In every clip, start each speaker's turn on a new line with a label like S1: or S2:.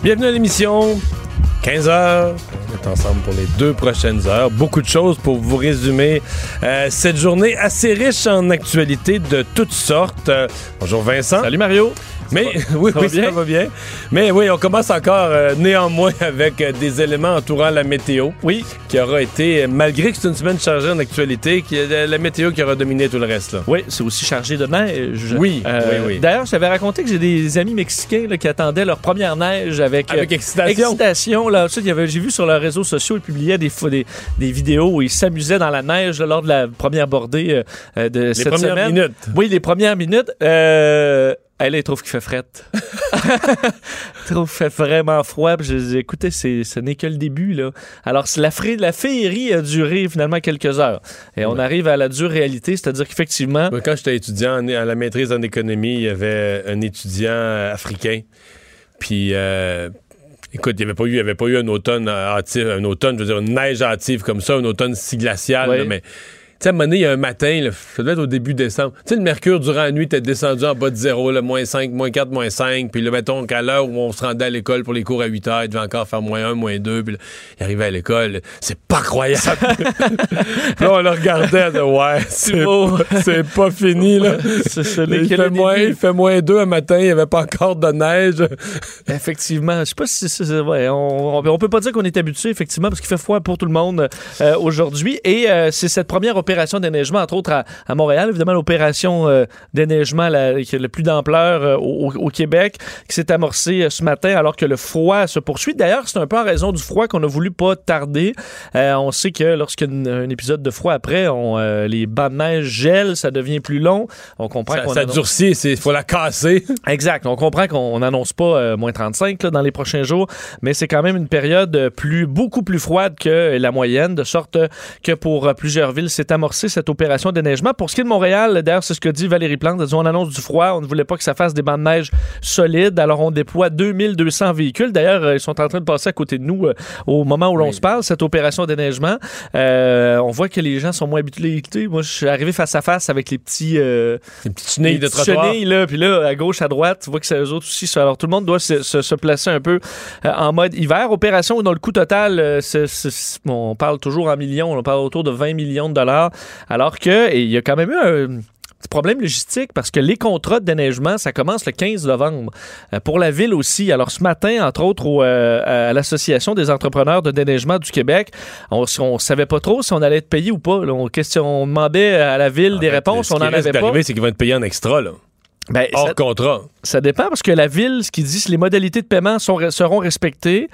S1: Bienvenue à l'émission. 15 heures. On est ensemble pour les deux prochaines heures. Beaucoup de choses pour vous résumer euh, cette journée assez riche en actualités de toutes sortes. Euh, bonjour Vincent.
S2: Salut Mario.
S1: Mais oui,
S2: ça
S1: oui,
S2: va bien?
S1: ça va bien. Mais oui, on commence encore euh, néanmoins avec euh, des éléments entourant la météo.
S2: Oui.
S1: Qui aura été, malgré que c'est une semaine chargée en actualité, qui, euh, la météo qui aura dominé tout le reste. Là.
S2: Oui, c'est aussi chargé de neige.
S1: Oui, oui, oui.
S2: D'ailleurs, je t'avais raconté que j'ai des amis mexicains là, qui attendaient leur première neige avec,
S1: Avec excitation.
S2: excitation, Là, Ensuite, il y avait- j'ai vu sur leurs réseaux sociaux, ils publiaient des, des, des vidéos où ils s'amusaient dans la neige là, lors de la première bordée euh, euh, de
S1: Les
S2: cette
S1: premières
S2: semaine.
S1: minutes.
S2: Oui, les premières minutes. Euh, elle, elle trouve qu'il fait frette. Elle trouve qu'il fait vraiment froid. Puis je dis, écoutez, c'est, ce n'est que le début. Là. Alors, la, la féerie a duré finalement quelques heures. Et on arrive à la dure réalité, c'est-à-dire qu'effectivement,
S1: Quand j'étais étudiant en- à la maîtrise en économie, il y avait un étudiant africain. Puis, euh, écoute, il n'y avait, pas eu- y avait pas eu un automne hâtif, un automne, je veux dire, une neige hâtive comme ça, un automne si glacial.
S2: Oui.
S1: mais, sais, à un moment donné, il y a un matin, là, ça devait être au début décembre. Tu sais, le mercure durant la nuit était descendu en bas de zéro, là, moins 5, moins 4, moins 5. Puis là, mettons qu'à l'heure où on se rendait à l'école pour les cours à 8 heures, il devait encore faire moins 1, moins 2. Puis là, il arrivait à l'école. C'est pas croyable. Puis là, on le regardait, disait, ouais, c'est
S2: beau.
S1: c'est pas fini, là.
S2: n'est
S1: Il fait,
S2: le
S1: moins, il fait moins 2 un matin, il n'y avait pas encore de neige.
S2: Effectivement, je sais pas si c'est ouais, on, on, on peut pas dire qu'on est habitué effectivement parce qu'il fait froid pour tout le monde euh, aujourd'hui et euh, c'est cette première opération déneigement entre autres à, à Montréal évidemment l'opération euh, déneigement la- qui a le plus d'ampleur euh, au, au Québec qui s'est amorcée euh, ce matin alors que le froid se poursuit. D'ailleurs, c'est un peu en raison du froid qu'on a voulu pas tarder. Euh, on sait que lorsqu'un un épisode de froid après, on, les bancs de neige gèlent, ça devient plus long. On comprend
S1: Ça,
S2: qu'on
S1: ça
S2: annonce-
S1: durcit, il faut la casser.
S2: Exact. On comprend qu'on n'annonce pas moins 35 là, dans les prochains jours, mais c'est quand même une période plus, beaucoup plus froide que la moyenne, de sorte que pour plusieurs villes, c'est cette opération de neigement. Pour ce qui est de Montréal, d'ailleurs, c'est ce que dit Valérie Plante. Elle dit, on annonce du froid, on ne voulait pas que ça fasse des bancs de neige solides, alors on déploie 2200 véhicules. D'ailleurs, euh, ils sont en train de passer à côté de nous euh, au moment où l'on
S1: Oui.
S2: se parle, cette opération de déneigement. Euh, on voit que les gens sont moins habitués. Moi, je suis arrivé face à face avec les petits... euh,
S1: Des petites chenilles de
S2: les
S1: trottoir.
S2: chenilles, là, puis là, à gauche, à droite, tu vois que c'est eux autres aussi. Alors, tout le monde doit se, se- se placer un peu en mode hiver. Opération dont le coût total, on parle toujours en millions, on parle autour de 20 millions de dollars. Alors que, il y a quand même eu un petit problème logistique parce que les contrats de déneigement, ça commence le 15 novembre. Euh, pour la ville aussi. Alors, ce matin, entre autres, au, euh, à l'Association des entrepreneurs de déneigement du Québec, on ne savait pas trop si on allait être payé ou pas. là. On, question, on demandait à la ville
S1: En
S2: des
S1: fait,
S2: réponses,
S1: ce
S2: on
S1: qui
S2: n'en avait pas.
S1: c'est qu'ils vont être payés en extra, là.
S2: Ben,
S1: hors
S2: ça-
S1: contrat.
S2: ça dépend parce que la ville, ce qui dit, c'est les modalités de paiement sont- seront respectées.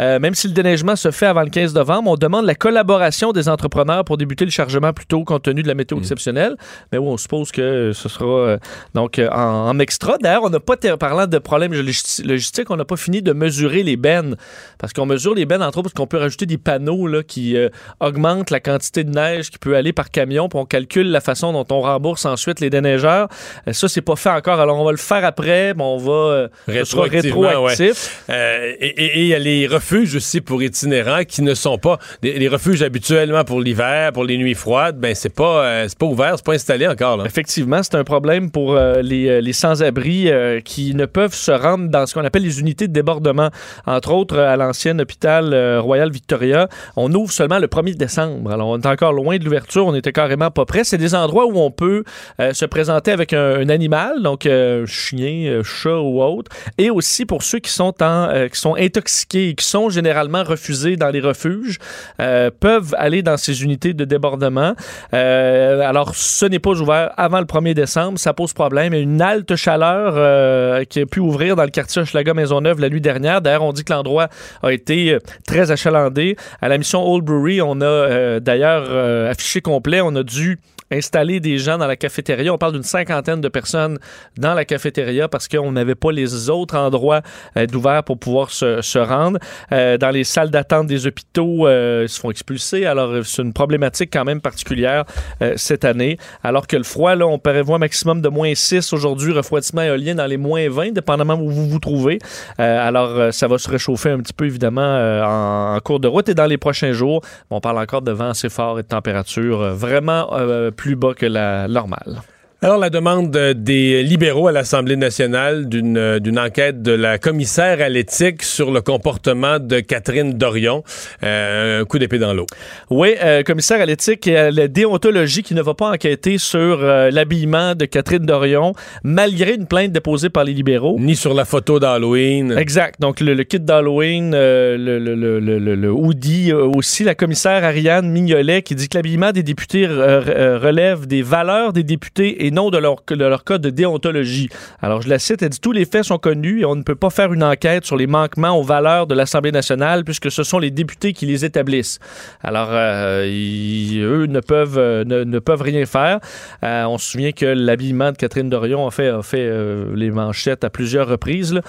S2: Euh, même si le déneigement se fait avant le 15 novembre, on demande la collaboration des entrepreneurs pour débuter le chargement plus tôt compte tenu de la météo
S1: Mm.
S2: exceptionnelle. Mais oui, on suppose que ce sera euh, donc euh, en, en extra. D'ailleurs, on n'a pas, parlant de problèmes logisti- logistiques, on n'a pas fini de mesurer les bennes. Parce qu'on mesure les bennes, entre autres, parce qu'on peut rajouter des panneaux là, qui euh, augmentent la quantité de neige qui peut aller par camion, puis on calcule la façon dont on rembourse ensuite les déneigeurs. Ça, c'est pas fait encore. Alors, on va le faire après, mais on va... euh,
S1: Rétroactivement,
S2: rétroactif.
S1: Euh, et il y a les refuges aussi pour itinérants qui ne sont pas les refuges habituellement pour l'hiver, pour les nuits froides. Ben c'est pas euh, c'est pas ouvert, c'est pas installé encore là.
S2: Effectivement, c'est un problème pour euh, les, les sans-abri qui ne peuvent se rendre dans ce qu'on appelle les unités de débordement. Entre autres, à l'ancien hôpital Royal Victoria, on ouvre seulement le 1er décembre. Alors, on est encore loin de l'ouverture, on était carrément pas prêt. C'est des endroits où on peut se présenter avec un, un animal, donc euh, chien, euh, chat ou autre, et aussi pour ceux qui sont en, euh, qui sont intoxiqués et qui sont généralement refusés dans les refuges, euh, peuvent aller dans ces unités de débordement. Alors, ce n'est pas ouvert avant le 1er décembre, ça pose problème. A une halte chaleur qui a pu ouvrir dans le quartier Hochelaga Maisonneuve la nuit dernière. D'ailleurs, on dit que l'endroit a été très achalandé. À la mission Old Brewery, on a d'ailleurs affiché complet, on a dû installer des gens dans la cafétéria. On parle d'une cinquantaine de personnes dans la cafétéria parce qu'on n'avait pas les autres endroits euh, d'ouvert pour pouvoir se, se rendre. Euh, dans les salles d'attente des hôpitaux, euh, ils se font expulser. Alors, euh, c'est une problématique quand même particulière euh, cette année. Alors que le froid, là, on prévoit un maximum de moins 6 aujourd'hui, refroidissement éolien dans les moins 20, dépendamment où vous vous trouvez. Alors, ça va se réchauffer un petit peu, évidemment, en, en cours de route et dans les prochains jours. On parle encore de vent assez fort et de température vraiment euh, plus bas que la normale.
S1: Alors, la demande euh, des libéraux à l'Assemblée nationale d'une euh, d'une enquête de la commissaire à l'éthique sur le comportement de Catherine Dorion, euh, un coup d'épée dans l'eau.
S2: Oui, euh, commissaire à l'éthique et à la déontologie qui ne va pas enquêter sur euh, l'habillement de Catherine Dorion, malgré une plainte déposée par les libéraux.
S1: Ni sur la photo d'Halloween.
S2: Exact. Donc, le, le kit d'Halloween, le, le, le, le, le- le hoodie aussi. La commissaire Ariane Mignolet qui dit que l'habillement des députés relève des valeurs des députés et non de leur, de leur code de déontologie. Alors, je la cite, elle dit Tous les faits sont connus et on ne peut pas faire une enquête sur les manquements aux valeurs de l'Assemblée nationale puisque ce sont les députés qui les établissent. Alors, euh, ils- eux ne peuvent, euh, ne, ne peuvent rien faire. Euh, on se souvient que l'habillement de Catherine Dorion a fait, a fait euh, les manchettes à plusieurs reprises. là.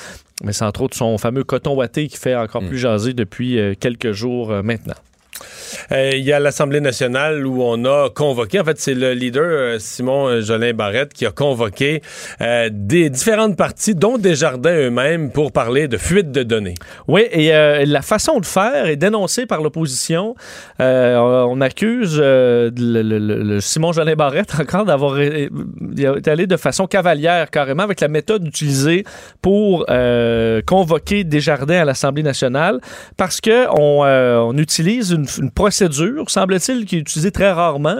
S2: Mais c'est entre autres son fameux coton watté qui fait encore plus jaser depuis quelques jours maintenant.
S1: Euh, Il y a l'Assemblée nationale où on a convoqué, en fait, c'est le leader euh, Simon euh, Jolin Barrette qui a convoqué des différentes parties, dont Desjardins eux-mêmes, pour parler de fuite de données.
S2: Oui, et la façon de faire est dénoncée par l'opposition. On accuse le, Simon Jolin Barrette d'avoir été allé de façon cavalière carrément avec la méthode utilisée pour euh, convoquer Desjardins à l'Assemblée nationale parce que on, euh, on utilise une, une procédure, semble-t-il, qui est utilisée très rarement,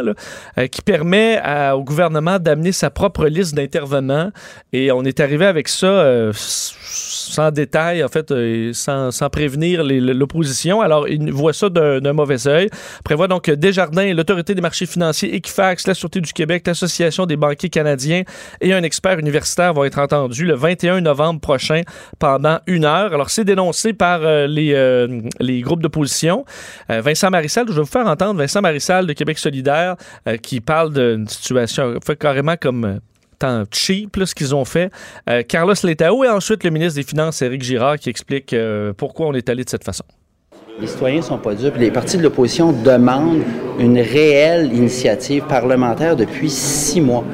S2: euh, qui permet au gouvernement d'amener sa propre liste d'intervenants. Et on est arrivé avec ça euh, sans détail, en fait, euh, sans, sans prévenir l'opposition. Alors, ils voient ça d'un mauvais œil. Prévoit donc Desjardins, l'Autorité des marchés financiers, Equifax, la Sûreté du Québec, l'Association des banquiers canadiens et un expert universitaire vont être entendus le 21 novembre prochain pendant une heure. Alors, c'est dénoncé par les, les groupes d'opposition. Vincent Marissal, je vais vous faire entendre Vincent Marissal de Québec solidaire euh, qui parle d'une situation fait carrément comme euh, tant cheap là, ce qu'ils ont fait. Euh, Carlos Letao et ensuite le ministre des Finances, Éric Girard, qui explique euh, pourquoi on est allé de cette façon.
S3: Les citoyens sont pas dupes. Les partis de l'opposition demandent une réelle initiative parlementaire depuis six mois.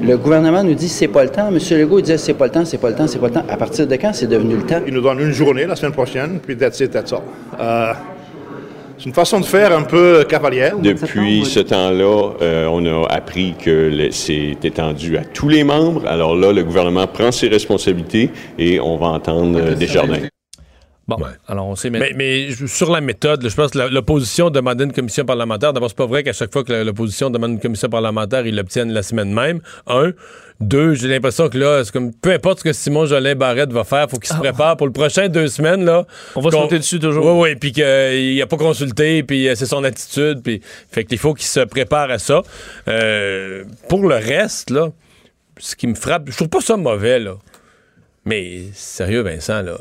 S3: Le gouvernement nous dit c'est pas le temps. M. Legault disait c'est pas le temps, c'est pas le temps, c'est pas le temps. À partir de quand c'est devenu le temps?
S4: Il nous donne une journée la semaine prochaine, puis that's it, that's all. Euh, c'est une façon de faire un peu cavalière.
S5: Depuis ce temps-là, euh, on a appris que c'est étendu à tous les membres. Alors là, le gouvernement prend ses responsabilités et on va entendre euh, Desjardins.
S2: Bon,
S1: Ouais.
S2: alors on sait
S1: Mais, mais sur la méthode, là, je pense que l'opposition demandait une commission parlementaire. D'abord, c'est pas vrai qu'à chaque fois que l'opposition demande une commission parlementaire, ils l'obtiennent la semaine même. Un. Deux, j'ai l'impression que là, c'est comme peu importe ce que Simon Jolin Barrette va faire, faut qu'il se prépare pour le prochain deux semaines. Là,
S2: On va sauter dessus toujours.
S1: Oui, oui, puis qu'il a pas consulté, puis euh, c'est son attitude, puis fait qu'il faut qu'il se prépare à ça. Euh, pour le reste, là, ce qui me frappe, je trouve pas ça mauvais, là. Mais sérieux, Vincent, là,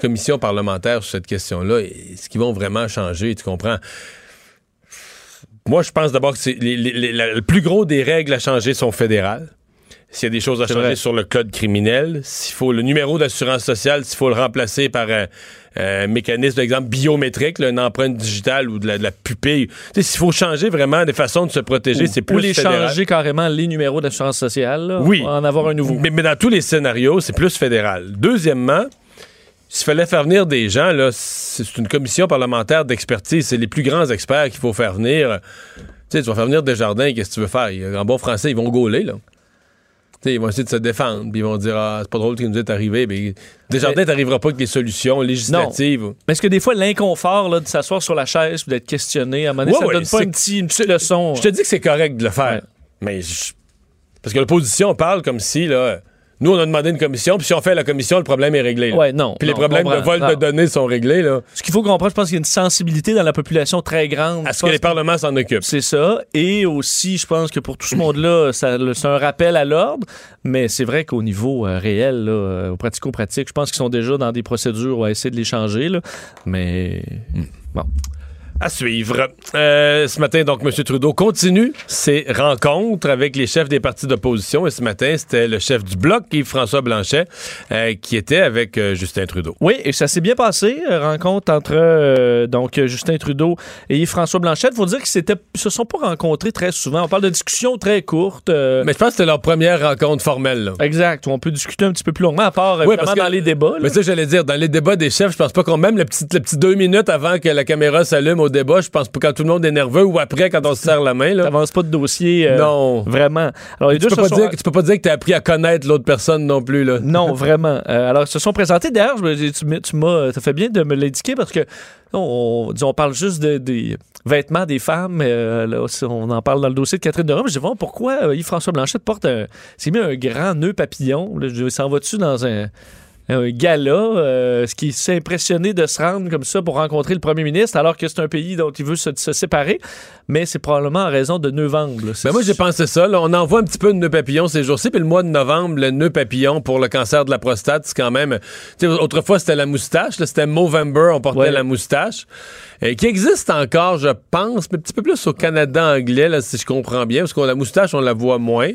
S1: commission parlementaire sur cette question-là, est-ce qu'ils vont vraiment changer, tu comprends? Moi, je pense d'abord que c'est le plus gros des règles à changer sont fédérales. S'il y a des choses à changer
S2: vrai.
S1: sur le code criminel, s'il faut le numéro d'assurance sociale, s'il faut le remplacer par un, un mécanisme, par exemple, biométrique, là, une empreinte digitale ou de la, de la pupille. S'il faut changer vraiment des façons de se protéger, c'est plus
S2: Ou les
S1: fédéral.
S2: changer carrément les numéros d'assurance sociale. là,
S1: Oui.
S2: En avoir un nouveau.
S1: Mais, mais dans tous les scénarios, c'est plus fédéral. Deuxièmement, s'il fallait faire venir des gens, là, c'est une commission parlementaire d'expertise. C'est les plus grands experts qu'il faut faire venir. Tu sais, tu vas faire venir Desjardins, qu'est-ce que tu veux faire? En bon français, ils vont gauler, là. Tu sais, ils vont essayer de se défendre, puis ils vont dire Ah, c'est pas drôle ce qui nous est arrivé. Mais Desjardins n'arrivera pas avec des solutions législatives.
S2: Parce que des fois, l'inconfort de s'asseoir sur la chaise ou d'être questionné, à un moment donné,
S1: Ouais,
S2: ça
S1: ouais,
S2: donne pas une, petite- une petite leçon.
S1: Je te dis que c'est correct de le faire,
S2: Ouais.
S1: mais je- Parce que l'opposition parle comme si, là, nous, on a demandé une commission, puis si on fait la commission, le problème est réglé. là.
S2: Ouais, non.
S1: Puis les problèmes de vol
S2: Non.
S1: de données sont réglés, là.
S2: Ce qu'il faut comprendre, je pense qu'il y a une sensibilité dans la population très grande.
S1: À ce que les parlements s'en occupent.
S2: C'est ça. Et aussi, je pense que pour tout ce monde-là, c'est un rappel à l'ordre. Mais c'est vrai qu'au niveau euh, réel, là, euh, au pratico-pratique, je pense qu'ils sont déjà dans des procédures à essayer de les changer. là. Mais bon.
S1: À suivre. Euh, ce matin, donc, M. Trudeau continue ses rencontres avec les chefs des partis d'opposition. Et ce matin, c'était le chef du Bloc, Yves-François Blanchet, euh, qui était avec euh, Justin Trudeau.
S2: Oui, et ça s'est bien passé. Rencontre entre donc Justin Trudeau et Yves-François Blanchette. faut dire qu'ils s'étaient- se sont pas rencontrés très souvent. On parle de discussions très courtes.
S1: Mais je pense que c'était leur première rencontre formelle. Là.
S2: Exact, où on peut discuter un petit peu plus longuement, à part
S1: Oui,
S2: évidemment,
S1: parce que-
S2: dans les débats. là.
S1: Mais ça, j'allais dire, dans les débats des chefs, je pense pas qu'on même le petit, le petit deux minutes avant que la caméra s'allume au débat, je pense pas quand tout le monde est nerveux ou après quand on se serre la main. Là.
S2: T'avances pas de dossier. euh,
S1: Non.
S2: Vraiment. Alors, les
S1: Tu
S2: deux
S1: peux, pas
S2: sont-
S1: dire, que- tu peux pas dire que t'as appris à connaître l'autre personne non plus. Là.
S2: Non, vraiment. Euh, alors, ils se sont présentés. D'ailleurs, je me- tu, m'as, t'as fait bien de me l'indiquer parce que on, on- on parle juste de- des vêtements des femmes. euh, là, on en parle dans le dossier de Catherine Durham. Je dis, bon, pourquoi euh, Yves-François Blanchette porte un. s'est mis un grand nœud papillon? Là, je s'en va-tu dans un. Un gala, euh, ce qui s'est impressionné de se rendre comme ça pour rencontrer le premier ministre, alors que c'est un pays dont il veut se, se séparer, mais c'est probablement en raison de là. C'est-
S1: Ben moi, j'ai pensé ça. là. On envoie un petit peu de nœud papillon ces jours-ci. Puis le mois de novembre, le nœud papillon pour le cancer de la prostate, c'est quand même. Autrefois, c'était la moustache. là, C'était Movember, on portait
S2: Ouais.
S1: la moustache. Et qui existe encore, je pense, mais un petit peu plus au Canada anglais, là, si je comprends bien, parce que la moustache, on la voit moins.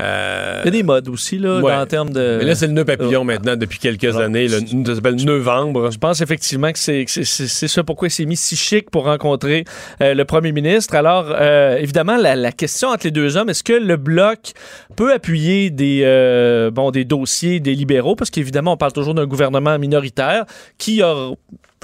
S1: Euh,
S2: Il y a des modes aussi, là,
S1: Ouais.
S2: en termes de.
S1: mais là, c'est le nœud papillon maintenant depuis quelques années. Là. Ça s'appelle novembre.
S2: Je pense effectivement que c'est ça pourquoi il s'est mis si chic pour rencontrer euh, le premier ministre. Alors, euh, évidemment, la, la question entre les deux hommes, est-ce que le Bloc peut appuyer des, euh, bon, des dossiers des libéraux? Parce qu'évidemment, on parle toujours d'un gouvernement minoritaire qui aura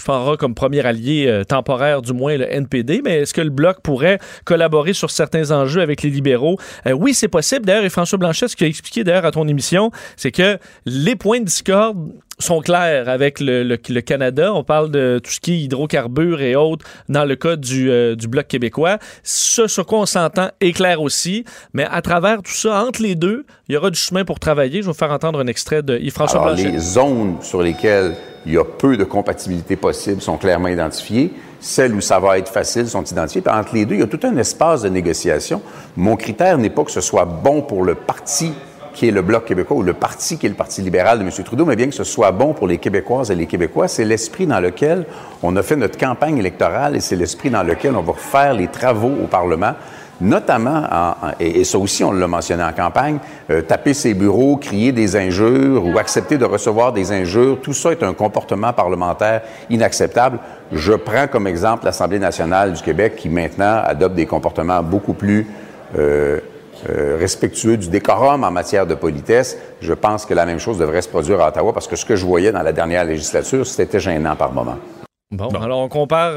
S2: aura comme premier allié euh, temporaire, du moins, le NPD. Mais est-ce que le Bloc pourrait collaborer sur certains enjeux avec les libéraux? Euh, oui, c'est possible. D'ailleurs, et François Blanchet, ce qu'il a expliqué d'ailleurs à ton émission, c'est que les points de discorde sont clairs avec le, le- le Canada. On parle de tout ce qui est hydrocarbures et autres dans le cas du, euh, du Bloc québécois. Ce sur quoi on s'entend est clair aussi. Mais à travers tout ça, entre les deux, il y aura du chemin pour travailler. Je vais vous faire entendre un extrait de Yves-François Blanchet.
S6: les zones sur lesquelles il y a peu de compatibilité possible sont clairement identifiées. Celles où ça va être facile sont identifiées. Puis entre les deux, il y a tout un espace de négociation. Mon critère n'est pas que ce soit bon pour le parti qui est le Bloc québécois ou le parti qui est le Parti libéral de M. Trudeau, mais bien que ce soit bon pour les Québécoises et les Québécois. C'est l'esprit dans lequel on a fait notre campagne électorale et c'est l'esprit dans lequel on va faire les travaux au Parlement notamment, en- en- et, et ça aussi on l'a mentionné en campagne, euh, taper ses bureaux, crier des injures ou accepter de recevoir des injures, tout ça est un comportement parlementaire inacceptable. Je prends comme exemple l'Assemblée nationale du Québec qui maintenant adopte des comportements beaucoup plus euh, euh, respectueux du décorum en matière de politesse. Je pense que la même chose devrait se produire à Ottawa parce que ce que je voyais dans la dernière législature, c'était gênant par moment.
S2: Bon, alors on compare.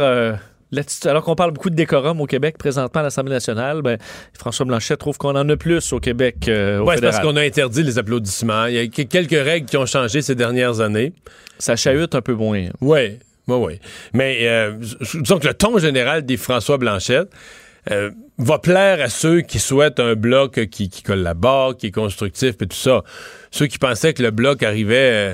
S2: Alors qu'on parle beaucoup de décorum au Québec présentement à l'Assemblée nationale, ben, François Blanchet trouve qu'on en a plus au Québec euh, au
S1: Ouais, c'est parce qu'on a interdit les applaudissements. Il y a que- quelques règles qui ont changé ces dernières années.
S2: Ça chahute un peu moins.
S1: Oui, oui, oui. Mais euh, disons que le ton général des François Blanchette euh, va plaire à ceux qui souhaitent un bloc qui, qui collabore, qui est constructif et tout ça. Ceux qui pensaient que le bloc arrivait euh,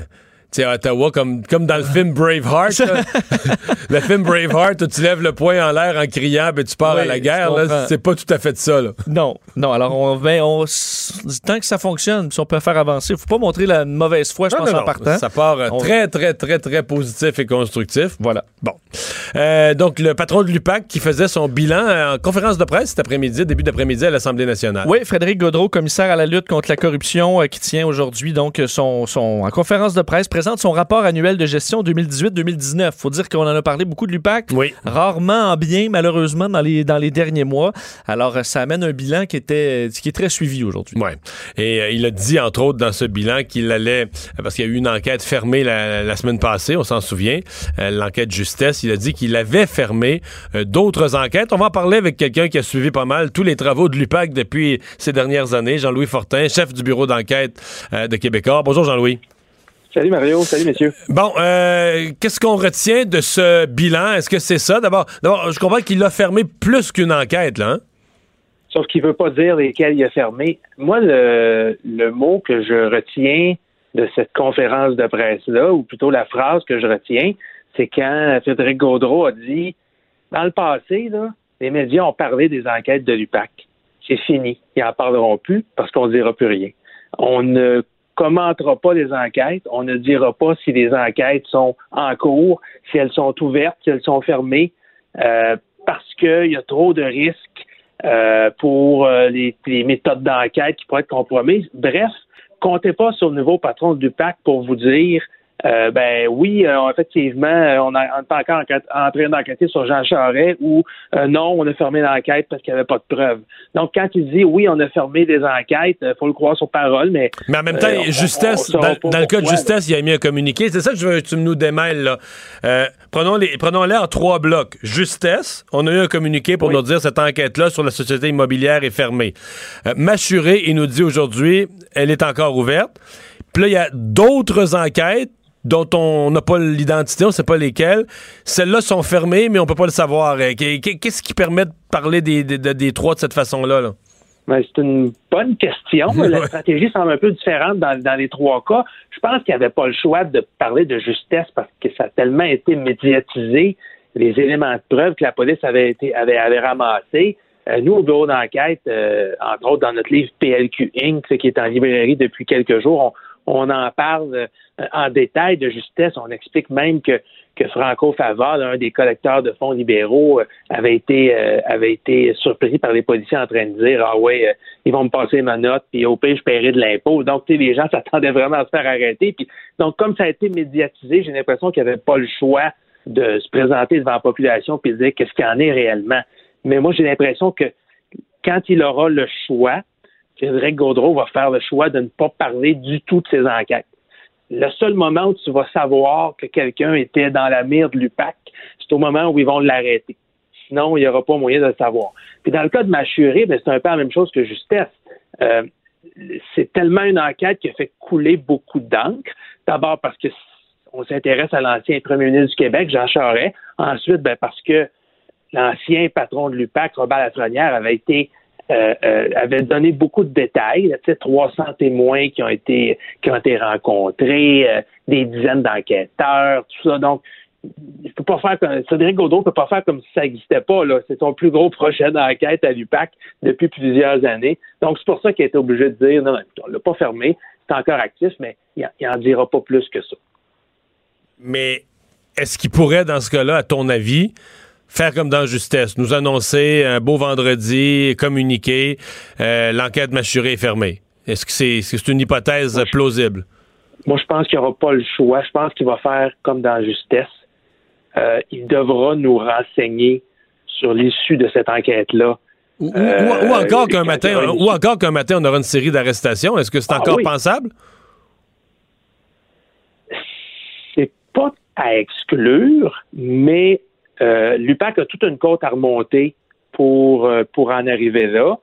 S1: sais, à Ottawa comme, comme dans le film Braveheart. le film Braveheart, où tu lèves le poing en l'air en criant et tu pars
S2: Oui,
S1: à la guerre. C'est pas tout à fait ça. Là.
S2: Non, non. Alors, on, ben, on, tant que ça fonctionne, si on peut faire avancer, il faut pas montrer la mauvaise foi, je pense,
S1: non,
S2: en
S1: non.
S2: partant.
S1: Ça part euh,
S2: On-
S1: très, très, très, très positif et constructif.
S2: Voilà.
S1: Bon. Euh, donc, le patron de l'UPAC qui faisait son bilan euh, en conférence de presse cet après-midi, début d'après-midi à l'Assemblée nationale.
S2: Oui, Frédéric Gaudreau, commissaire à la lutte contre la corruption, euh, qui tient aujourd'hui donc son, son en conférence de presse, présente son rapport annuel de gestion 2018-2019. Faut dire qu'on en a parlé beaucoup de l'UPAC,
S1: Oui.
S2: rarement en bien malheureusement dans les dans les derniers mois. Alors euh, ça amène un bilan qui était qui est très suivi aujourd'hui.
S1: Ouais. Et euh, il a dit, entre autres, dans ce bilan qu'il allait, parce qu'il y a eu une enquête fermée la, la semaine passée, on s'en souvient, euh, l'enquête justesse, il a dit qu'il avait fermé euh, d'autres enquêtes. On va en parler avec quelqu'un qui a suivi pas mal tous les travaux de l'UPAC depuis ces dernières années, Jean-Louis Fortin, chef du bureau d'enquête euh, de Québécois. Bonjour Jean-Louis.
S7: Salut Mario, salut messieurs.
S1: Bon, euh, qu'est-ce qu'on retient de ce bilan? Est-ce que c'est ça? D'abord, d'abord, je comprends qu'il a fermé plus qu'une enquête, là. hein?
S7: sauf qu'il veut pas dire lesquels il a fermé. Moi, le, le mot que je retiens de cette conférence de presse-là, ou plutôt la phrase que je retiens, c'est quand Frédéric Gaudreau a dit dans le passé, là, les médias ont parlé des enquêtes de l'UPAC. C'est fini. Ils n'en parleront plus parce qu'on ne dira plus rien. On ne commentera pas les enquêtes. On ne dira pas si les enquêtes sont en cours, si elles sont ouvertes, si elles sont fermées, euh, parce qu'il y a trop de risques euh, pour euh, les, les méthodes d'enquête qui pourraient être compromises. Bref, comptez pas sur le nouveau patron du PAC pour vous dire euh, ben oui, euh, effectivement, euh, on, a, on est encore en, train d'enquêter sur Jean Charest ou non, on a fermé l'enquête parce qu'il n'y avait pas de preuves. Donc, quand il dit oui, on a fermé des enquêtes, il faut le croire sur parole, mais.
S1: Mais en même temps, justesse, dans, le cas de justesse, il a mis un communiqué. C'est ça que je veux que tu nous démêles, là. prenons-les prenons en trois blocs. Justesse, on a eu un communiqué pour nous dire cette enquête-là sur la société immobilière est fermée. Machuré, il nous dit aujourd'hui, elle est encore ouverte. Puis là, il y a d'autres enquêtes dont on n'a pas l'identité, on ne sait pas lesquelles. Celles-là sont fermées, mais on ne peut pas le savoir. Euh, qu'est-ce qui permet de parler des, des, trois de cette façon-là?
S7: Ben, c'est une bonne question. La stratégie semble un peu différente dans, les trois cas. Je pense qu'il n'y avait pas le choix de parler de justesse parce que ça a tellement été médiatisé, les éléments de preuve que la police avait, été, avait, avait ramassés. Euh, nous, au bureau d'enquête, euh, entre autres dans notre livre PLQ Inc., qui est en librairie depuis quelques jours, on, on en parle euh, en détail de justesse. On explique même que, que Franco Faval, un des collecteurs de fonds libéraux, euh, avait été euh, avait été surpris par les policiers en train de dire Ah ouais, ils vont me passer ma note, puis au pire, je paierai de l'impôt. Donc, les gens s'attendaient vraiment à se faire arrêter. Puis, donc, comme ça a été médiatisé, j'ai l'impression qu'il n'y avait pas le choix de se présenter devant la population puis de dire qu'est-ce qu'il en est réellement. Mais moi, j'ai l'impression que quand il aura le choix, Frédéric Gaudreau va faire le choix de ne pas parler du tout de ces enquêtes. Le seul moment où tu vas savoir que quelqu'un était dans la mire de l'UPAC, c'est au moment où ils vont l'arrêter. Sinon, il n'y aura pas moyen de le savoir. Puis dans le cas de Machuré, ben, c'est un peu la même chose que Justesse. Euh, c'est tellement une enquête qui a fait couler beaucoup d'encre. D'abord parce que on s'intéresse à l'ancien premier ministre du Québec, Jean Charest. Ensuite, ben, parce que l'ancien patron de l'UPAC, Robert Lafrenière, avait été euh, euh, avait donné beaucoup de détails, sais, 300 témoins qui ont été qui ont été rencontrés, euh, des dizaines d'enquêteurs, tout ça. Donc, il peut pas faire comme Cédric Gaudreau peut pas faire comme si ça n'existait pas. Là. C'est son plus gros projet d'enquête à l'UPAC depuis plusieurs années. Donc, c'est pour ça qu'il a été obligé de dire non, non on l'a pas fermé, c'est encore actif, mais il n'en dira pas plus que ça.
S1: Mais est-ce qu'il pourrait, dans ce cas-là, à ton avis, faire comme dans Justesse, nous annoncer un beau vendredi, communiquer, euh, l'enquête mâchurée est fermée. Est-ce que c'est une hypothèse plausible?
S7: Moi, je pense qu'il n'y aura pas le choix. Je pense qu'il va faire comme dans Justesse. Euh, il devra nous renseigner sur l'issue de cette enquête-là.
S1: Ou, euh, encore qu'un matin, ou encore qu'un matin, on aura une série d'arrestations. Est-ce que c'est ah encore pensable?
S7: C'est pas à exclure, mais euh, L'UPAC a toute une côte à remonter pour, euh, pour en arriver là.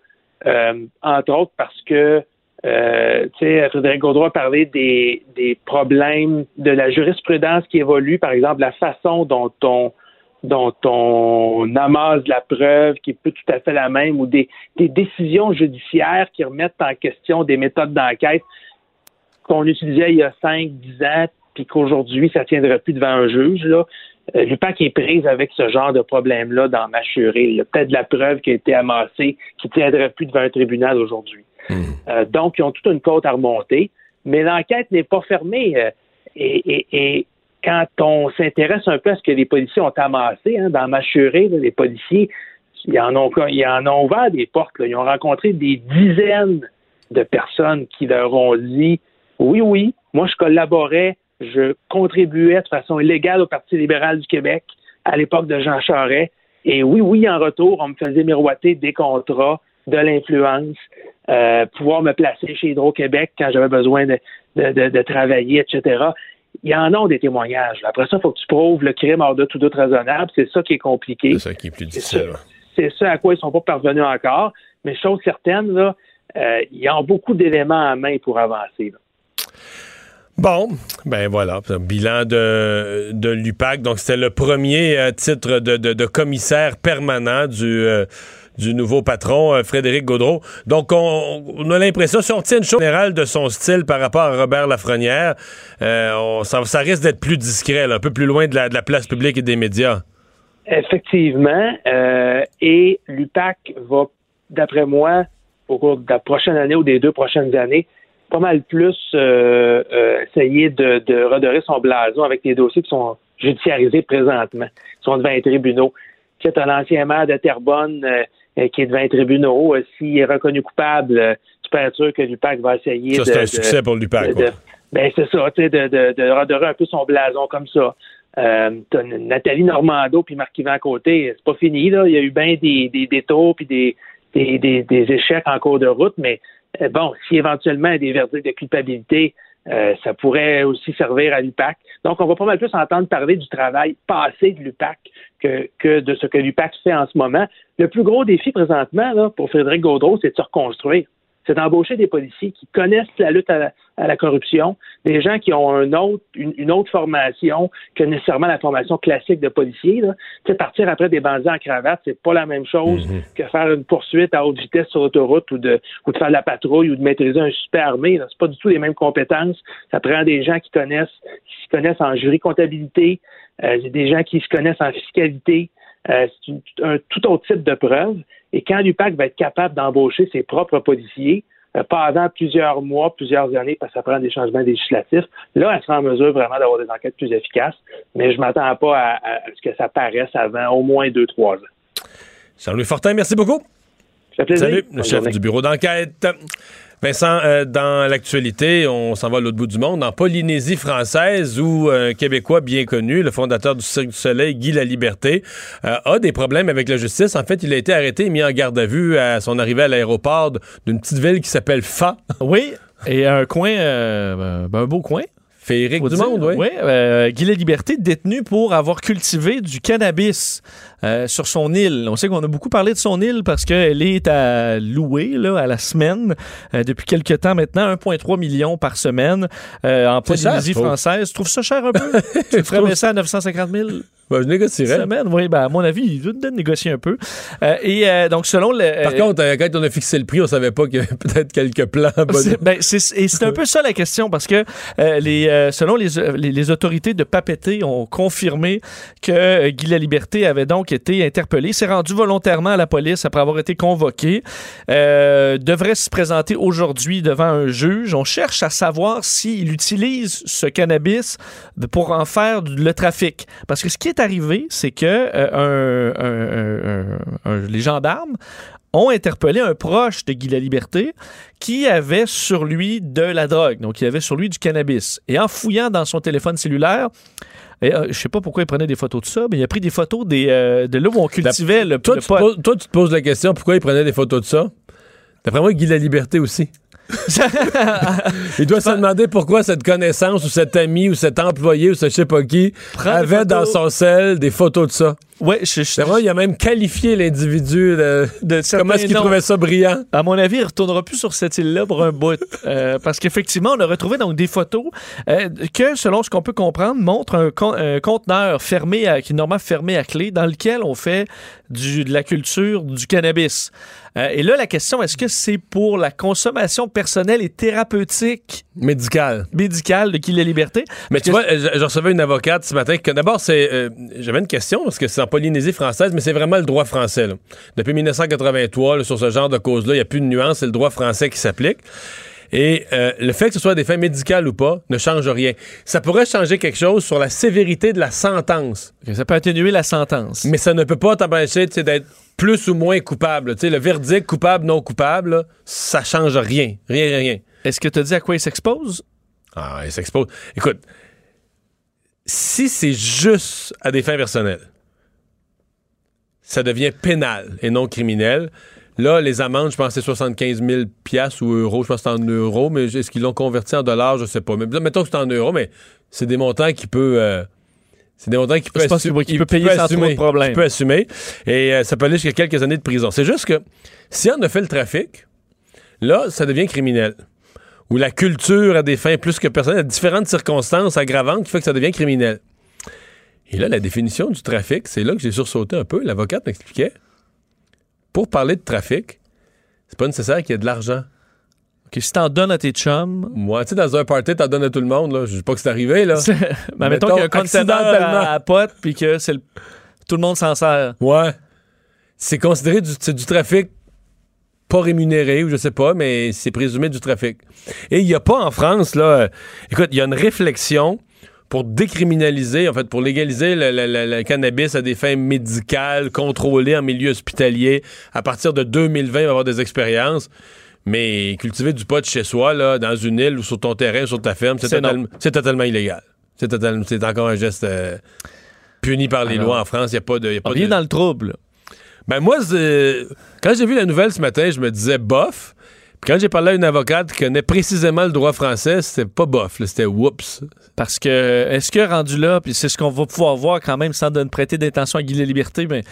S7: Euh, entre autres parce que euh, Frédéric Gaudreau a parlé des, des problèmes de la jurisprudence qui évolue, par exemple la façon dont on dont on amasse la preuve qui est plus tout à fait la même ou des, des décisions judiciaires qui remettent en question des méthodes d'enquête qu'on utilisait il y a 5, 10 ans, puis qu'aujourd'hui, ça tiendrait plus devant un juge. Là. Euh, L'UPAC est prise avec ce genre de problème-là dans Machuré. Il y a peut-être de la preuve qui a été amassée qui ne tiendrait plus devant un tribunal aujourd'hui. Hmm. Euh, donc, ils ont toute une côte à remonter, mais l'enquête n'est pas fermée. Euh, et, quand on s'intéresse un peu à ce que les policiers ont amassé hein, dans Machuré, les policiers, ils en, ont, ils en ont ouvert des portes. Ils ont rencontré des dizaines de personnes qui leur ont dit oui, oui, moi je collaborais je contribuais de façon illégale au Parti libéral du Québec à l'époque de Jean Charest. Et oui, oui, en retour, on me faisait miroiter des contrats, de l'influence, euh, pouvoir me placer chez Hydro-Québec quand j'avais besoin de, travailler, etc. Il y en a des témoignages. Après ça, il faut que tu prouves le crime hors de tout doute raisonnable. C'est ça qui est compliqué.
S1: C'est ça qui est plus difficile.
S7: C'est ça à quoi ils ne sont pas parvenus encore. Mais chose certaine, là, euh, il y a beaucoup d'éléments à main pour avancer.
S1: Bon, ben voilà, bilan de, de l'UPAC. Donc, c'était le premier euh, titre de, de, commissaire permanent du, euh, du nouveau patron, euh, Frédéric Gaudreau. Donc, on, a l'impression, si on tient une chose générale de son style par rapport à Robert Lafrenière, on- ça, risque d'être plus discret, un peu plus loin de la, de la place publique et des médias.
S7: Effectivement. et l'UPAC va, d'après moi, au cours de la prochaine année ou des deux prochaines années, pas mal plus euh, euh, essayer de, de redorer son blason avec les dossiers qui sont judiciarisés présentement, qui sont devant les tribunaux. Tu sais, as l'ancien maire de Terrebonne euh, euh, qui est devant les tribunaux. Euh, S'il est reconnu coupable, euh, tu peux être sûr que l'UPAC va essayer
S1: Ça,
S7: de...
S1: c'est un
S7: de-
S1: succès pour l'UPAC.
S7: de- ben c'est ça, tu sais, de, de, de redorer un peu son blason comme ça. Euh, t'as Nathalie Normando puis Marc-Yvan Côté, c'est pas fini, là. Il y a eu bien des, des détours puis des, des, des, des échecs en cours de route, mais bon, si éventuellement il y a des verdicts de culpabilité, euh, ça pourrait aussi servir à l'UPAC. Donc, on va pas mal plus entendre parler du travail passé de l'UPAC que, de ce que l'UPAC fait en ce moment. Le plus gros défi présentement pour Frédéric Gaudreau, c'est de se reconstruire c'est d'embaucher des policiers qui connaissent la lutte à la, à la corruption, des gens qui ont un autre, une, une autre formation que nécessairement la formation classique de policier. Là. Partir après des bandits en cravate, c'est pas la même chose que faire une poursuite à haute vitesse sur l'autoroute ou de, ou de faire de la patrouille ou de maîtriser un super armé. C'est pas du tout les mêmes compétences. Ça prend des gens qui connaissent, qui se connaissent en jury comptabilité, euh, des gens qui se connaissent en fiscalité. Euh, c'est un tout autre type de preuve. Et quand l'UPAC va être capable d'embaucher ses propres policiers, euh, pas avant plusieurs mois, plusieurs années, parce que ça prend des changements législatifs, là, elle sera en mesure vraiment d'avoir des enquêtes plus efficaces. Mais je m'attends pas à ce que ça paraisse avant au moins deux, trois ans.
S1: Jean-Louis Fortin, merci beaucoup. Salut, le chef du bureau d'enquête. Vincent, euh, dans l'actualité, on s'en va à l'autre bout du monde, en Polynésie française, où un Québécois bien connu, le fondateur du Cirque du Soleil, Guy Laliberté, euh, a des problèmes avec la justice. En fait, il a été arrêté et mis en garde à vue à son arrivée à l'aéroport d'une petite ville qui s'appelle Fa.
S2: Oui, et un coin, euh, ben, un beau coin.
S1: Féerique
S2: Faut
S1: du monde, oui.
S2: Oui, euh, Guy Liberté détenu pour avoir cultivé du cannabis euh, sur son île. On sait qu'on a beaucoup parlé de son île parce qu'elle est à louer là, à la semaine euh, depuis quelques temps maintenant, 1,3 million par semaine euh, en Polynésie française. Tu trouves ça cher un peu? tu ferais ça à 950 000
S1: Ben, je négocierais.
S2: semaine? Oui, ben, à mon avis, il doit négocier un peu. Euh, et euh, donc, selon le...
S1: Par
S2: euh,
S1: contre, euh, quand on a fixé le prix, on savait pas qu'il y avait peut-être quelques plans.
S2: c'est, ben, et c'est un peu ça la question parce que les, selon les, les, les autorités de Papeete ont confirmé que Guy Laliberté avait donc été interpellé, s'est rendu volontairement à la police après avoir été convoqué, devrait se présenter aujourd'hui devant un juge. On cherche à savoir s'il utilise ce cannabis pour en faire le trafic. Parce que ce qui est arrivé, c'est que euh, un- un- un- un- les gendarmes ont interpellé un proche de Guy Laliberté qui avait sur lui de la drogue. Donc, il avait sur lui du cannabis. Et en fouillant dans son téléphone cellulaire, et, euh, je sais pas pourquoi il prenait des photos de ça, mais il a pris des photos des, euh, de là où on cultivait le,
S1: Toi,
S2: le
S1: tu te
S2: pot.
S1: poses, toi, tu te poses la question pourquoi il prenait des photos de ça? D'après moi, Guy la liberté aussi. il doit se demander pourquoi cette connaissance ou cet ami ou cet employé ou ce je sais pas qui avait dans son sel des photos de ça.
S2: Ouais, je, je-
S1: moi, il a même qualifié l'individu de,
S2: de
S1: comment est-ce qu'il trouvait ça brillant.
S2: À mon avis, il ne retournera plus sur cette île-là pour un bout. Euh, parce qu'effectivement, on a retrouvé donc des photos euh, que, selon ce qu'on peut comprendre, montrent un, con- un conteneur fermé à, qui est normalement fermé à clé dans lequel on fait du, de la culture du cannabis. Euh, et là, la question, est-ce que c'est pour la consommation personnelle et thérapeutique?
S1: Médical.
S2: médicale de qui la liberté?
S1: Mais
S2: Parce
S1: tu
S2: que-
S1: vois, je, je recevais une avocate ce matin que d'abord, c'est. euh, J'avais une question parce que c'est en Polynésie française, mais c'est vraiment le droit français. là. Depuis 1983, là, sur ce genre de cause-là, il n'y a plus de nuance, c'est le droit français qui s'applique. Et euh, le fait que ce soit des faits médicaux ou pas ne change rien. Ça pourrait changer quelque chose sur la sévérité de la sentence,
S2: ça peut atténuer la sentence.
S1: mais ça ne peut pas t'empêcher d'être plus ou moins coupable. Le verdict coupable, non coupable, là, ça change rien. Rien, rien, rien.
S2: Est-ce que tu as dit à quoi il s'expose?
S1: Ah, il s'expose. Écoute, si c'est juste à des fins personnelles, ça devient pénal et non criminel. Là, les amendes, je pense que c'est 75 000 piastres ou euros. Je pense que c'est en euros, mais est-ce qu'ils l'ont converti en dollars? Je sais pas. Mais mettons que c'est en euros, mais c'est des montants qui peut... euh, c'est des montants qui peut,
S2: qu'il peut payer sans trop de problème.
S1: Qui peut assumer. Et euh, ça peut aller jusqu'à quelques années de prison. C'est juste que si on a fait le trafic, là, ça devient criminel. Ou la culture à des fins plus que personnelles, il y a différentes circonstances aggravantes qui fait que ça devient criminel. Et là, la définition du trafic, c'est là que j'ai sursauté un peu. L'avocate m'expliquait. pour parler de trafic, c'est pas nécessaire qu'il y ait de l'argent.
S2: Que si t'en donnes à tes chums.
S1: Moi, tu sais, dans un party, t'en donnes à tout le monde, là. Je dis pas que c'est arrivé, là.
S2: ben, mettons, qu'il y a un conteneur à, à pote, puis que c'est le- tout le monde s'en sert.
S1: Ouais. C'est considéré du, du trafic pas rémunéré, ou je sais pas, mais c'est présumé du trafic. Et il n'y a pas en France, là. euh, écoute, il y a une réflexion pour décriminaliser, en fait, pour légaliser le, le- le- le cannabis à des fins médicales, contrôlées en milieu hospitalier. À partir de 2020, il va y avoir des expériences. Mais cultiver du pot chez soi, là, dans une île ou sur ton terrain, sur ta ferme, c'est totalement, totalement illégal. C'est totalement, c'est encore un geste euh, puni par les
S2: Alors,
S1: lois en France. Il n'y a pas de. y a pas
S2: On est
S1: de-
S2: dans le trouble.
S1: ben moi, quand j'ai vu la nouvelle ce matin, je me disais bof. Quand j'ai parlé à une avocate qui connaît précisément le droit français, c'était pas bof, c'était whoops.
S2: Parce que, est-ce que rendu là, puis c'est ce qu'on va pouvoir voir quand même sans donner prêter d'intention à Guy Liberté, mais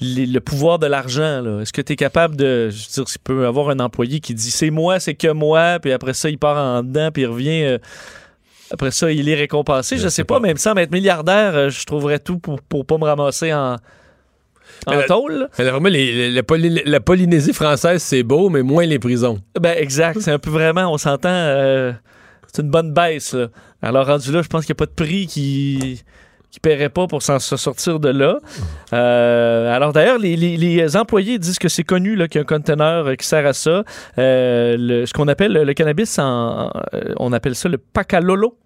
S2: les- le pouvoir de l'argent, est-ce que tu es capable de. Je veux dire, s'il peut avoir un employé qui dit c'est moi, c'est que moi, puis après ça, il part en dedans, puis il revient. euh, après ça, il est récompensé? Je, sais pas, même sans être milliardaire, euh, je trouverais tout pour, pour pas me ramasser en, en
S1: Mais la-
S2: tôle. là.
S1: Mais vraiment, les- les- la, Poly- la Polynésie française, c'est beau, mais moins les prisons.
S2: Ben, exact. C'est un peu vraiment, on s'entend, euh, c'est une bonne baisse. là. Alors, rendu là, je pense qu'il n'y a pas de prix qui qui paierait pas pour s'en se sortir de là. Euh, alors d'ailleurs, les, les- les employés disent que c'est connu qu'il y a un conteneur euh, qui sert à ça. Euh, le- ce qu'on appelle le cannabis, en, on appelle ça le pacalolo.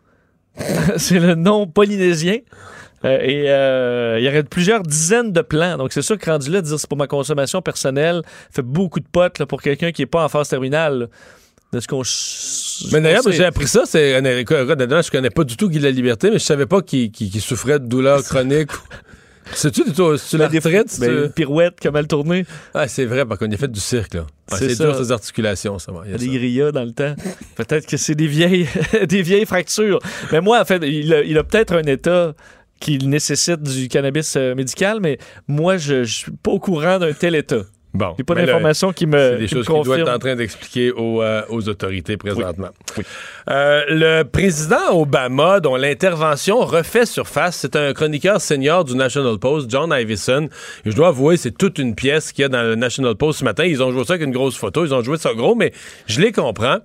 S2: c'est le nom polynésien. Euh, et euh, il y aurait plusieurs dizaines de plants. Donc, c'est sûr que rendu là, dire c'est pour ma consommation personnelle, fait beaucoup de potes là, pour quelqu'un qui n'est pas en phase terminale. là. De ce qu'on.
S1: Mais d'ailleurs, j'ai appris ça, c'est, je connais pas du tout Guy de la Liberté, mais je savais pas qu'il, souffrait de douleurs chroniques. Sais-tu, tu, la
S2: Ben,
S1: retraite?
S2: ben, une pirouette, comme elle tournée.
S1: Ah, c'est vrai, parce qu'on a fait du cirque, là. Ah,
S2: C'est
S1: dur, ces articulations, ça. Il y a
S2: des grillas dans le temps. Peut-être que c'est des vieilles, des vieilles fractures. Mais moi, en fait, il a, il a peut-être un état qui nécessite du cannabis euh, médical, mais moi, je ne suis pas au courant d'un tel état.
S1: Bon.
S2: J'ai pas
S1: mais là,
S2: d'informations qui me,
S1: C'est des
S2: qui
S1: choses qu'il doit être en train d'expliquer aux, euh, aux autorités présentement. Euh, le président Obama, dont l'intervention refait surface, c'est un chroniqueur senior du National Post, John Ivison. Et je dois avouer, c'est toute une pièce qu'il y a dans le National Post ce matin. Ils ont joué ça avec une grosse photo, ils ont joué ça gros, mais je les comprends.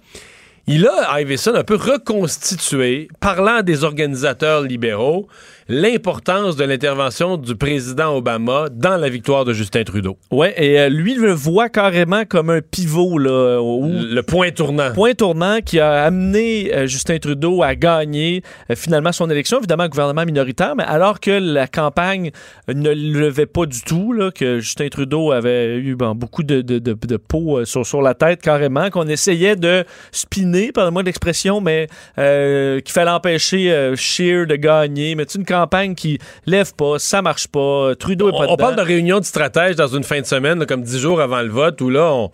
S1: Il a, Ivison, un peu reconstitué, parlant des organisateurs libéraux, l'importance de l'intervention du président Obama dans la victoire de Justin Trudeau.
S2: Ouais, et euh, lui le voit carrément comme un pivot là, où
S1: Le point tournant.
S2: point tournant qui a amené euh, Justin Trudeau à gagner euh, finalement son élection, évidemment gouvernement minoritaire, mais alors que la campagne ne le levait pas du tout, là, que Justin Trudeau avait eu bon, beaucoup de, de, de, de peau euh, sur, sur la tête carrément, qu'on essayait de spinner, pardonnez-moi de l'expression, mais qu'il fallait empêcher Scheer de gagner, mais une campagne qui lève pas, ça marche pas, Trudeau est pas
S1: on, on parle de réunion de stratège dans une fin de semaine, là, comme dix jours avant le vote, où là, on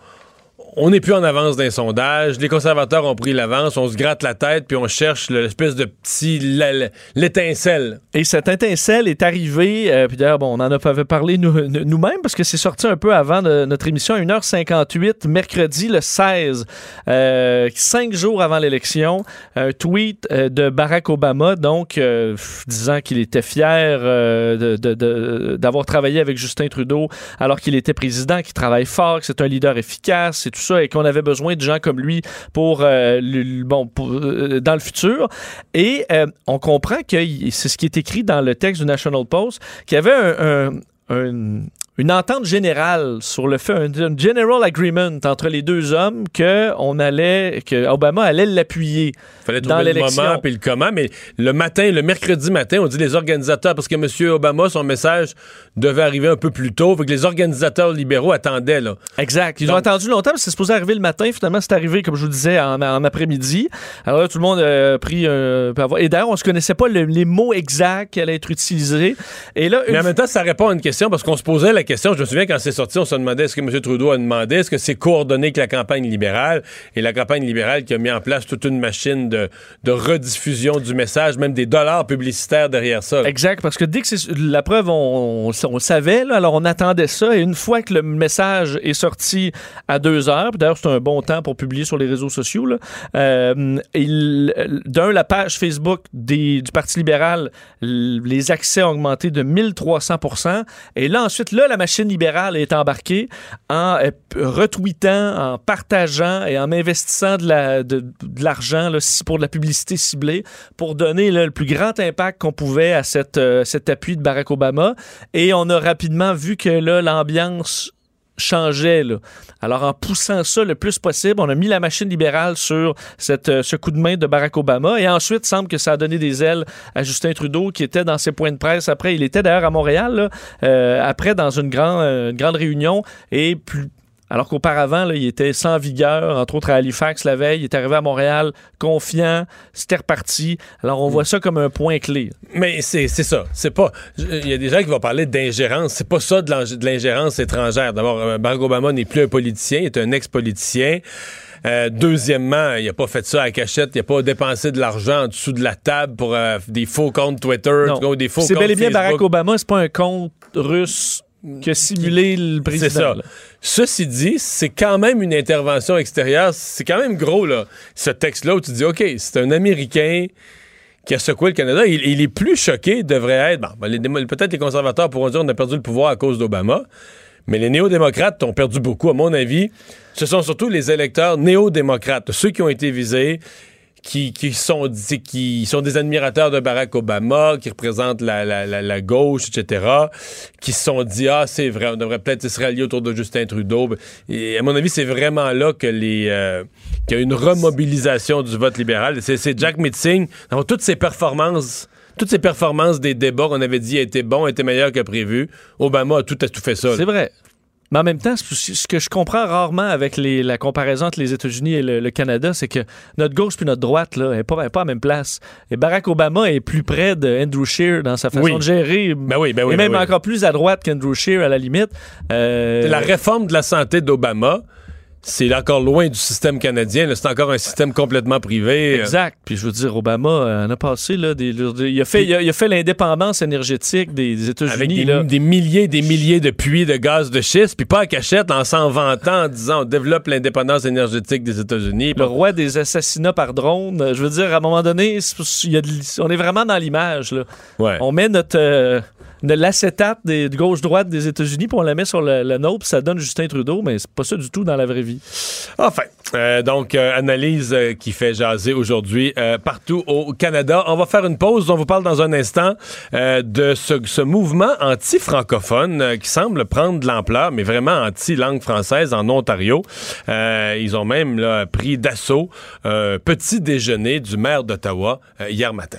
S1: on n'est plus en avance d'un sondage. Les conservateurs ont pris l'avance. On se gratte la tête, puis on cherche l'espèce de petit... l'étincelle.
S2: Et cette étincelle est arrivée, euh, puis d'ailleurs, bon, on en avait parlé nous- nous-mêmes parce que c'est sorti un peu avant notre émission à 1h58, mercredi le 16, euh, cinq jours avant l'élection, un tweet euh, de Barack Obama, donc disant qu'il était fier d'avoir travaillé avec Justin Trudeau alors qu'il était président, qu'il travaille fort, que c'est un leader efficace et tout et qu'on avait besoin de gens comme lui pour, euh, bon, euh, dans le futur. Et euh, on comprend que c'est ce qui est écrit dans le texte du National Post, qu'il y avait un- une entente générale sur le fait, un, general agreement entre les deux hommes que on allait, que Obama allait l'appuyer
S1: fallait
S2: dans
S1: trouver le
S2: l'élection.
S1: moment puis le comment, mais le matin, le mercredi matin, on dit les organisateurs, parce que M. Obama, son message devait arriver un peu plus tôt, fait que les organisateurs libéraux attendaient, là.
S2: Exact. Ils ont attendu longtemps, mais c'est supposé arriver le matin. Finalement, c'est arrivé, comme je vous disais, en, en après-midi. Alors là, tout le monde a pris un. peut avoir- Et d'ailleurs, on se connaissait pas le- les mots exacts qui allaient être utilisés. Et là, une
S1: Mais en même temps, ça répond à une question, parce qu'on se posait la question, je me souviens quand c'est sorti, on se demandait est-ce que M. Trudeau a demandé, est-ce que c'est coordonné avec la campagne libérale, et la campagne libérale qui a mis en place toute une machine de, rediffusion du message, même des dollars publicitaires derrière ça.
S2: Exact, parce que dès que c'est la preuve, on, on, savait, alors on attendait ça, et une fois que le message est sorti à deux heures, d'ailleurs c'est un bon temps pour publier sur les réseaux sociaux, euh, d'un, la page Facebook du Parti libéral, les accès ont augmenté de 1300 et là ensuite, là, la machine libérale est embarquée en euh, retweetant, en partageant et en investissant de la- l'argent là, pour de la publicité ciblée pour donner le plus grand impact qu'on pouvait à euh, cet appui de Barack Obama. Et on a rapidement vu que là, l'ambiance changeait. Là. Alors, en poussant ça le plus possible, on a mis la machine libérale sur cette, euh, ce coup de main de Barack Obama. Et ensuite, semble que ça a donné des ailes à Justin Trudeau, qui était dans ses points de presse après. Il était d'ailleurs à Montréal, euh, après, dans une, grand, euh, grande réunion. Et. Alors qu'auparavant, il était sans vigueur, entre autres à Halifax la veille. Il est arrivé à Montréal confiant, c'était reparti. Alors, on voit ça comme un point clé.
S1: Mais c'est c'est ça. C'est pas. Il y a des gens qui vont parler d'ingérence. C'est pas ça de l'ing- de l'ingérence étrangère. D'abord, euh, Barack Obama n'est plus un politicien, il est un ex-politicien. Euh, deuxièmement, il a pas fait ça à cachette. Il a pas dépensé de l'argent en dessous de la table pour euh, des faux comptes Twitter,
S2: Non.
S1: ou des faux
S2: C'est
S1: comptes
S2: bel et bien
S1: Facebook.
S2: Barack Obama, c'est pas un compte russe qui a simulé le président.
S1: C'est ça.
S2: là.
S1: Ceci dit, c'est quand même une intervention extérieure. C'est quand même gros, là. Ce texte-là où tu dis, OK, c'est un Américain qui a secoué le Canada. Il, il est plus choqué, devrait être. Bon, ben, peut-être les conservateurs pourront dire on a perdu le pouvoir à cause d'Obama. Mais les néo-démocrates ont perdu beaucoup, à mon avis. Ce sont surtout les électeurs néo-démocrates, ceux qui ont été visés, qui, qui sont, qui sont des admirateurs de Barack Obama, qui représentent la, la- la- la gauche, etc., qui se sont dit Ah, c'est vrai, on devrait peut-être se rallier autour de Justin Trudeau. Et à mon avis, c'est vraiment là que les euh, qu'il y a une remobilisation du vote libéral. C'est c'est Jack Mitzing, dans toutes ses performances. Toutes ses performances des débats qu'on avait dit étaient bons, étaient meilleurs que prévu. Obama a tout, a tout fait ça.
S2: C'est vrai. Mais en même temps, ce que je comprends rarement avec les- la comparaison entre les États-Unis et le, le Canada, c'est que notre gauche puis notre droite là, n'est pas, elle est pas à la même place. Et Barack Obama est plus près de Andrew Scheer dans sa façon
S1: Oui.
S2: de gérer.
S1: Ben oui, ben oui,
S2: et
S1: ben
S2: même encore plus à droite qu'Andrew Scheer, à la limite. Euh,
S1: La réforme de la santé d'Obama, c'est encore loin du système canadien. C'est encore un système complètement privé.
S2: Exact. Puis je veux dire, Obama euh, en a passé là, des, il a fait, il a, il a fait l'indépendance énergétique des, des
S1: Avec
S2: États-Unis
S1: des,
S2: là.
S1: des milliers des milliers de puits de gaz de schiste, puis pas à cachette, en s'en vantant, en disant on développe l'indépendance énergétique des États-Unis.
S2: le roi des assassinats par drone. Je veux dire, à un moment donné, c'est- il y a de l- on est vraiment dans l'image.
S1: Ouais.
S2: On met notre, euh, de l'acétate de gauche-droite des États-Unis, puis on la met sur le, le nôtre, puis ça donne Justin Trudeau, mais c'est pas ça du tout dans la vraie vie.
S1: Enfin, euh, donc, euh, analyse euh, qui fait jaser aujourd'hui partout au Canada. On va faire une pause. On vous parle dans un instant de ce, mouvement anti-francophone qui semble prendre de l'ampleur, mais vraiment anti-langue française en Ontario. Ils ont même pris d'assaut un petit déjeuner du maire d'Ottawa hier matin.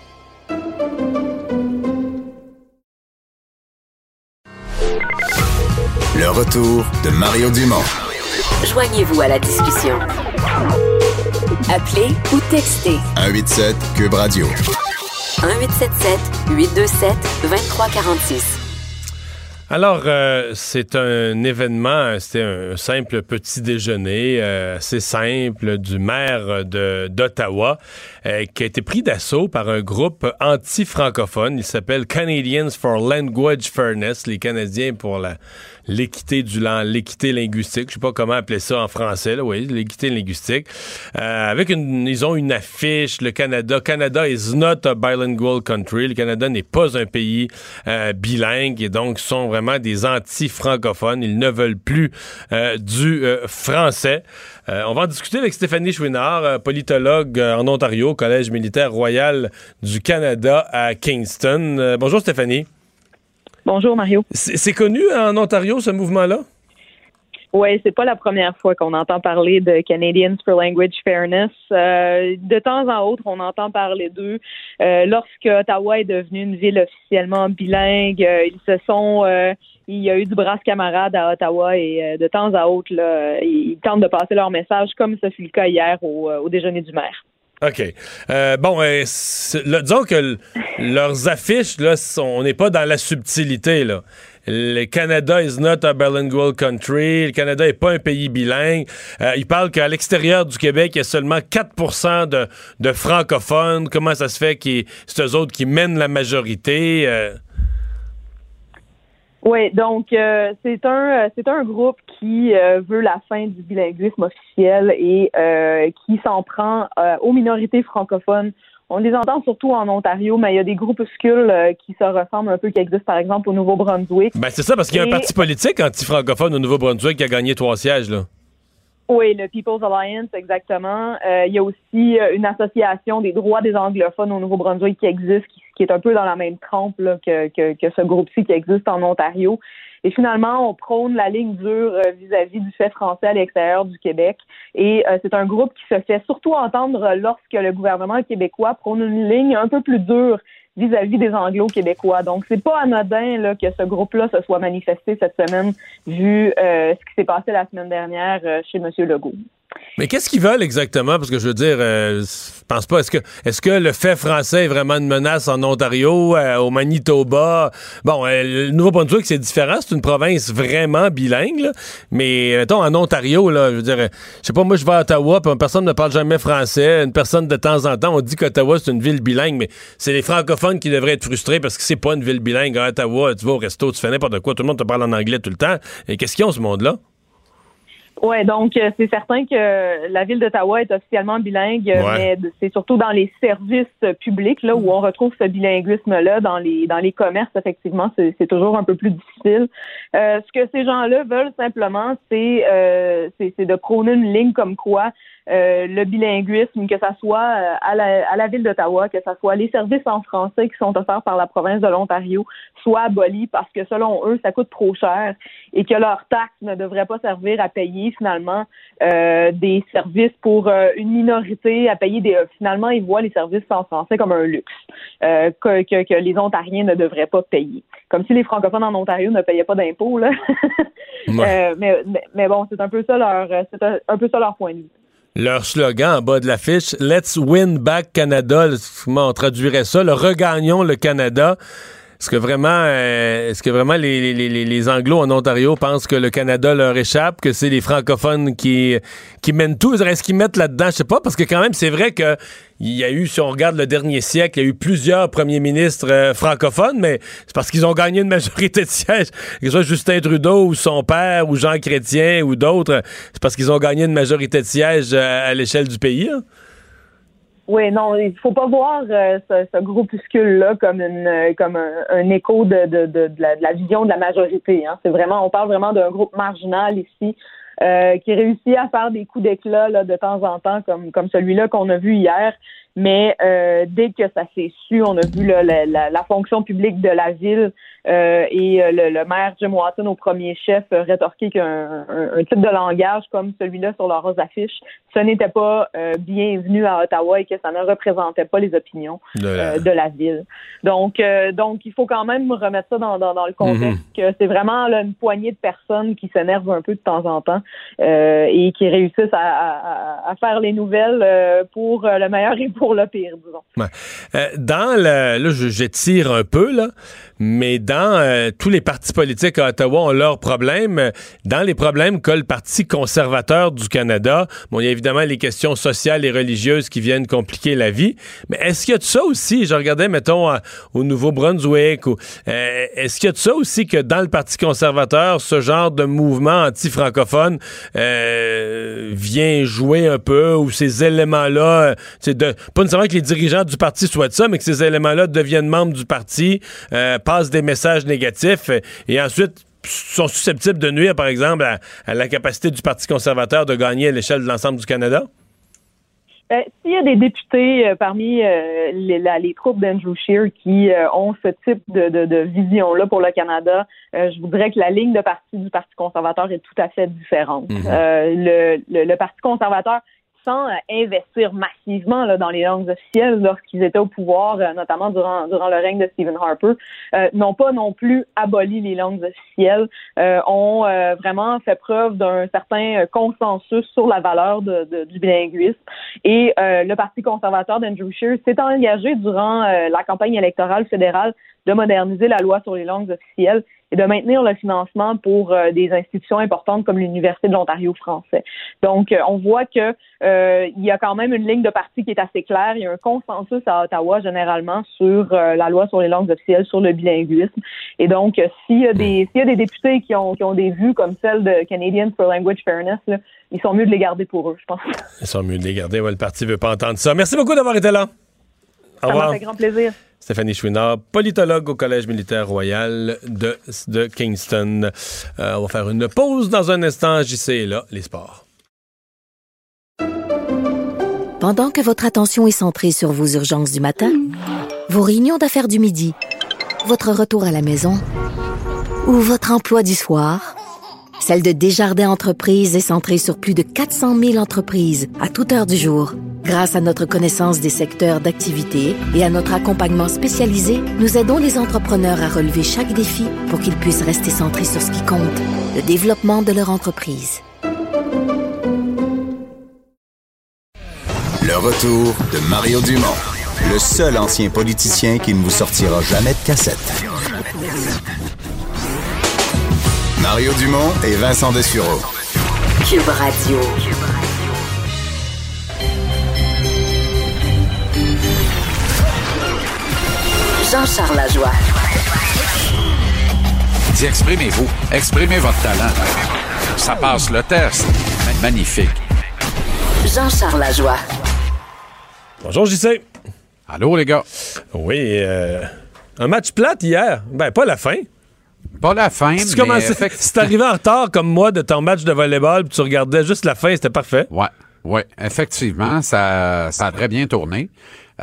S8: Retour de Mario Dumont.
S9: Joignez-vous à la discussion. Appelez ou textez
S8: 187 Cube Radio.
S9: 1877 827 2346.
S1: Alors, euh, c'est un événement, c'était un simple petit déjeuner, euh, assez simple, du maire de- d'Ottawa, euh, qui a été pris d'assaut par un groupe anti-francophone. Il s'appelle Canadians for Language Fairness, les Canadiens pour la l'équité du l'équité linguistique. Je sais pas comment appeler ça en français, là, oui, l'équité linguistique. Euh, avec une, ils ont une affiche, le Canada. Canada is not a bilingual country. Le Canada n'est pas un pays euh, bilingue et donc sont vraiment des anti-francophones. Ils ne veulent plus euh, du euh, français. Euh, on va en discuter avec Stéphanie Chouinard, politologue en Ontario, Collège militaire royal du Canada à Kingston. Bonjour Stéphanie.
S10: Bonjour Mario.
S1: C'est connu en Ontario ce mouvement-là?
S10: Oui, c'est pas la première fois qu'on entend parler de Canadians for Language Fairness. Euh, de temps en autre, on entend parler d'eux. Euh, lorsque Ottawa est devenue une ville officiellement bilingue, euh, ils se sont, il y a eu du brasse camarade à Ottawa et de temps à autre, là, ils tentent de passer leur message comme ce fut le cas hier au, au déjeuner du maire.
S1: OK. Euh, bon, euh, disons que leurs affiches, là, sont- on n'est pas dans la subtilité, là. Le Canada is not a bilingual country. Le Canada n'est pas un pays bilingue. Euh, ils parlent qu'à l'extérieur du Québec, il y a seulement 4 de, de francophones. Comment ça se fait que c'est eux autres qui mènent la majorité? euh?
S10: Oui, donc euh, c'est un euh, c'est un groupe qui euh, veut la fin du bilinguisme officiel et euh, qui s'en prend euh, aux minorités francophones. On les entend surtout en Ontario, mais il y a des groupuscules qui se ressemblent un peu, qui existent par exemple au Nouveau-Brunswick.
S1: Ben, c'est ça, parce qu'il y a un parti politique anti-francophone au Nouveau-Brunswick qui a gagné trois sièges, là.
S10: Oui, le People's Alliance, exactement. Il y a aussi une association des droits des anglophones au Nouveau-Brunswick qui existe, qui, qui est un peu dans la même trempe là, que, que, que ce groupe-ci qui existe en Ontario. Et finalement, on prône la ligne dure euh, vis-à-vis du fait français à l'extérieur du Québec. Et euh, c'est un groupe qui se fait surtout entendre lorsque le gouvernement québécois prône une ligne un peu plus dure vis-à-vis des anglo-québécois. Donc, c'est pas anodin là, que ce groupe-là se soit manifesté cette semaine, vu euh, ce qui s'est passé la semaine dernière euh, chez M. Legault.
S1: Mais qu'est-ce qu'ils veulent exactement? Parce que je veux dire, euh, je pense pas. Est-ce que, est-ce que le fait français est vraiment une menace en Ontario, euh, au Manitoba? Bon, euh, le Nouveau-Brunswick, c'est différent. C'est une province vraiment bilingue. là. Mais, mettons, en Ontario, là, je veux dire, je sais pas, moi, je vais à Ottawa, puis personne ne parle jamais français. Une personne, de temps en temps, on dit qu'Ottawa, c'est une ville bilingue, mais c'est les francophones qui devraient être frustrés parce que c'est pas une ville bilingue. À Ottawa, tu vas au resto, tu fais n'importe quoi. Tout le monde te parle en anglais tout le temps. Et qu'est-ce qu'ils ont, ce monde-là?
S10: Oui, donc euh, c'est certain que la ville d'Ottawa est officiellement bilingue, euh,
S1: Ouais.
S10: mais c'est surtout dans les services publics là où on retrouve ce bilinguisme-là. Dans les dans les commerces, effectivement, c'est toujours un peu plus difficile. Euh, ce que ces gens-là veulent simplement, c'est euh, c'est c'est de prôner une ligne comme quoi euh, le bilinguisme, que ça soit euh, à la, à la ville d'Ottawa, que ça soit les services en français qui sont offerts par la province de l'Ontario, soient abolis parce que selon eux, ça coûte trop cher et que leurs taxes ne devraient pas servir à payer finalement euh, des services pour euh, une minorité, à payer des. finalement, ils voient les services en français comme un luxe euh, que, que, que les Ontariens ne devraient pas payer. Comme si les francophones en Ontario ne payaient pas d'impôts, là. Mais, mais, mais bon, c'est un peu ça leur c'est un, un peu ça leur point de vue.
S1: Leur slogan en bas de l'affiche, Let's win back Canada. Comment on traduirait ça? Le regagnons le Canada. Est-ce que vraiment, euh, est-ce que vraiment les, les, Anglos en Ontario pensent que le Canada leur échappe, que c'est les francophones qui, qui mènent tout? Est-ce qu'ils mettent là-dedans? Je sais pas, parce que quand même, c'est vrai que il y a eu, si on regarde le dernier siècle, il y a eu plusieurs premiers ministres euh, francophones, mais c'est parce qu'ils ont gagné une majorité de sièges. Que ce soit Justin Trudeau ou son père ou Jean Chrétien ou d'autres, c'est parce qu'ils ont gagné une majorité de sièges euh, à l'échelle du pays. hein.
S10: Oui, non, il faut pas voir euh, ce, ce groupuscule-là comme une euh, comme un, écho de, de, de, la, de la vision de la majorité. Hein. C'est vraiment, on parle vraiment d'un groupe marginal ici euh, qui réussit à faire des coups d'éclat là, de temps en temps, comme comme celui-là qu'on a vu hier. Mais dès que ça s'est su, on a vu là, la, la fonction publique de la ville euh, et euh, le, le maire Jim Watson au premier chef rétorquer qu'un un, un type de langage comme celui-là sur leurs affiches, ce n'était pas euh, bienvenu à Ottawa et que ça ne représentait pas les opinions
S1: De la-
S10: euh, de la ville. Donc, donc il faut quand même remettre ça dans, dans, dans le contexte que c'est vraiment là, une poignée de personnes qui s'énervent un peu de temps en temps et qui réussissent à, à- à faire les nouvelles pour le meilleur et pour le pire, disons.
S1: Ouais. Dans le, là, je- j'étire un peu, là, mais dans euh, tous les partis politiques à Ottawa ont leurs problèmes. Euh, Dans les problèmes qu'a le Parti conservateur du Canada, bon, il y a évidemment les questions sociales et religieuses qui viennent compliquer la vie. Mais est-ce qu'il y a de ça aussi? Je regardais, mettons, à- au Nouveau-Brunswick. ou, euh, est-ce qu'il y a de ça aussi que dans le Parti conservateur, ce genre de mouvement anti-francophone euh, vient jouer un peu, ou ces éléments-là, euh, c'est de pas nécessairement que les dirigeants du parti souhaitent ça, mais que ces éléments-là deviennent membres du parti, euh, des messages négatifs euh, et ensuite sont susceptibles de nuire, par exemple, à, à la capacité du Parti conservateur de gagner à l'échelle de l'ensemble du Canada?
S10: Ben, S'il y a des députés euh, parmi euh, les, la- les troupes d'Andrew Scheer qui euh, ont ce type de, de, de vision-là pour le Canada, euh, je voudrais que la ligne de parti du Parti conservateur est tout à fait différente.
S11: Mhm.
S10: Euh, le, le, le Parti conservateur sans euh, investir massivement là, dans les langues officielles lorsqu'ils étaient au pouvoir, euh, notamment durant, durant le règne de Stephen Harper, euh, n'ont pas non plus aboli les langues officielles, ont vraiment fait preuve d'un certain consensus sur la valeur de, du bilinguisme. Et le Parti conservateur d'Andrew Scheer s'est engagé durant la campagne électorale fédérale de moderniser la loi sur les langues officielles et de maintenir le financement pour euh, des institutions importantes comme l'Université de l'Ontario français. Donc, euh, on voit que euh, il y a quand même une ligne de parti qui est assez claire. Il y a un consensus à Ottawa généralement sur la loi sur les langues officielles, sur le bilinguisme. Et donc, s'il y a des s'il y a des députés qui ont qui ont des vues comme celle de Canadians for Language Fairness, ils sont mieux de les garder pour eux, je pense.
S1: Ils sont mieux de les garder. Ouais, le parti veut pas entendre ça. Merci beaucoup d'avoir été là.
S10: Au revoir. Ça m'a fait grand plaisir.
S1: Stéphanie Chouinard, politologue au Collège militaire royal de, de Kingston. Euh, on va faire une pause dans un instant. JC là, les sports.
S12: Pendant que votre attention est centrée sur vos urgences du matin, vos réunions d'affaires du midi, votre retour à la maison ou votre emploi du soir, celle de Desjardins Entreprises est centrée sur plus de 400 000 entreprises à toute heure du jour. Grâce à notre connaissance des secteurs d'activité et à notre accompagnement spécialisé, nous aidons les entrepreneurs à relever chaque défi pour qu'ils puissent rester centrés sur ce qui compte, le développement de leur entreprise.
S8: Le retour de Mario Dumont, le seul ancien politicien qui ne vous sortira jamais de cassette. Mario Dumont et Vincent Dessureau.
S9: Cube Radio. Jean-Charles Lajoie.
S11: Dis, exprimez-vous. Exprimez votre talent. Ça passe le test. Magnifique.
S9: Jean-Charles Lajoie.
S1: Bonjour, JC.
S11: Allô, les gars.
S1: Oui, euh, un match plate hier. Ben, pas la fin.
S11: Pas la fin,
S1: si mais... Si t'arrivais en retard comme moi de ton match de volleyball, puis tu regardais juste la fin, c'était parfait.
S11: Ouais, ouais, effectivement, ça, ça a très bien tourné.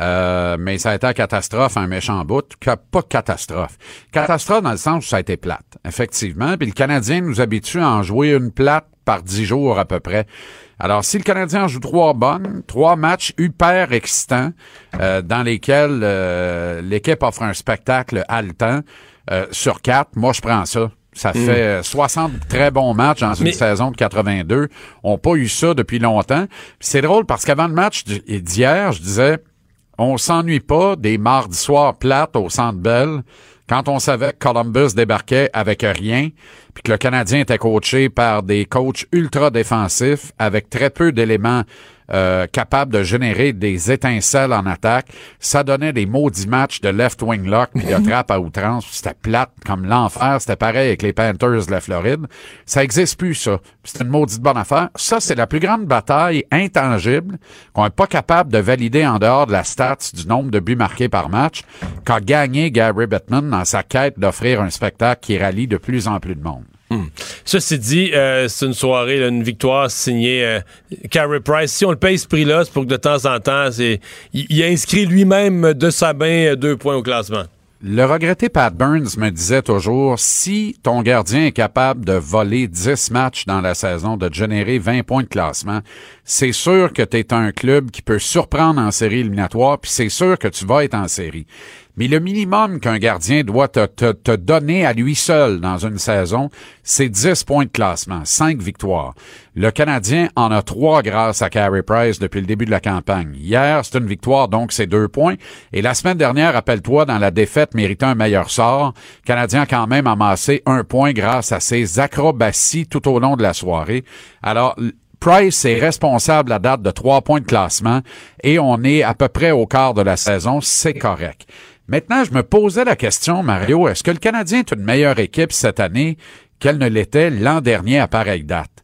S11: Euh, mais ça a été une catastrophe, un méchant bout. Pas catastrophe. Catastrophe dans le sens où ça a été plate, effectivement. Puis le Canadien nous habitue à en jouer une plate par dix jours à peu près. Alors, si le Canadien en joue trois bonnes, trois matchs hyper excitants, euh, dans lesquels euh, l'équipe offre un spectacle haletant, euh, sur quatre, moi, je prends ça. Ça hmm. fait 60 très bons matchs dans une saison de 82. On n'a pas eu ça depuis longtemps. C'est drôle parce qu'avant le match d'hier, je disais, on s'ennuie pas des mardis soirs plates au Centre Bell quand on savait que Columbus débarquait avec rien, puis que le Canadien était coaché par des coachs ultra défensifs avec très peu d'éléments euh, capable de générer des étincelles en attaque. Ça donnait des maudits matchs de left wing lock puis de trappe à outrance. C'était plate comme l'enfer. C'était pareil avec les Panthers de la Floride. Ça existe plus, ça. C'est une maudite bonne affaire. Ça, c'est la plus grande bataille intangible qu'on n'est pas capable de valider en dehors de la stats du nombre de buts marqués par match qu'a gagné Gary Bettman dans sa quête d'offrir un spectacle qui rallie de plus en plus de monde.
S1: Hmm. Ceci dit, euh, c'est une soirée, une victoire signée euh, Carey Price. Si on le paye ce prix-là, c'est pour que de temps en temps, c'est, il, a inscrit lui-même de sa main deux points au classement.
S11: Le regretté Pat Burns me disait toujours, si ton gardien est capable de voler 10 matchs dans la saison, de générer 20 points de classement, c'est sûr que tu es un club qui peut surprendre en série éliminatoire, puis c'est sûr que tu vas être en série. Mais le minimum qu'un gardien doit te, te, donner à lui seul dans une saison, c'est 10 points de classement, 5 victoires. Le Canadien en a 3 grâce à Carey Price depuis le début de la campagne. Hier, c'est une victoire, donc c'est 2 points. Et la semaine dernière, rappelle-toi, dans la défaite méritant un meilleur sort, le Canadien a quand même amassé un point grâce à ses acrobaties tout au long de la soirée. Alors, Price est responsable à date de trois points de classement et on est à peu près au quart de la saison. C'est correct. Maintenant, je me posais la question, Mario, est-ce que le Canadien est une meilleure équipe cette année qu'elle ne l'était l'an dernier à pareille date?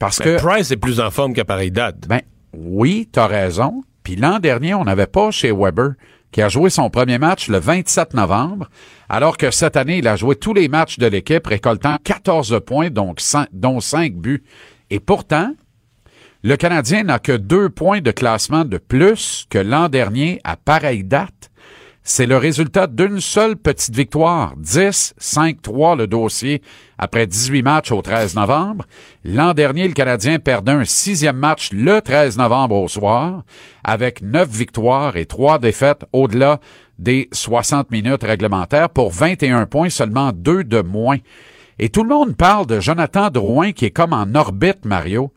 S1: Parce ben, que Price est plus en forme qu'à pareille date.
S11: Ben oui, t'as raison. Puis l'an dernier, on n'avait pas chez Weber qui a joué son premier match le 27 novembre, alors que cette année, il a joué tous les matchs de l'équipe, récoltant 14 points, donc dont 5 buts. Et pourtant, le Canadien n'a que deux points de classement de plus que l'an dernier à pareille date. C'est le résultat d'une seule petite victoire. 10-5-3 le dossier après 18 matchs au 13 novembre. L'an dernier, le Canadien perdait un sixième match le 13 novembre au soir avec neuf victoires et trois défaites au-delà des 60 minutes réglementaires pour 21 points, seulement deux de moins. Et tout le monde parle de Jonathan Drouin qui est comme en orbite, Mario.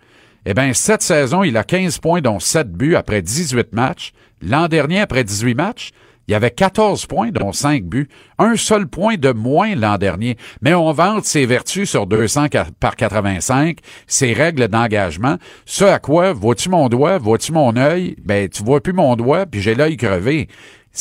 S11: Eh bien, cette saison, il a 15 points, dont 7 buts après 18 matchs. L'an dernier, après 18 matchs, il y avait 14 points, dont 5 buts. Un seul point de moins l'an dernier. Mais on vante ses vertus sur 200 par 85, ses règles d'engagement. Ce à quoi, vois-tu mon doigt, vois-tu mon œil? Ben, tu vois plus mon doigt, puis j'ai l'œil crevé.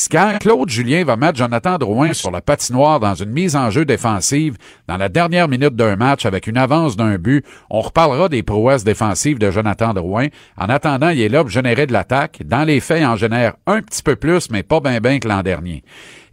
S11: Quand Claude Julien va mettre Jonathan Drouin sur la patinoire dans une mise en jeu défensive dans la dernière minute d'un match avec une avance d'un but, on reparlera des prouesses défensives de Jonathan Drouin. En attendant, il est là pour générer de l'attaque. Dans les faits, il en génère un petit peu plus, mais pas bien bien que l'an dernier.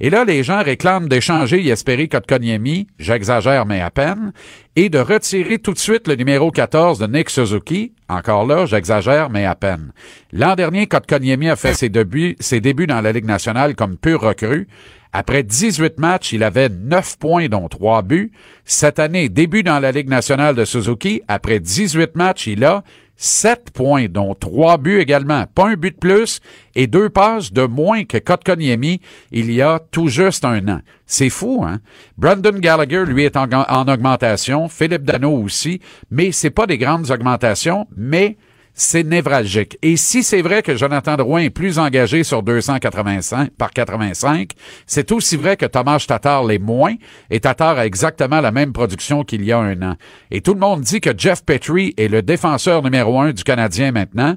S11: Et là, les gens réclament d'échanger Yesperi Kotkaniemi, j'exagère mais à peine, et de retirer tout de suite le numéro 14 de Nick Suzuki, encore là, j'exagère mais à peine. L'an dernier, Kotkaniemi a fait ses débuts, ses débuts dans la Ligue nationale comme pur recrue. Après 18 matchs, il avait 9 points dont 3 buts. Cette année, début dans la Ligue nationale de Suzuki, après 18 matchs, il a 7 points, dont 3 buts également. Pas un but de plus et deux passes de moins que Kotkaniemi il y a tout juste un an. C'est fou, hein? Brandon Gallagher, lui, est en, en augmentation. Philippe Dano aussi. Mais c'est pas des grandes augmentations, mais c'est névralgique. Et si c'est vrai que Jonathan Drouin est plus engagé sur 285 par 85, c'est aussi vrai que Thomas Tatar l'est moins et Tatar a exactement la même production qu'il y a un an. Et tout le monde dit que Jeff Petrie est le défenseur numéro un du Canadien maintenant.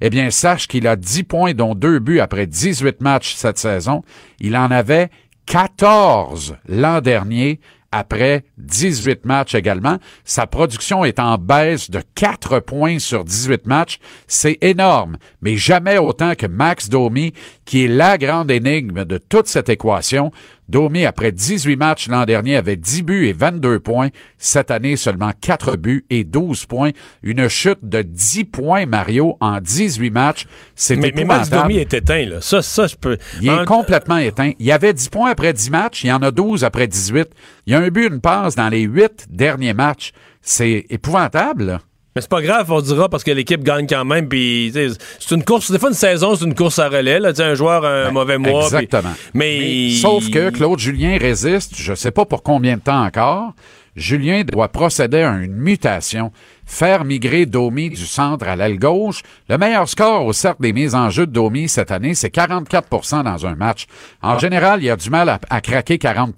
S11: Eh bien, sache qu'il a 10 points dont deux buts après 18 matchs cette saison. Il en avait 14 l'an dernier après 18 matchs également. Sa production est en baisse de 4 points sur 18 matchs. C'est énorme, mais jamais autant que Max Domi, qui est la grande énigme de toute cette équation. Domi, après 18 matchs l'an dernier, avait 10 buts et 22 points. Cette année, seulement 4 buts et 12 points. Une chute de 10 points, Mario, en 18 matchs. C'est
S1: mais, mais Max Domi est éteint, là. Ça, ça, je peux...
S11: Il est complètement éteint. Il y avait 10 points après 10 matchs. Il y en a 12 après 18. Il y a un but, une passe dans les 8 derniers matchs. C'est épouvantable, là.
S1: Mais c'est pas grave, on dira, parce que l'équipe gagne quand même. Puis c'est une course, des fois une saison, c'est une course à relais. Là, un joueur a un
S11: Ben,
S1: mauvais mois.
S11: Exactement.
S1: mais...
S11: Sauf que Claude Julien résiste, je sais pas pour combien de temps encore. Julien doit procéder à une mutation, faire migrer Domi du centre à l'aile gauche. Le meilleur score au cercle des mises en jeu de Domi cette année, c'est 44% dans un match. En général, il a du mal à, à craquer 40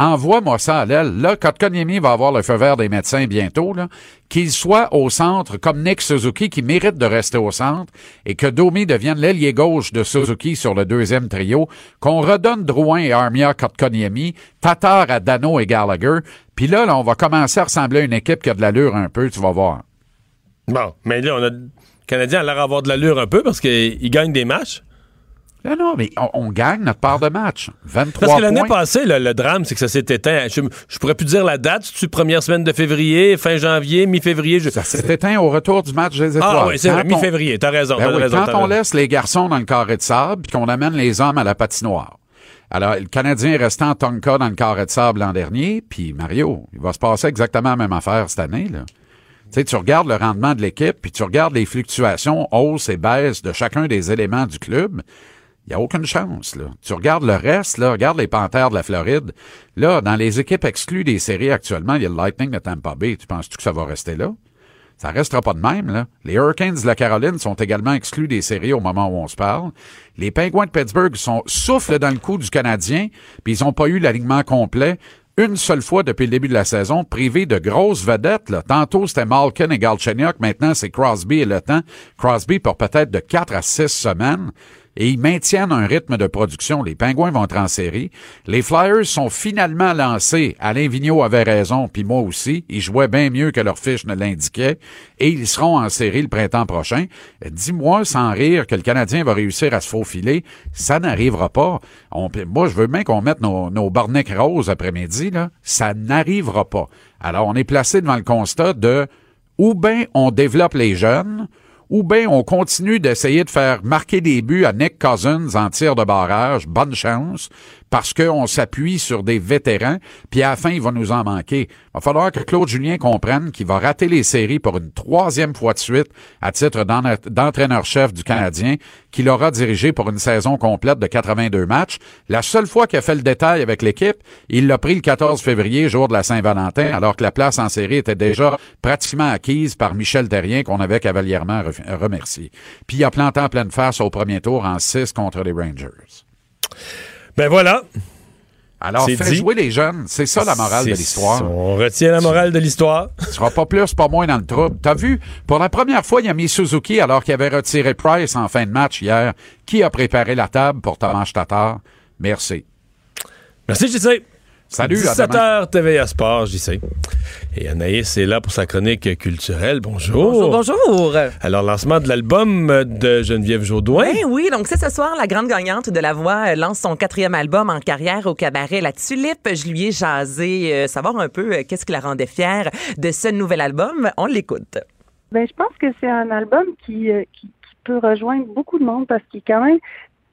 S11: Envoie-moi ça à l'aile. Là, Kotkaniemi va avoir le feu vert des médecins bientôt. Qu'il soit au centre, comme Nick Suzuki, qui mérite de rester au centre, et que Domi devienne l'ailier gauche de Suzuki sur le deuxième trio, qu'on redonne Drouin et Armia Kotkaniemi, Tatar à Dano et Gallagher, puis là, là, on va commencer à ressembler à une équipe qui a de l'allure un peu, tu vas voir.
S1: Bon, mais là, on a... le Canadien a l'air d'avoir de l'allure un peu parce qu'il gagne des matchs.
S11: Non, non, mais on, on gagne notre part de match. 23
S1: Parce que l'année passée, le, le drame, c'est que ça s'est éteint. Je, je pourrais plus dire la date. C'est-tu première semaine de février, fin janvier, mi-février? Je...
S11: Ça s'est éteint au retour du match des étoiles.
S1: Ah oui, c'est mi-février. T'as raison.
S11: Ben oui,
S1: raison,
S11: quand on
S1: raison.
S11: laisse les garçons dans le carré de sable puis qu'on amène les hommes à la patinoire. Alors, le Canadien en Tonka dans le carré de sable l'an dernier, puis Mario, il va se passer exactement la même affaire cette année. Là. Tu sais, tu regardes le rendement de l'équipe, puis tu regardes les fluctuations, hausses et baisses de chacun des éléments du club. Il n'y a aucune chance. Là. Tu regardes le reste, là, regarde les Panthères de la Floride. Là, dans les équipes exclues des séries actuellement, il y a le Lightning de Tampa Bay. Tu penses-tu que ça va rester là? Ça restera pas de même, là. Les Hurricanes de la Caroline sont également exclus des séries au moment où on se parle. Les Penguins de Pittsburgh sont soufflent dans le coup du Canadien, puis ils ont pas eu l'alignement complet une seule fois depuis le début de la saison, privés de grosses vedettes. Là. Tantôt, c'était Malkin et Galchenyuk. Maintenant, c'est Crosby et le temps. Crosby pour peut-être de 4 à 6 semaines. Et ils maintiennent un rythme de production. Les Pingouins vont être en série. Les Flyers sont finalement lancés. Alain Vigneault avait raison, puis moi aussi. Ils jouaient bien mieux que leur fiche ne l'indiquait. Et ils seront en série le printemps prochain. Dis-moi sans rire que le Canadien va réussir à se faufiler. Ça n'arrivera pas. Moi, je veux bien qu'on mette nos, nos barnecs roses après-midi. Ça n'arrivera pas. Alors, on est placé devant le constat de ou bien on développe les jeunes, ou bien on continue d'essayer de faire marquer des buts à Nick Cousins en tir de barrage, bonne chance, parce qu'on s'appuie sur des vétérans, puis à la fin, il va nous en manquer. Il va falloir que Claude Julien comprenne qu'il va rater les séries pour une troisième fois de suite à titre d'en- d'entraîneur-chef du Canadien, qu'il aura dirigé pour une saison complète de 82 matchs. La seule fois qu'il a fait le détail avec l'équipe, il l'a pris le 14 février, jour de la Saint-Valentin, alors que la place en série était déjà pratiquement acquise par Michel Terrien, qu'on avait cavalièrement re- remercié. Puis il a planté en pleine face au premier tour en 6 contre les Rangers.
S1: Ben voilà.
S11: Alors, fais
S1: dit.
S11: jouer les jeunes. C'est ça la morale de l'histoire.
S1: On retient la morale de l'histoire.
S11: Tu seras pas plus, pas moins dans le trouble. T'as vu, pour la première fois, il a mis Suzuki alors qu'il avait retiré Price en fin de match hier. Qui a préparé la table pour Thomas Tatar? Merci.
S1: Merci, JC.
S11: Salut, à demain.
S1: 17h TVA Sport, JC. Et Anaïs est là pour sa chronique culturelle. Bonjour.
S13: Bonjour, bonjour.
S1: Alors, lancement de l'album de Geneviève Jaudoin.
S13: Ben oui, donc c'est ce soir, la grande gagnante de La Voix euh, lance son quatrième album en carrière au cabaret La Tulipe. Je lui ai jasé, euh, savoir un peu euh, qu'est-ce qui la rendait fière de ce nouvel album. On l'écoute.
S14: Ben, je pense que c'est un album qui, euh, qui, qui peut rejoindre beaucoup de monde parce qu'il est quand même,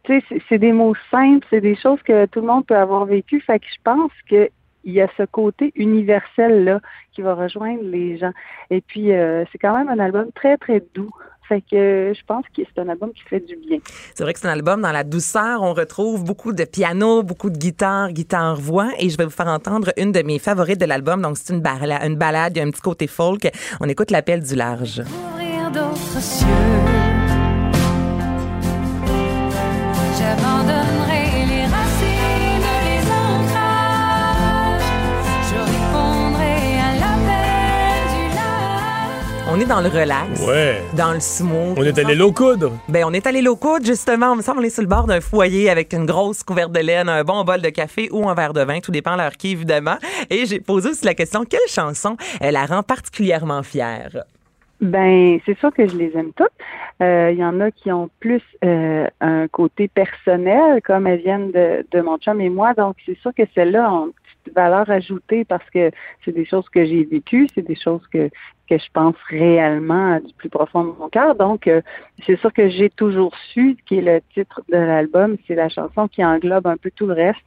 S14: tu sais, c'est- des mots simples, c'est des choses que tout le monde peut avoir vécu. Fait que je pense que il y a ce côté universel là qui va rejoindre les gens. Et puis euh, c'est quand même un album très très doux. Fait que je pense que c'est un album qui fait du bien.
S13: C'est vrai que c'est un album dans la douceur. On retrouve beaucoup de piano, beaucoup de guitare, guitare-voix. Et je vais vous faire entendre une de mes favorites de l'album. Donc, c'est une, bala- une balade, il y a un petit côté folk. On écoute l'appel du large.
S15: ouvrir d'autres cieux. J'abandonnerai les racines, les ancrages. Je répondrai à l'appel du large.
S13: On est dans le relax.
S1: Ouais.
S13: Dans le smooth.
S1: On est allé l'eau coudre.
S13: Ben, on est allé l'eau coude, justement. On me semble on est sur le bord d'un foyer avec une grosse couverte de laine, un bon bol de café ou un verre de vin. Tout dépend leur qui, évidemment. Et j'ai posé aussi la question, quelle chanson euh, la rend particulièrement fière?
S14: Ben, c'est sûr que je les aime toutes. Euh, Il y en a qui ont plus euh, un côté personnel, comme elles viennent de, de mon chum et moi. Donc, c'est sûr que celles-là ont une petite valeur ajoutée parce que c'est des choses que j'ai vécues, c'est des choses que, que je pense réellement du plus profond de mon cœur. Donc, euh, c'est sûr que j'ai toujours su, qui est le titre de l'album, c'est la chanson qui englobe un peu tout le reste.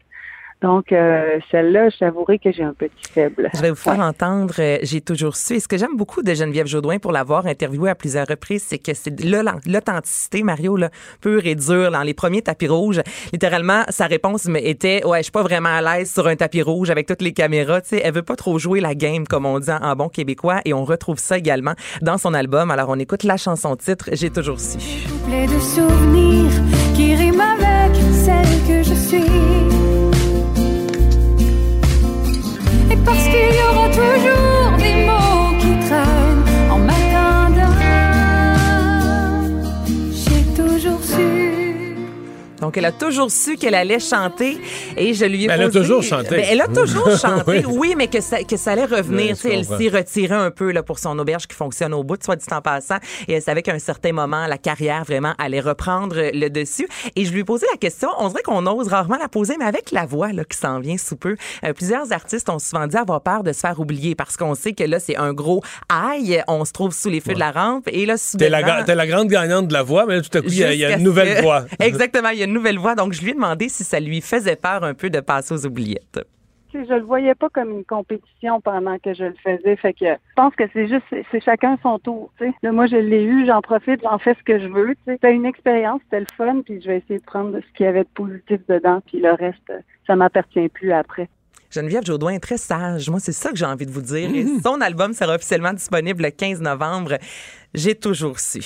S14: Donc, euh, celle-là, je t'avouerai que j'ai un petit faible.
S13: Je vais vous faire entendre euh, J'ai toujours su. Et ce que j'aime beaucoup de Geneviève Jaudoin pour l'avoir interviewée à plusieurs reprises, c'est que c'est l'authenticité, Mario, là, pure et dure. Dans les premiers tapis rouges, littéralement, sa réponse me était Ouais, je suis pas vraiment à l'aise sur un tapis rouge avec toutes les caméras. Tu sais, elle veut pas trop jouer la game, comme on dit en bon québécois. Et on retrouve ça également dans son album. Alors, on écoute la chanson titre J'ai toujours su.
S15: Couplet de souvenirs qui riment avec celle que je suis. Parce qu'il y aura toujours des mots
S13: Donc, elle a toujours su qu'elle allait chanter et je lui ai
S1: Elle a toujours chanté.
S13: Ben, elle a toujours chanté,
S1: Oui.
S13: oui, mais que ça, que ça allait revenir.
S1: Je
S13: elle s'y retirait un peu là, pour son auberge qui fonctionne au bout, soit dit en passant. Et elle savait qu'à un certain moment, la carrière vraiment allait reprendre le dessus. Et je lui ai posé la question, on dirait qu'on ose rarement la poser, mais avec la voix là, qui s'en vient sous peu, euh, plusieurs artistes ont souvent dit avoir peur de se faire oublier parce qu'on sait que là, c'est un gros aïe, on se trouve sous les feux de la rampe. Et là,
S1: T'es la,
S13: soudainement-
S1: ga- t'es la grande gagnante de la voix, mais là, tout à coup, il y a, y une nouvelle voix.
S13: Exactement, il y a une nouvelle voix. Donc, je lui ai demandé si ça lui faisait peur un peu de passer aux oubliettes.
S14: Je le voyais pas comme une compétition pendant que je le faisais. Fait que je pense que c'est juste, c'est- chacun son tour. Là, moi, je l'ai eu, j'en profite, j'en fais ce que je veux. C'était une expérience, c'était le fun, puis je vais essayer de prendre ce qu'il y avait de positif dedans, puis le reste, ça m'appartient plus après.
S13: Geneviève Jaudoin est très sage. Moi, c'est ça que j'ai envie de vous dire. Et
S1: Mhm.
S13: son album sera officiellement disponible le 15 novembre. J'ai toujours su.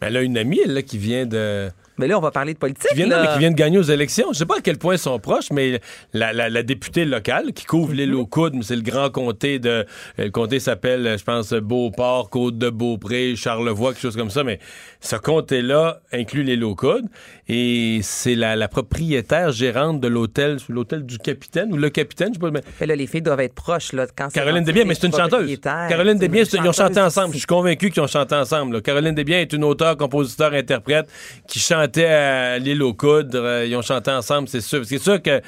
S1: Ben, Elle a une amie, elle, là, qui vient de.
S13: Mais là, on va parler de politique.
S1: Qui vient,
S13: là.
S1: non, mais qui vient de gagner aux élections. Je sais pas à quel point ils sont proches, mais la, la- la députée locale qui couvre
S13: Mhm.
S1: l'île aux coudes, c'est le grand comté de. euh, Le comté s'appelle, je pense, Beauport, Côte de Beaupré, Charlevoix, quelque chose comme ça. Mais ce comté-là inclut l'île aux coudes et c'est la, la propriétaire gérante de l'hôtel, l'hôtel du capitaine ou le capitaine, je sais pas. Mais...
S13: Mais là, les filles doivent être proches. Là, quand c'est
S1: Caroline Desbiens, mais c'est une chanteuse. Caroline Desbiens, ils ont chanté ensemble. Je suis convaincu qu'ils ont chanté ensemble. là. Caroline Desbiens est une auteure, compositeur, interprète qui chantait à l'île aux coudres. Euh, Ils ont chanté ensemble, c'est sûr. C'est sûr que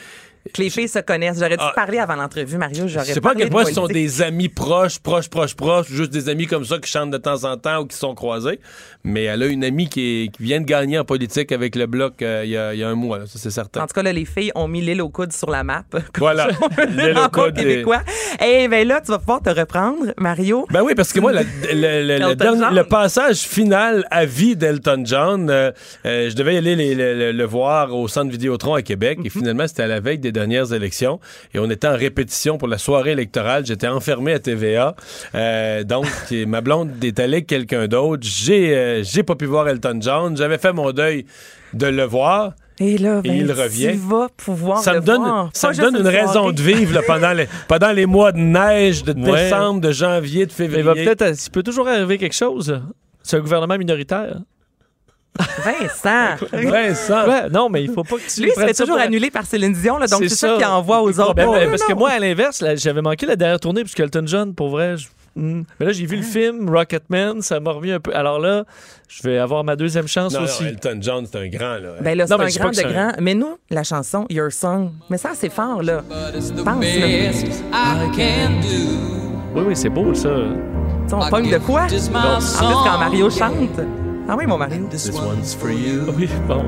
S13: Que les filles se connaissent. J'aurais dû
S1: Ah.
S13: parler avant l'entrevue, Mario. J'aurais
S1: Je sais pas à quel
S13: de
S1: point ce sont des amis proches, proches, proches, proches, ou juste des amis comme ça qui chantent de temps en temps ou qui sont croisés. Mais elle a une amie qui, est- qui vient de gagner en politique avec le bloc euh, il y, a, il y a un mois, là, ça c'est certain.
S13: En tout cas, là, les filles ont mis l'île au coude sur la map.
S1: Voilà, l'île au coude,
S13: québécois. Eh ben là, tu vas pouvoir te reprendre, Mario.
S1: Ben oui, parce que moi, le, passage final à vie d'Elton John, euh, euh, je devais aller les- le, voir au Centre Vidéotron à Québec,
S13: Mhm.
S1: et finalement, c'était à la veille des dernières élections, et on était en répétition pour la soirée électorale. J'étais enfermé à TVA, Euh, donc ma blonde est allée avec quelqu'un d'autre. J'ai euh, j'ai pas pu voir Elton John. J'avais fait mon deuil de le voir.
S13: Et là, ben,
S1: Et il revient.
S13: tu vas pouvoir
S1: Ça
S13: le
S1: me donne,
S13: voir.
S1: ça
S13: Pas
S1: me donne une raison de vivre là, pendant, les, pendant les mois de neige, de
S2: Ouais.
S1: décembre, de janvier, de
S2: Il
S1: février.
S2: va peut-être, il peut toujours arriver quelque chose. C'est un gouvernement minoritaire.
S13: Vincent.
S1: Vincent.
S2: Ouais, non, mais il faut pas que tu
S13: Lui, il se fait
S2: ça
S13: toujours
S2: pour-
S13: annuler par Céline Dion, là, donc c'est ça, qu'il envoie aux autres.
S2: Ben,
S13: Oh,
S2: ben,
S13: non,
S2: parce que moi, à l'inverse, j'avais manqué la dernière tournée, puisque Elton John, pour vrai, je- hmm. mais là, j'ai vu le film Rocketman, ça m'a remis un peu. Alors là, je vais avoir ma deuxième chance
S1: Non, non,
S2: aussi.
S1: Elton John, c'est un grand. Là.
S13: Ben là, c'est un grand de
S2: un-
S13: grand. Mais nous, la chanson Your Song, mais ça, c'est fort, là. Pense, là.
S2: Oui, oui, c'est beau, ça.
S13: Tu sais, on pogne de quoi? En plus, quand Mario chante. Ah oui, mon Mario.
S1: This one's for you.
S2: Oui, bon.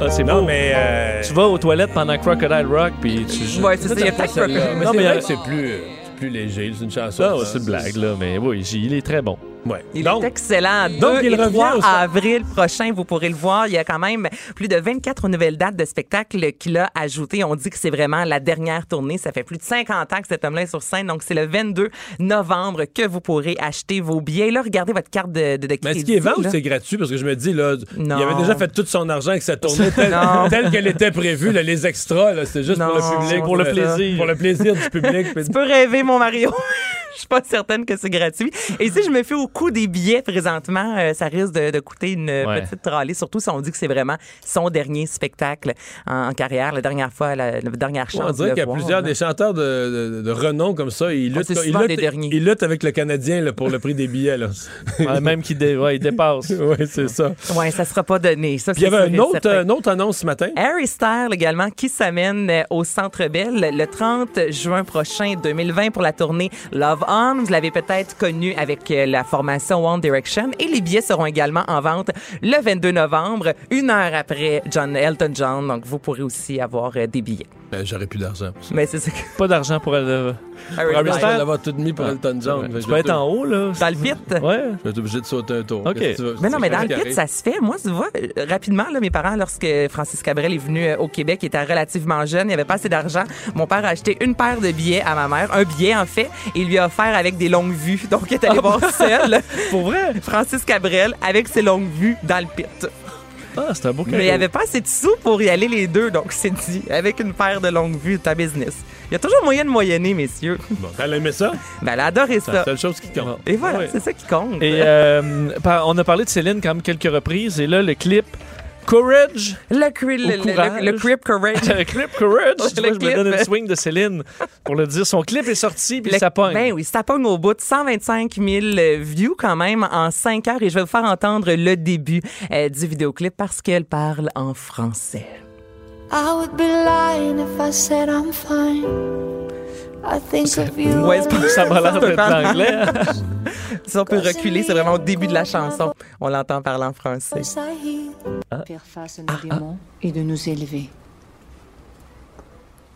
S2: Ah, c'est
S1: Non,
S2: beau.
S1: mais. euh,
S2: Tu vas aux toilettes pendant Crocodile Rock, puis tu.
S13: Ouais, c'est ça, il y a peut-être
S1: celle-là. Mais
S2: Non,
S1: c'est plus, c'est plus léger, c'est une chanson.
S2: Ouais, c'est une blague, là, mais oui, il est très bon.
S1: Ouais.
S13: Il
S1: Donc,
S13: est excellent. 2
S1: donc, il
S13: et 3
S1: revient au-
S13: avril prochain, vous pourrez le voir. Il y a quand même plus de 24 nouvelles dates de spectacles qu'il a ajoutées. On dit que c'est vraiment la dernière tournée. Ça fait plus de 50 ans que cet homme-là est sur scène. Donc, c'est le 22 novembre que vous pourrez acheter vos billets. Là, regardez votre carte de, de, de
S1: mais est-ce qu'il est vend ou c'est gratuit? Parce que je me dis, là,
S13: Non.
S1: il avait déjà fait tout son argent avec sa tournée telle, qu'elle était prévue. là, les extras, c'était juste pour le public.
S2: pour le plaisir.
S1: Pour le plaisir du public.
S13: Tu peux rêver, mon Mario. Je suis pas certaine que c'est gratuit. Et si je me fais au coût des billets présentement, euh, ça risque de, de coûter une
S2: Ouais.
S13: petite tralée, surtout si on dit que c'est vraiment son dernier spectacle en, en carrière, la dernière fois, la, la dernière chance.
S1: on dirait qu'il y a
S13: voir,
S1: plusieurs
S13: là.
S1: des chanteurs de, de- de renom comme ça. Ils luttent,
S13: c'est
S1: ils
S13: souvent
S1: luttent- ils luttent avec le Canadien là, pour le prix des billets. Là.
S2: Ouais, même qu'il dé- ouais, il dépasse.
S1: oui, c'est ça.
S13: Ouais, ça sera pas donné. Ça,
S1: Puis il y avait une autre, euh, autre annonce ce matin.
S13: Harry Styles également qui s'amène euh, au Centre Bell le 30 juin prochain 2020 pour la tournée Love On. Vous l'avez peut-être connu avec euh, la formation One Direction et les billets seront également en vente le 22 novembre, une heure après John Elton John. Donc vous pourrez aussi avoir euh, des billets.
S1: Ben, J'aurais plus d'argent pour ça.
S13: Mais c'est ça.
S2: Pas d'argent pour elle. euh,
S13: Harry Styles.
S1: Styles l'avoir tout mis pour Elton John. Fait que
S2: Tu
S1: je
S2: peux
S1: vais
S2: être en haut, là.
S13: Dans le pit?
S2: Ouais.
S1: Je vais être obligé de sauter un tour.
S2: OK.
S1: Qu'est-ce que tu veux?
S13: Mais non, mais dans le pit, ça se fait. Moi, tu vois, euh, rapidement, là, mes parents, lorsque Francis Cabrel est venu euh, au Québec, il était relativement jeune, il n'y avait pas assez d'argent. Mon père a acheté une paire de billets à ma mère, un billet en fait, et il lui a offert avec des longues vues. Donc, il est allé voir seul
S2: Pour vrai?
S13: Francis Cabrel avec ses longues vues dans le pit.
S2: Ah, c'est un beau cadeau.
S13: Mais il n'y avait pas assez de sous pour y aller les deux, donc c'est dit, avec une paire de longues vues, ta business. Il y a toujours moyen de moyenner, messieurs.
S1: Bon, elle aimait ça?
S13: Ben, elle a adoré
S1: C'est la
S13: ça.
S1: seule chose qui compte.
S13: Et voilà, c'est ça qui compte.
S2: Et euh, on a parlé de Céline quand même quelques reprises. Et là, le clip Courage.
S13: le, cri- le, le,
S2: courage.
S13: le, le Crip Courage.
S2: Le clip Courage. Tu
S13: Le
S2: vois, je me
S13: clip.
S2: donne une swing de Céline pour le dire. Son clip est sorti, puis
S13: Le-
S2: ça pogne.
S13: Ben oui, ça pogne au bout de 125 000 euh, views quand même en 5 heures et je vais vous faire entendre le début euh, du vidéoclip parce qu'elle parle en français.
S15: I would be lying if I said I'm fine.
S13: Ouais, c'est pas
S2: Ça m'a l'air d'être l'anglais.
S13: Si on peut reculer, c'est vraiment au début de la chanson. On l'entend parler en français.
S16: Faire face à nos démons et de nous élever.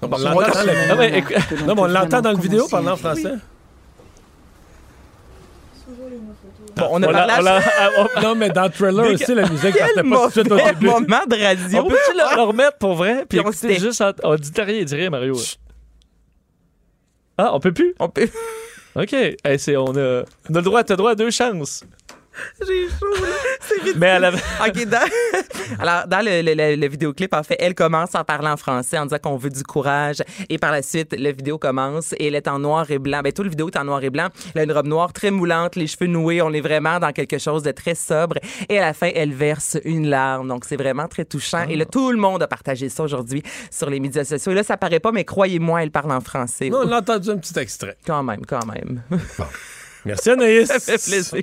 S1: On l'entend dans la-
S2: Ah, mais écoute-
S1: Non, mais on l'entend dans le vidéo parler en français.
S13: Bon, on a
S2: On l'a-
S13: parlé
S2: on
S13: à
S2: l'a- ah, oh,
S1: Non, mais dans Thriller
S13: Quel-
S1: aussi, la musique partait pas tout de suite au début.
S13: moment de radio.
S2: On peut-tu le, le remettre pour vrai? Puis
S13: on s'était-
S2: juste... En... On dit rien, dis rien, Mario. Ah, on peut plus?
S13: On peut...
S2: OK. Hey, c'est, on, a, on a le droit, t'as droit à deux chances.
S13: J'ai chaud, là. C'est ridicule.
S2: Mais elle avait...
S13: OK, dans... Alors, dans le, le- le- vidéoclip, en fait, elle commence en parlant français, en disant qu'on veut du courage. Et par la suite, le vidéo commence et elle est en noir et blanc. Ben, tout le vidéo est en noir et blanc. Elle a une robe noire très moulante, les cheveux noués. On est vraiment dans quelque chose de très sobre. Et à la fin, elle verse une larme. Donc, c'est vraiment très touchant. Et là, tout le monde a partagé ça aujourd'hui sur les médias sociaux. Et là, ça paraît pas, mais croyez-moi, elle parle en français.
S1: Non, on a entendu un petit extrait.
S13: Quand même, quand même.
S1: Merci Anaïs.
S13: ça fait plaisir.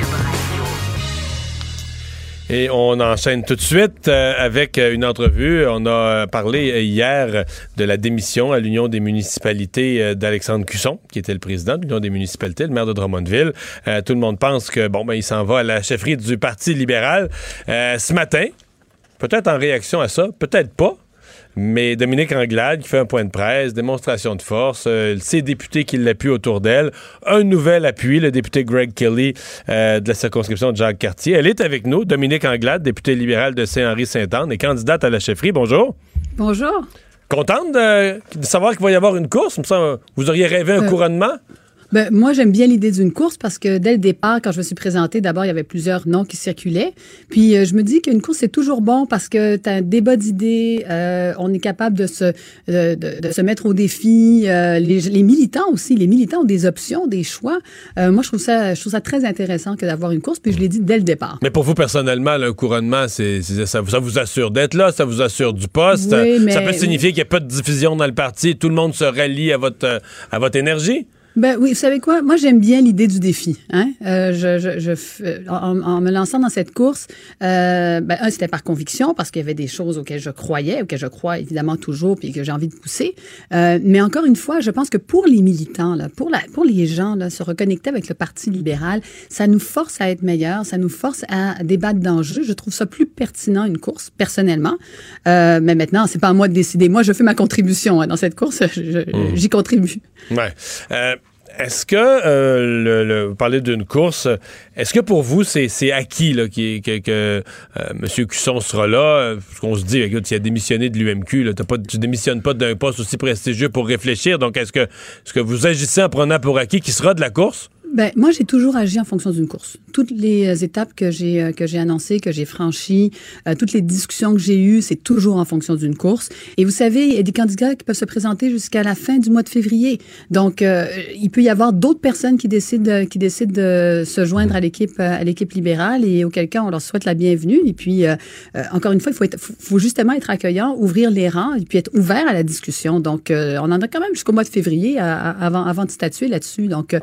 S1: Et on enchaîne tout de suite euh, avec euh, une entrevue. On a euh, parlé hier de la démission à l'Union des municipalités d'Alexandre Cusson, qui était le président de l'Union des municipalités, le maire de Drummondville. tout le monde pense que bon ben il s'en va à la chefferie du Parti libéral ce matin. Peut-être en réaction à ça, peut-être pas. Mais Dominique Anglade qui fait un point de presse, démonstration de force, euh, ses députés qui l'appuient autour d'elle, un nouvel appui, le député Greg Kelly euh, de la circonscription de Jacques Cartier. Elle est avec nous, Dominique Anglade, députée libérale de Saint-Henri-Saint-Anne et candidate à la chefferie. Bonjour.
S17: Bonjour.
S1: Contente de, savoir qu'il va y avoir une course? Vous auriez rêvé un
S17: Euh,
S1: couronnement?
S17: Ben, moi, j'aime bien l'idée d'une course parce que dès le départ, quand je me suis présentée, d'abord, il y avait plusieurs noms qui circulaient. Puis, euh, je me dis qu'une course, c'est toujours bon parce que tu as un débat d'idées, euh, on est capable de se, de, de- de se mettre au défi. euh, les, les militants aussi, les militants ont des options, des choix. Euh, moi, je trouve, ça, je trouve ça très intéressant que d'avoir une course, puis je l'ai dit dès le départ.
S1: Mais pour vous, personnellement, un couronnement, c'est, ça, ça vous assure d'être là, ça vous assure du poste.
S17: Oui, mais-
S1: Ça peut signifier qu'il n'y a pas de diffusion dans le parti, tout le monde se rallie à votre, à votre énergie?
S17: Ben oui, vous savez quoi? Moi, j'aime bien l'idée du défi. Hein? Euh, je, je, je f- en, en me lançant dans cette course, euh, ben, un, c'était par conviction parce qu'il y avait des choses auxquelles je croyais, auxquelles je crois évidemment toujours, puis que j'ai envie de pousser. Euh, mais encore une fois, je pense que pour les militants, là, pour, la, pour les gens, là, se reconnecter avec le Parti libéral, ça nous force à être meilleurs, ça nous force à débattre d'enjeux. Je trouve ça plus pertinent, une course, personnellement. Euh, mais maintenant, c'est pas à moi de décider. Moi, je fais ma contribution hein, dans cette course.
S1: Mmh.
S17: J'y contribue.
S1: Ouais. Est-ce que, euh, vous parlez d'une course, est-ce que pour vous, c'est, acquis là, qui- que, que euh, M. Cusson sera là? Parce qu'on se dit, écoute, s'il a démissionné de l'UMQ, tu démissionnes pas d'un poste aussi prestigieux pour réfléchir. Donc, est-ce que, est-ce que vous agissez en prenant pour acquis qu'il sera de la course?
S17: Ben, moi, j'ai toujours agi en fonction d'une course. Toutes les euh, étapes que j'ai euh, que j'ai annoncées, que j'ai franchies, euh, toutes les discussions que j'ai eues, c'est toujours en fonction d'une course. Et vous savez, il y a des candidats qui peuvent se présenter jusqu'à la fin du mois de février. Donc, il peut y avoir d'autres personnes qui décident qui décident de se joindre à l'équipe à l'équipe libérale et auquel cas on leur souhaite la bienvenue. Et puis, encore une fois, il faut, être, faut, faut justement être accueillant, ouvrir les rangs et puis être ouvert à la discussion. Donc, on en a quand même jusqu'au mois de février avant avant de statuer là-dessus. Donc, euh,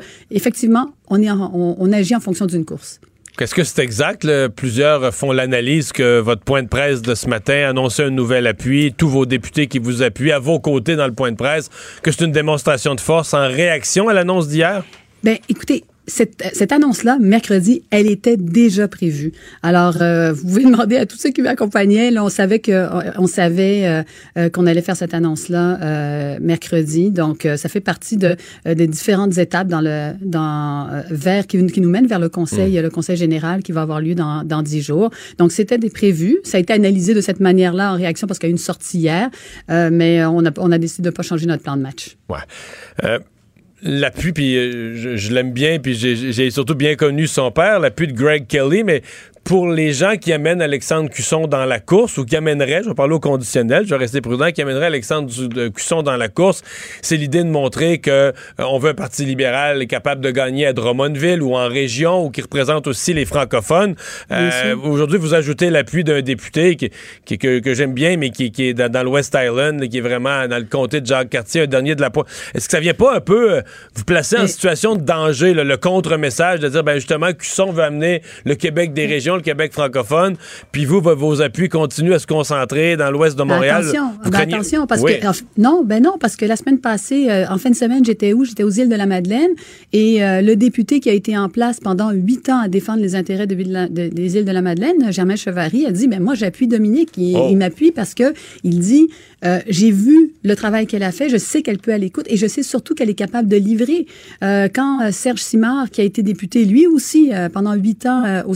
S17: on, est en- on, on agit en fonction d'une course.
S1: Est-ce que c'est exact? là? Plusieurs font l'analyse que votre point de presse de ce matin annonçait un nouvel appui, tous vos députés qui vous appuient à vos côtés dans le point de presse, que c'est une démonstration de force en réaction à l'annonce d'hier?
S17: Ben, écoutez, cette, cette annonce-là, mercredi, elle était déjà prévue. Alors, euh, vous pouvez demander à tous ceux qui m'accompagnaient. Là, on savait que on savait euh, euh, qu'on allait faire cette annonce-là euh, mercredi. Donc, euh, ça fait partie de euh, des différentes étapes dans le dans euh, vers qui, qui nous mènent vers le conseil, le conseil général qui va avoir lieu dans dans dix jours. Donc, c'était des prévus. Ça a été analysé de cette manière-là en réaction parce qu'il y a eu une sortie hier, euh, mais on a on a décidé de pas changer notre plan de match.
S1: Ouais. L'appui, puis euh, je, l'aime bien, puis j'ai surtout bien connu son père, l'appui de Greg Kelly, mais pour les gens qui amènent Alexandre Cusson dans la course ou qui amèneraient, je vais parler au conditionnel, je vais rester prudent, qui amènerait Alexandre Cusson dans la course, c'est l'idée de montrer que euh, on veut un parti libéral capable de gagner à Drummondville ou en région ou qui représente aussi les francophones. Euh, Aujourd'hui, vous ajoutez l'appui d'un député qui, qui- que, que j'aime bien, mais qui, qui est dans, dans le West Island, qui est vraiment dans le comté de Jacques-Cartier, un dernier de la pointe. Est-ce que ça vient pas un peu euh, vous placer en situation de danger, là, le contre-message, de dire, ben justement, Cusson veut amener le Québec des régions, le Québec francophone, puis vous, vos, appuis continuent à se concentrer dans l'ouest de
S17: Ben,
S1: Montréal.
S17: attention, ben,
S1: craignez-
S17: attention, parce
S1: Oui.
S17: que en non, ben non, parce que la semaine passée, euh, en fin de semaine, j'étais où? J'étais aux îles de la Madeleine et euh, le député qui a été en place pendant huit ans à défendre les intérêts de, ville- de- des îles de la Madeleine, Germain Chevary, a dit ben moi j'appuie Dominique. Il,
S18: Oh.
S17: il m'appuie parce que il dit euh, j'ai vu le travail qu'elle a fait, je sais qu'elle peut à l'écoute et je sais surtout qu'elle est capable de livrer. Quand Serge Simard, qui a été député lui aussi pendant huit ans au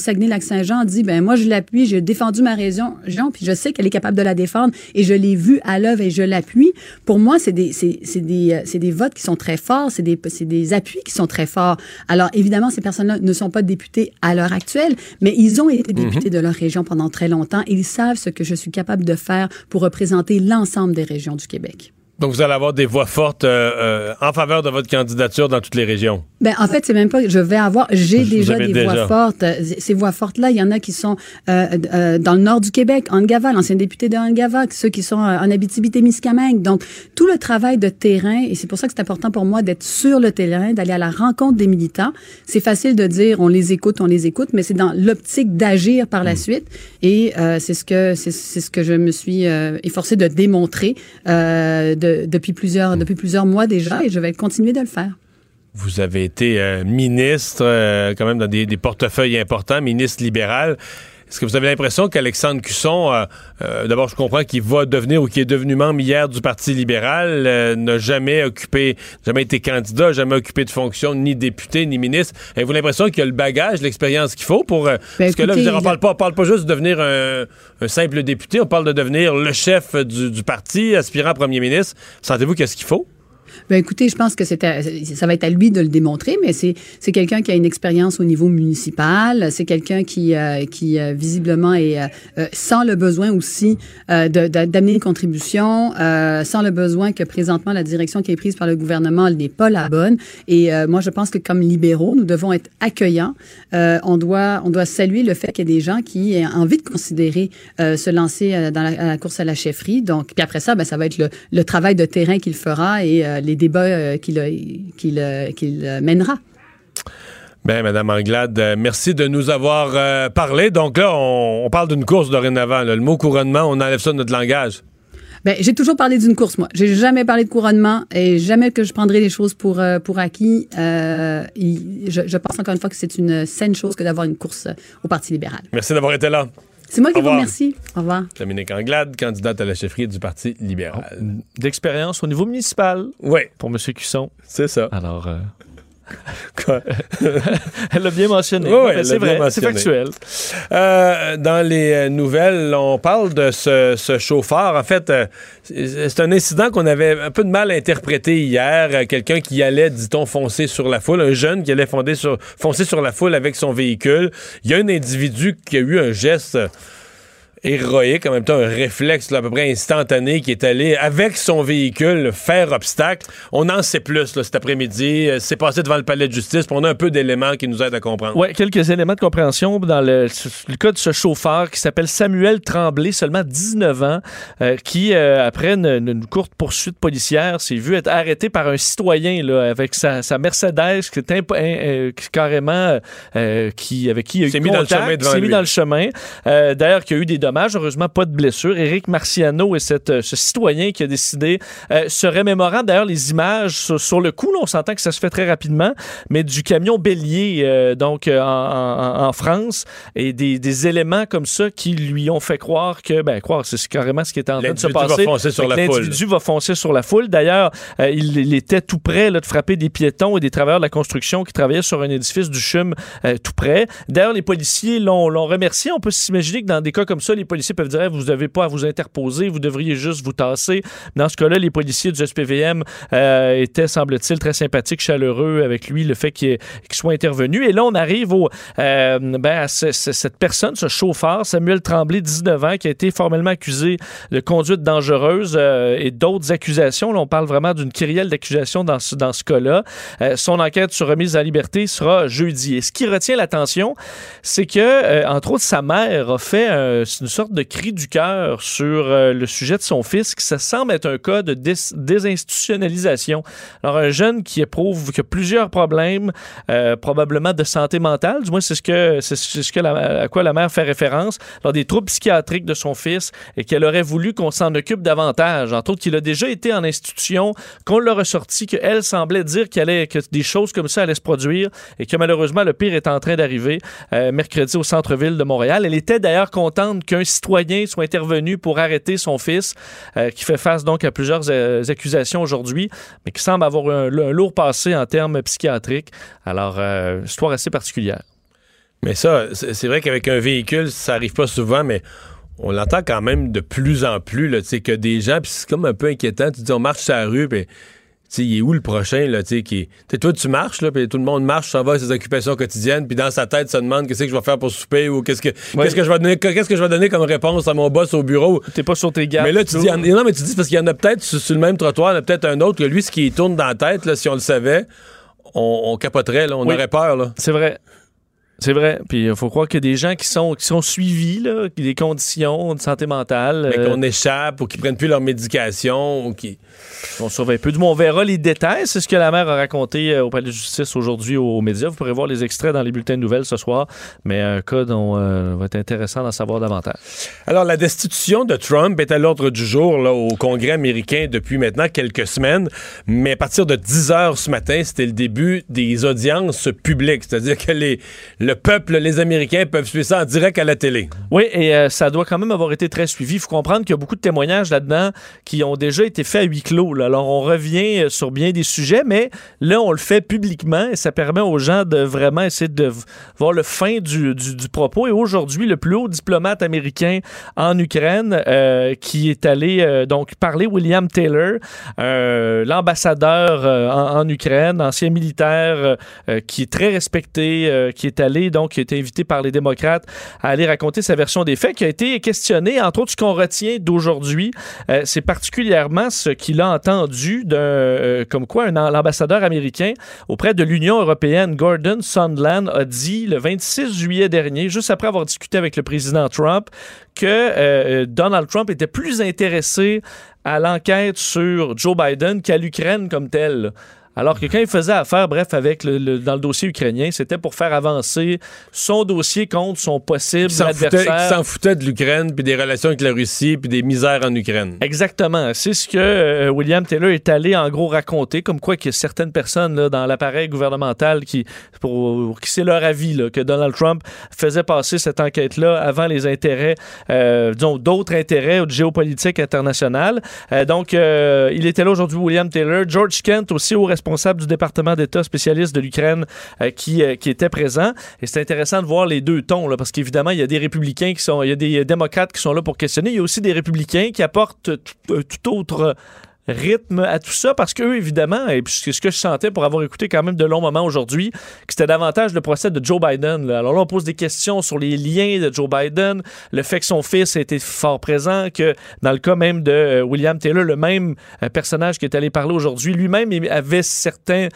S17: Saguenay-Lac-Saint-Jean, dit ben moi je l'appuie, j'ai défendu ma région, région, puis je sais qu'elle est capable de la défendre et je l'ai vu à l'œuvre et je l'appuie. Pour moi, c'est des c'est c'est des euh, c'est des votes qui sont très forts, c'est des c'est des appuis qui sont très forts. Alors évidemment, ces personnes-là ne sont pas députés à l'heure actuelle, mais ils ont été députés de leur région pendant très longtemps et ils savent ce que je suis capable de faire pour représenter l'ensemble des régions du Québec.
S1: Donc, vous allez avoir des voix fortes euh, euh, en faveur de votre candidature dans toutes les régions.
S17: Ben, en fait, c'est même pas que je vais avoir. J'ai déjà des
S1: déjà.
S17: voix fortes. Ces voix fortes-là, il y en a qui sont euh, euh, dans le nord du Québec, Angava, l'ancien député de Angava, ceux qui sont euh, en Abitibi-Témiscamingue. Donc, tout le travail de terrain, et c'est pour ça que c'est important pour moi d'être sur le terrain, d'aller à la rencontre des militants. C'est facile de dire on les écoute, on les écoute, mais c'est dans l'optique d'agir par la suite. Et euh, c'est ce que c'est ce que je me suis euh, efforcée de démontrer euh, de- depuis plusieurs depuis plusieurs mois déjà, et je vais continuer de le faire.
S1: Vous avez été euh, ministre, euh, quand même dans des, des portefeuilles importants, ministre libéral. Est-ce que vous avez l'impression qu'Alexandre Cusson, euh, euh, d'abord je comprends qu'il va devenir ou qu'il est devenu membre hier du Parti libéral, euh, n'a jamais occupé, jamais été candidat, jamais occupé de fonction, ni député, ni ministre. Avez-vous l'impression qu'il a le bagage, l'expérience qu'il faut pour... euh, parce que là, je veux
S17: écoutez,
S1: dire, on parle
S17: a-
S1: pas, on parle pas juste de devenir un, un simple député, on parle de devenir le chef du, du parti, aspirant premier ministre. Sentez-vous qu'est-ce qu'il faut?
S17: Ben écoutez, je pense que c'est ça va être à lui de le démontrer, mais c'est c'est quelqu'un qui a une expérience au niveau municipal, c'est quelqu'un qui euh, qui euh, visiblement est euh, sans le besoin aussi d'amener une contribution, sans le besoin que présentement la direction qui est prise par le gouvernement n'est pas la bonne. Et moi, je pense que comme libéraux, nous devons être accueillants. On doit on doit saluer le fait qu'il y a des gens qui aient envie de considérer se lancer dans la, course à la chefferie. Donc, puis après ça, ben, ça va être le, le travail de terrain qu'il fera et les débats euh, qu'il euh, qu'il euh, euh, mènera.
S1: Ben, Madame Anglade, merci de nous avoir euh, parlé. Donc là, on, on parle d'une course dorénavant. là. Le mot couronnement, on enlève ça de notre langage.
S17: Ben, j'ai toujours parlé d'une course, moi. J'ai jamais parlé de couronnement et jamais que je prendrai les choses pour, euh, pour acquis. Euh, je, je pense encore une fois que c'est une saine chose que d'avoir une course au Parti libéral.
S1: Merci d'avoir été là.
S17: C'est moi qui vous remercie. Au revoir.
S1: Dominique Anglade, candidate à la chefferie du Parti libéral.
S2: D'expérience au niveau municipal.
S1: Oui.
S2: Pour M. Cusson.
S1: C'est ça.
S2: Alors. euh, elle l'a bien mentionné.
S1: Oui,
S2: c'est vrai, c'est factuel.
S1: Euh, dans les euh, nouvelles, on parle de ce, ce chauffeur. En fait, euh, c'est un incident qu'on avait un peu de mal à interpréter hier. Quelqu'un qui allait, dit-on, foncer sur la foule, un jeune qui allait fonder sur, foncer sur la foule avec son véhicule. Il y a un individu qui a eu un geste héroïque, en même temps un réflexe là, à peu près instantané qui est allé avec son véhicule faire obstacle. On en sait plus là, cet après-midi. Euh, C'est passé devant le palais de justice. On a un peu d'éléments qui nous aident à comprendre.
S2: Oui, quelques éléments de compréhension dans le, le cas de ce chauffeur qui s'appelle Samuel Tremblay, seulement 19 ans, euh, qui, euh, après une, une courte poursuite policière, s'est vu être arrêté par un citoyen là, avec sa, sa Mercedes qui est euh, carrément qui, avec qui il a eu
S1: S'est mis dans le
S2: contact,
S1: chemin devant
S2: s'est mis dans le chemin. D'ailleurs, qui a eu des dommages, heureusement pas de blessures. Éric Marciano et cette, euh, ce citoyen qui a décidé, euh, se remémorant d'ailleurs les images sur, sur le coup, là, on s'entend que ça se fait très rapidement, mais du camion bélier, euh, donc euh, en, en- en France, et des, des éléments comme ça qui lui ont fait croire que, ben, croire, c'est carrément ce qui était en train de se passer. L'individu va foncer sur la foule. D'ailleurs, euh, il, il était tout près là, de frapper des piétons et des travailleurs de la construction qui travaillaient sur un édifice du CHUM tout près. D'ailleurs, les policiers l'ont l'ont remercié. On peut s'imaginer que dans des cas comme ça, les policiers peuvent dire vous n'avez pas à vous interposer, vous devriez juste vous tasser. Dans ce cas-là, les policiers du SPVM euh, étaient, semble-t-il, très sympathiques, chaleureux avec lui, le fait qu'il qu'il soit intervenu. Et là, on arrive au, euh, ben, à ce- ce- cette personne, ce chauffeur, Samuel Tremblay, 19 ans, qui a été formellement accusé de conduite dangereuse euh, et d'autres accusations. Là, on parle vraiment d'une kyrielle d'accusations dans ce, dans ce cas-là. Son enquête sur remise à liberté sera jeudi. Et ce qui retient l'attention, c'est que, entre autres, sa mère a fait euh, une sorte de cri du cœur sur euh, le sujet de son fils, qui ça semble être un cas de dés- désinstitutionnalisation. Alors, un jeune qui éprouve que plusieurs problèmes, euh, probablement de santé mentale, du moins c'est ce que c'est ce que à quoi la mère fait référence, alors des troubles psychiatriques de son fils, et qu'elle aurait voulu qu'on s'en occupe davantage. Entre autres, qu'il a déjà été en institution, qu'on l'a ressorti, qu'elle semblait dire allait, que des choses comme ça allaient se produire, et que malheureusement le pire est en train d'arriver euh, mercredi au centre-ville de Montréal. Elle était d'ailleurs contente qu'un citoyen soit intervenu pour arrêter son fils, euh, qui fait face donc à plusieurs euh, accusations aujourd'hui, mais qui semble avoir un, lourd passé en termes psychiatriques. Alors, euh, histoire assez particulière.
S1: Mais ça, c'est vrai qu'avec un véhicule, ça arrive pas souvent, mais on l'entend quand même de plus en plus, là, que des gens, puis c'est comme un peu inquiétant, tu dis, on marche sur la rue, puis sais, il est où le prochain, là, tu sais, qui... t'sais, toi, tu marches, là, puis tout le monde marche, s'en va à ses occupations quotidiennes, puis dans sa tête, se demande qu'est-ce que je vais faire pour souper ou qu'est-ce que, qu'est-ce que je vais donner, qu'est-ce que je vais donner comme réponse à mon boss au bureau.
S2: T'es pas sur tes gardes.
S1: Mais là, tu dis, non, mais tu dis, parce qu'il y en a peut-être sur, sur le même trottoir, il y en a peut-être un autre que lui, ce qui tourne dans la tête, là, si on le savait, on, on capoterait, là, on
S2: Oui.
S1: aurait peur, là.
S2: C'est vrai. C'est vrai. Puis il faut croire qu'il y a des gens qui sont, qui sont suivis, là, qui des conditions de santé mentale.
S1: Mais
S2: euh,
S1: qu'on échappe ou qu'ils prennent plus leur médication ou qui.
S2: On surveille peu. Du moins, on verra les détails. C'est ce que la mère a raconté euh, au palais de justice aujourd'hui aux médias. Vous pourrez voir les extraits dans les bulletins de nouvelles ce soir. Mais un cas dont euh, va être intéressant d'en savoir davantage.
S1: Alors, la destitution de Trump est à l'ordre du jour là, au Congrès américain depuis maintenant quelques semaines. Mais à partir de 10 heures ce matin, c'était le début des audiences publiques. C'est-à-dire que les, le peuple, les Américains peuvent suivre ça en direct à la télé.
S2: Oui, et euh, ça doit quand même avoir été très suivi. Il faut comprendre qu'il y a beaucoup de témoignages là-dedans qui ont déjà été faits à huis clos. Alors, on revient euh, sur bien des sujets, mais là, on le fait publiquement et ça permet aux gens de vraiment essayer de voir le fin du, du- propos. Et aujourd'hui, le plus haut diplomate américain en Ukraine euh, qui est allé donc parler, William Taylor, l'ambassadeur en, Ukraine, ancien militaire qui est très respecté, qui est allé, donc, qui a été invité par les démocrates à aller raconter sa version des faits, qui a été questionné, entre autres, ce qu'on retient d'aujourd'hui, euh, c'est particulièrement ce qu'il a entendu d'un, euh, comme quoi un l'ambassadeur américain auprès de l'Union européenne, Gordon Sondland, a dit le 26 juillet dernier, juste après avoir discuté avec le président Trump, que euh, Donald Trump était plus intéressé à l'enquête sur Joe Biden qu'à l'Ukraine comme telle. Alors que quand il faisait affaire, bref, avec le, le- dans le dossier ukrainien, c'était pour faire avancer son dossier contre son possible
S1: foutait,
S2: adversaire.
S1: qui s'en foutait de l'Ukraine, puis des relations avec la Russie, puis des misères en Ukraine.
S2: Exactement. C'est ce que euh, William Taylor est allé en gros raconter, comme quoi a certaines personnes là, dans l'appareil gouvernemental qui, pour, qui c'est leur avis là, que Donald Trump faisait passer cette enquête-là avant les intérêts, euh, disons, d'autres intérêts ou de géopolitique internationale. Euh, donc, euh, il était là aujourd'hui, William Taylor. George Kent, aussi haut responsable du département d'État spécialiste de l'Ukraine, euh, qui, euh, qui était présent. Et c'est intéressant de voir les deux tons, là, parce qu'évidemment, il y a des républicains qui sont, il y a des démocrates qui sont là pour questionner. Il y a aussi des républicains qui apportent euh, tout autre rythme à tout ça parce qu'eux, évidemment, et puis c'est ce que je sentais pour avoir écouté quand même de longs moments aujourd'hui, que c'était davantage le procès de Joe Biden. Alors là, on pose des questions sur les liens de Joe Biden, le fait que son fils a été fort présent, que dans le cas même de euh, William Taylor, le même euh, personnage qui est allé parler aujourd'hui, lui-même avait certains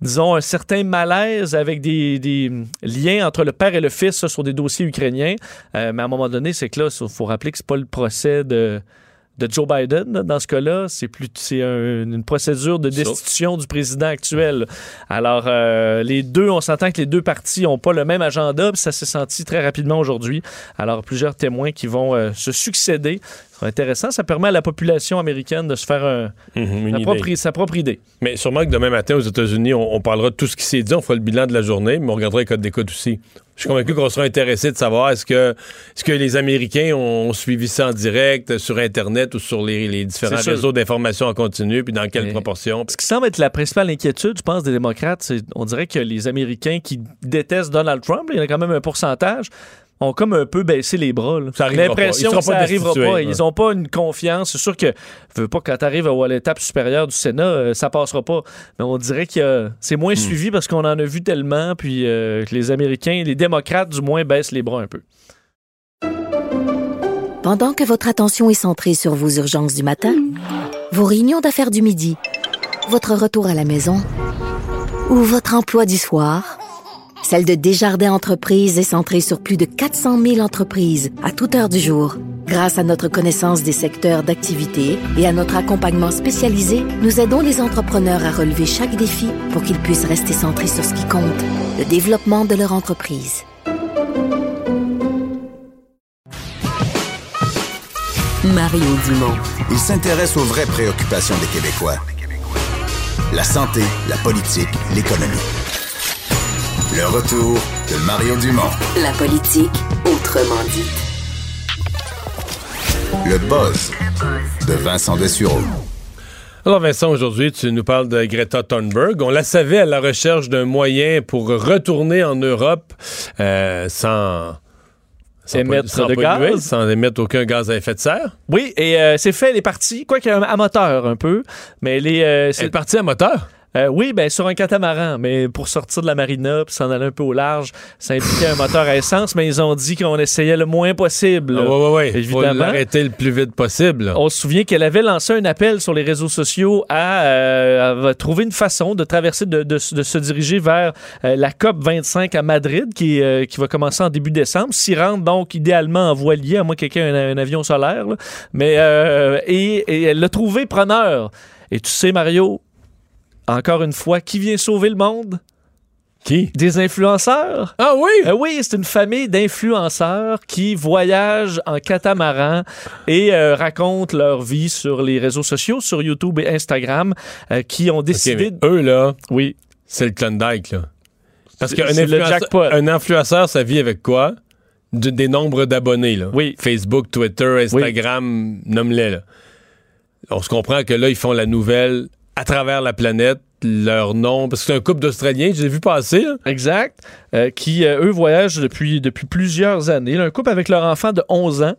S2: disons, un certain malaise avec des, liens entre le père et le fils sur des dossiers ukrainiens. Euh, mais à un moment donné, c'est que là, il faut rappeler que c'est pas le procès de de Joe Biden, dans ce cas-là, c'est plus c'est un- une procédure de destitution du président actuel. Alors euh, les deux, on s'entend que les deux partis n'ont pas le même agenda, puis ça s'est senti très rapidement aujourd'hui. Alors plusieurs témoins qui vont euh, se succéder. Intéressant, ça permet à la population américaine de se faire un-
S1: une
S2: sa, propre, sa propre idée.
S1: Mais sûrement que demain matin, aux États-Unis, on, on parlera de tout ce qui s'est dit. On fera le bilan de la journée, mais on regardera les codes d'écoute aussi. Je suis convaincu qu'on sera intéressé de savoir est-ce que, est-ce que les Américains ont suivi ça en direct sur Internet ou sur les, les différents réseaux d'information en continu, puis dans quelle
S2: Mais-
S1: proportion.
S2: Ce qui semble être la principale inquiétude, je pense, des démocrates, c'est on dirait que les Américains qui détestent Donald Trump, il y en a quand même un pourcentage, ont comme un peu baissé les bras. là.
S1: Ça arrivera
S2: L'impression
S1: pas.
S2: Que ça
S1: pas
S2: arrivera
S1: destitués,
S2: pas.
S1: ouais.
S2: Ils n'ont pas une confiance. C'est sûr que veux pas quand tu arrives à l'étape supérieure du Sénat, euh, ça passera pas. Mais on dirait que c'est moins
S1: Hmm.
S2: suivi parce qu'on en a vu tellement, puis euh, que les Américains, les démocrates du moins, baissent les bras un peu.
S12: Pendant que votre attention est centrée sur vos urgences du matin, vos réunions d'affaires du midi, votre retour à la maison ou votre emploi du soir, celle de Desjardins Entreprises est centrée sur plus de 400 000 entreprises à toute heure du jour. Grâce à notre connaissance des secteurs d'activité et à notre accompagnement spécialisé, nous aidons les entrepreneurs à relever chaque défi pour qu'ils puissent rester centrés sur ce qui compte, le développement de leur entreprise.
S9: Mario Dumont.
S8: Il s'intéresse aux vraies préoccupations des Québécois. La santé, la politique, l'économie. Le retour de Mario Dumont.
S9: La politique, autrement dit.
S8: Le buzz de Vincent Dessureau.
S1: Alors Vincent, aujourd'hui, tu nous parles de Greta Thunberg. On la savait à la recherche d'un moyen pour retourner en Europe euh, sans
S2: émettre
S1: sans
S2: de
S1: polluer,
S2: gaz.
S1: Sans émettre aucun gaz à effet de serre.
S2: Oui, et euh, c'est fait, elle est partie, quoi qu'il y ait un à moteur un peu, mais elle est... euh, c'est
S1: Elle est partie à moteur?
S2: Euh, oui, ben sur un catamaran, mais pour sortir de la marina puis s'en aller un peu au large, ça impliquait un moteur à essence, mais ils ont dit qu'on essayait le moins possible.
S1: Ah, ouais, ouais, ouais. Faut
S2: Évidemment.
S1: l'arrêter le plus vite possible.
S2: On se souvient qu'elle avait lancé un appel sur les réseaux sociaux à, euh, à trouver une façon de traverser, de, de- de se diriger vers euh, la COP 25 à Madrid, qui, euh, qui va commencer en début décembre. S'y rendre donc idéalement en voilier, à moins que quelqu'un ait un, un avion solaire. là. Mais euh, et, et elle l'a trouvé preneur. Et tu sais, Mario, encore une fois, qui vient sauver le monde?
S1: Qui?
S2: Des influenceurs.
S1: Ah oui?
S2: Euh, oui, c'est une famille d'influenceurs qui voyagent en catamaran et euh, racontent leur vie sur les réseaux sociaux, sur YouTube et Instagram, euh, qui ont décidé...
S1: mais eux, là,
S2: oui.
S1: c'est le Klondike, là. Parce qu'un influenceur, un influenceur, ça vit avec quoi? Des nombres d'abonnés, là.
S2: Oui.
S1: Facebook, Twitter, Instagram, nomme-les, là. On se comprend que là, ils font la nouvelle à travers la planète, leur nom, parce que c'est un couple d'Australiens, je l'ai vu passer, là.
S2: Exact. Euh, qui, euh, eux, voyagent depuis, plusieurs années. Là, un couple avec leur enfant de 11 ans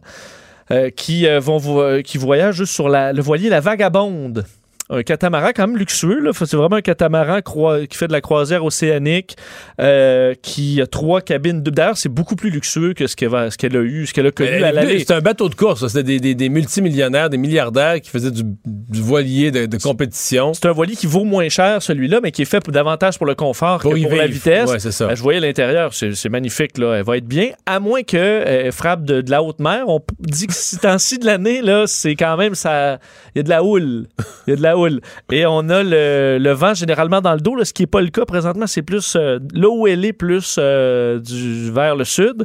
S2: euh, qui, vont, vo- qui juste sur la- le voilier La Vagabonde. Un catamaran quand même luxueux. C'est vraiment un catamaran qui fait de la croisière océanique, euh, qui a trois cabines. doubles. D'ailleurs, c'est beaucoup plus luxueux que ce qu'elle a eu, ce qu'elle a connu
S1: Elle
S2: à
S1: est venue-
S2: l'aller.
S1: C'était un bateau de course, c'était des, des- des multimillionnaires, des milliardaires qui faisaient du, du voilier de, de compétition.
S2: C'est un voilier qui vaut moins cher, celui-là, mais qui est fait pour- davantage pour le confort
S1: Pour
S2: que pour la vitesse.
S1: Ouais, c'est ça.
S2: Euh, je voyais l'intérieur, c'est c'est magnifique. Là. Elle va être bien, à moins qu'elle frappe de, de la haute mer. On dit que ce temps-ci de l'année, là, c'est quand même ça. Il y a de la houle. Il y a de la houle. Et on a le, le vent généralement dans le dos, là, ce qui n'est pas le cas présentement. C'est plus euh, là où elle est, plus euh, du, vers le sud.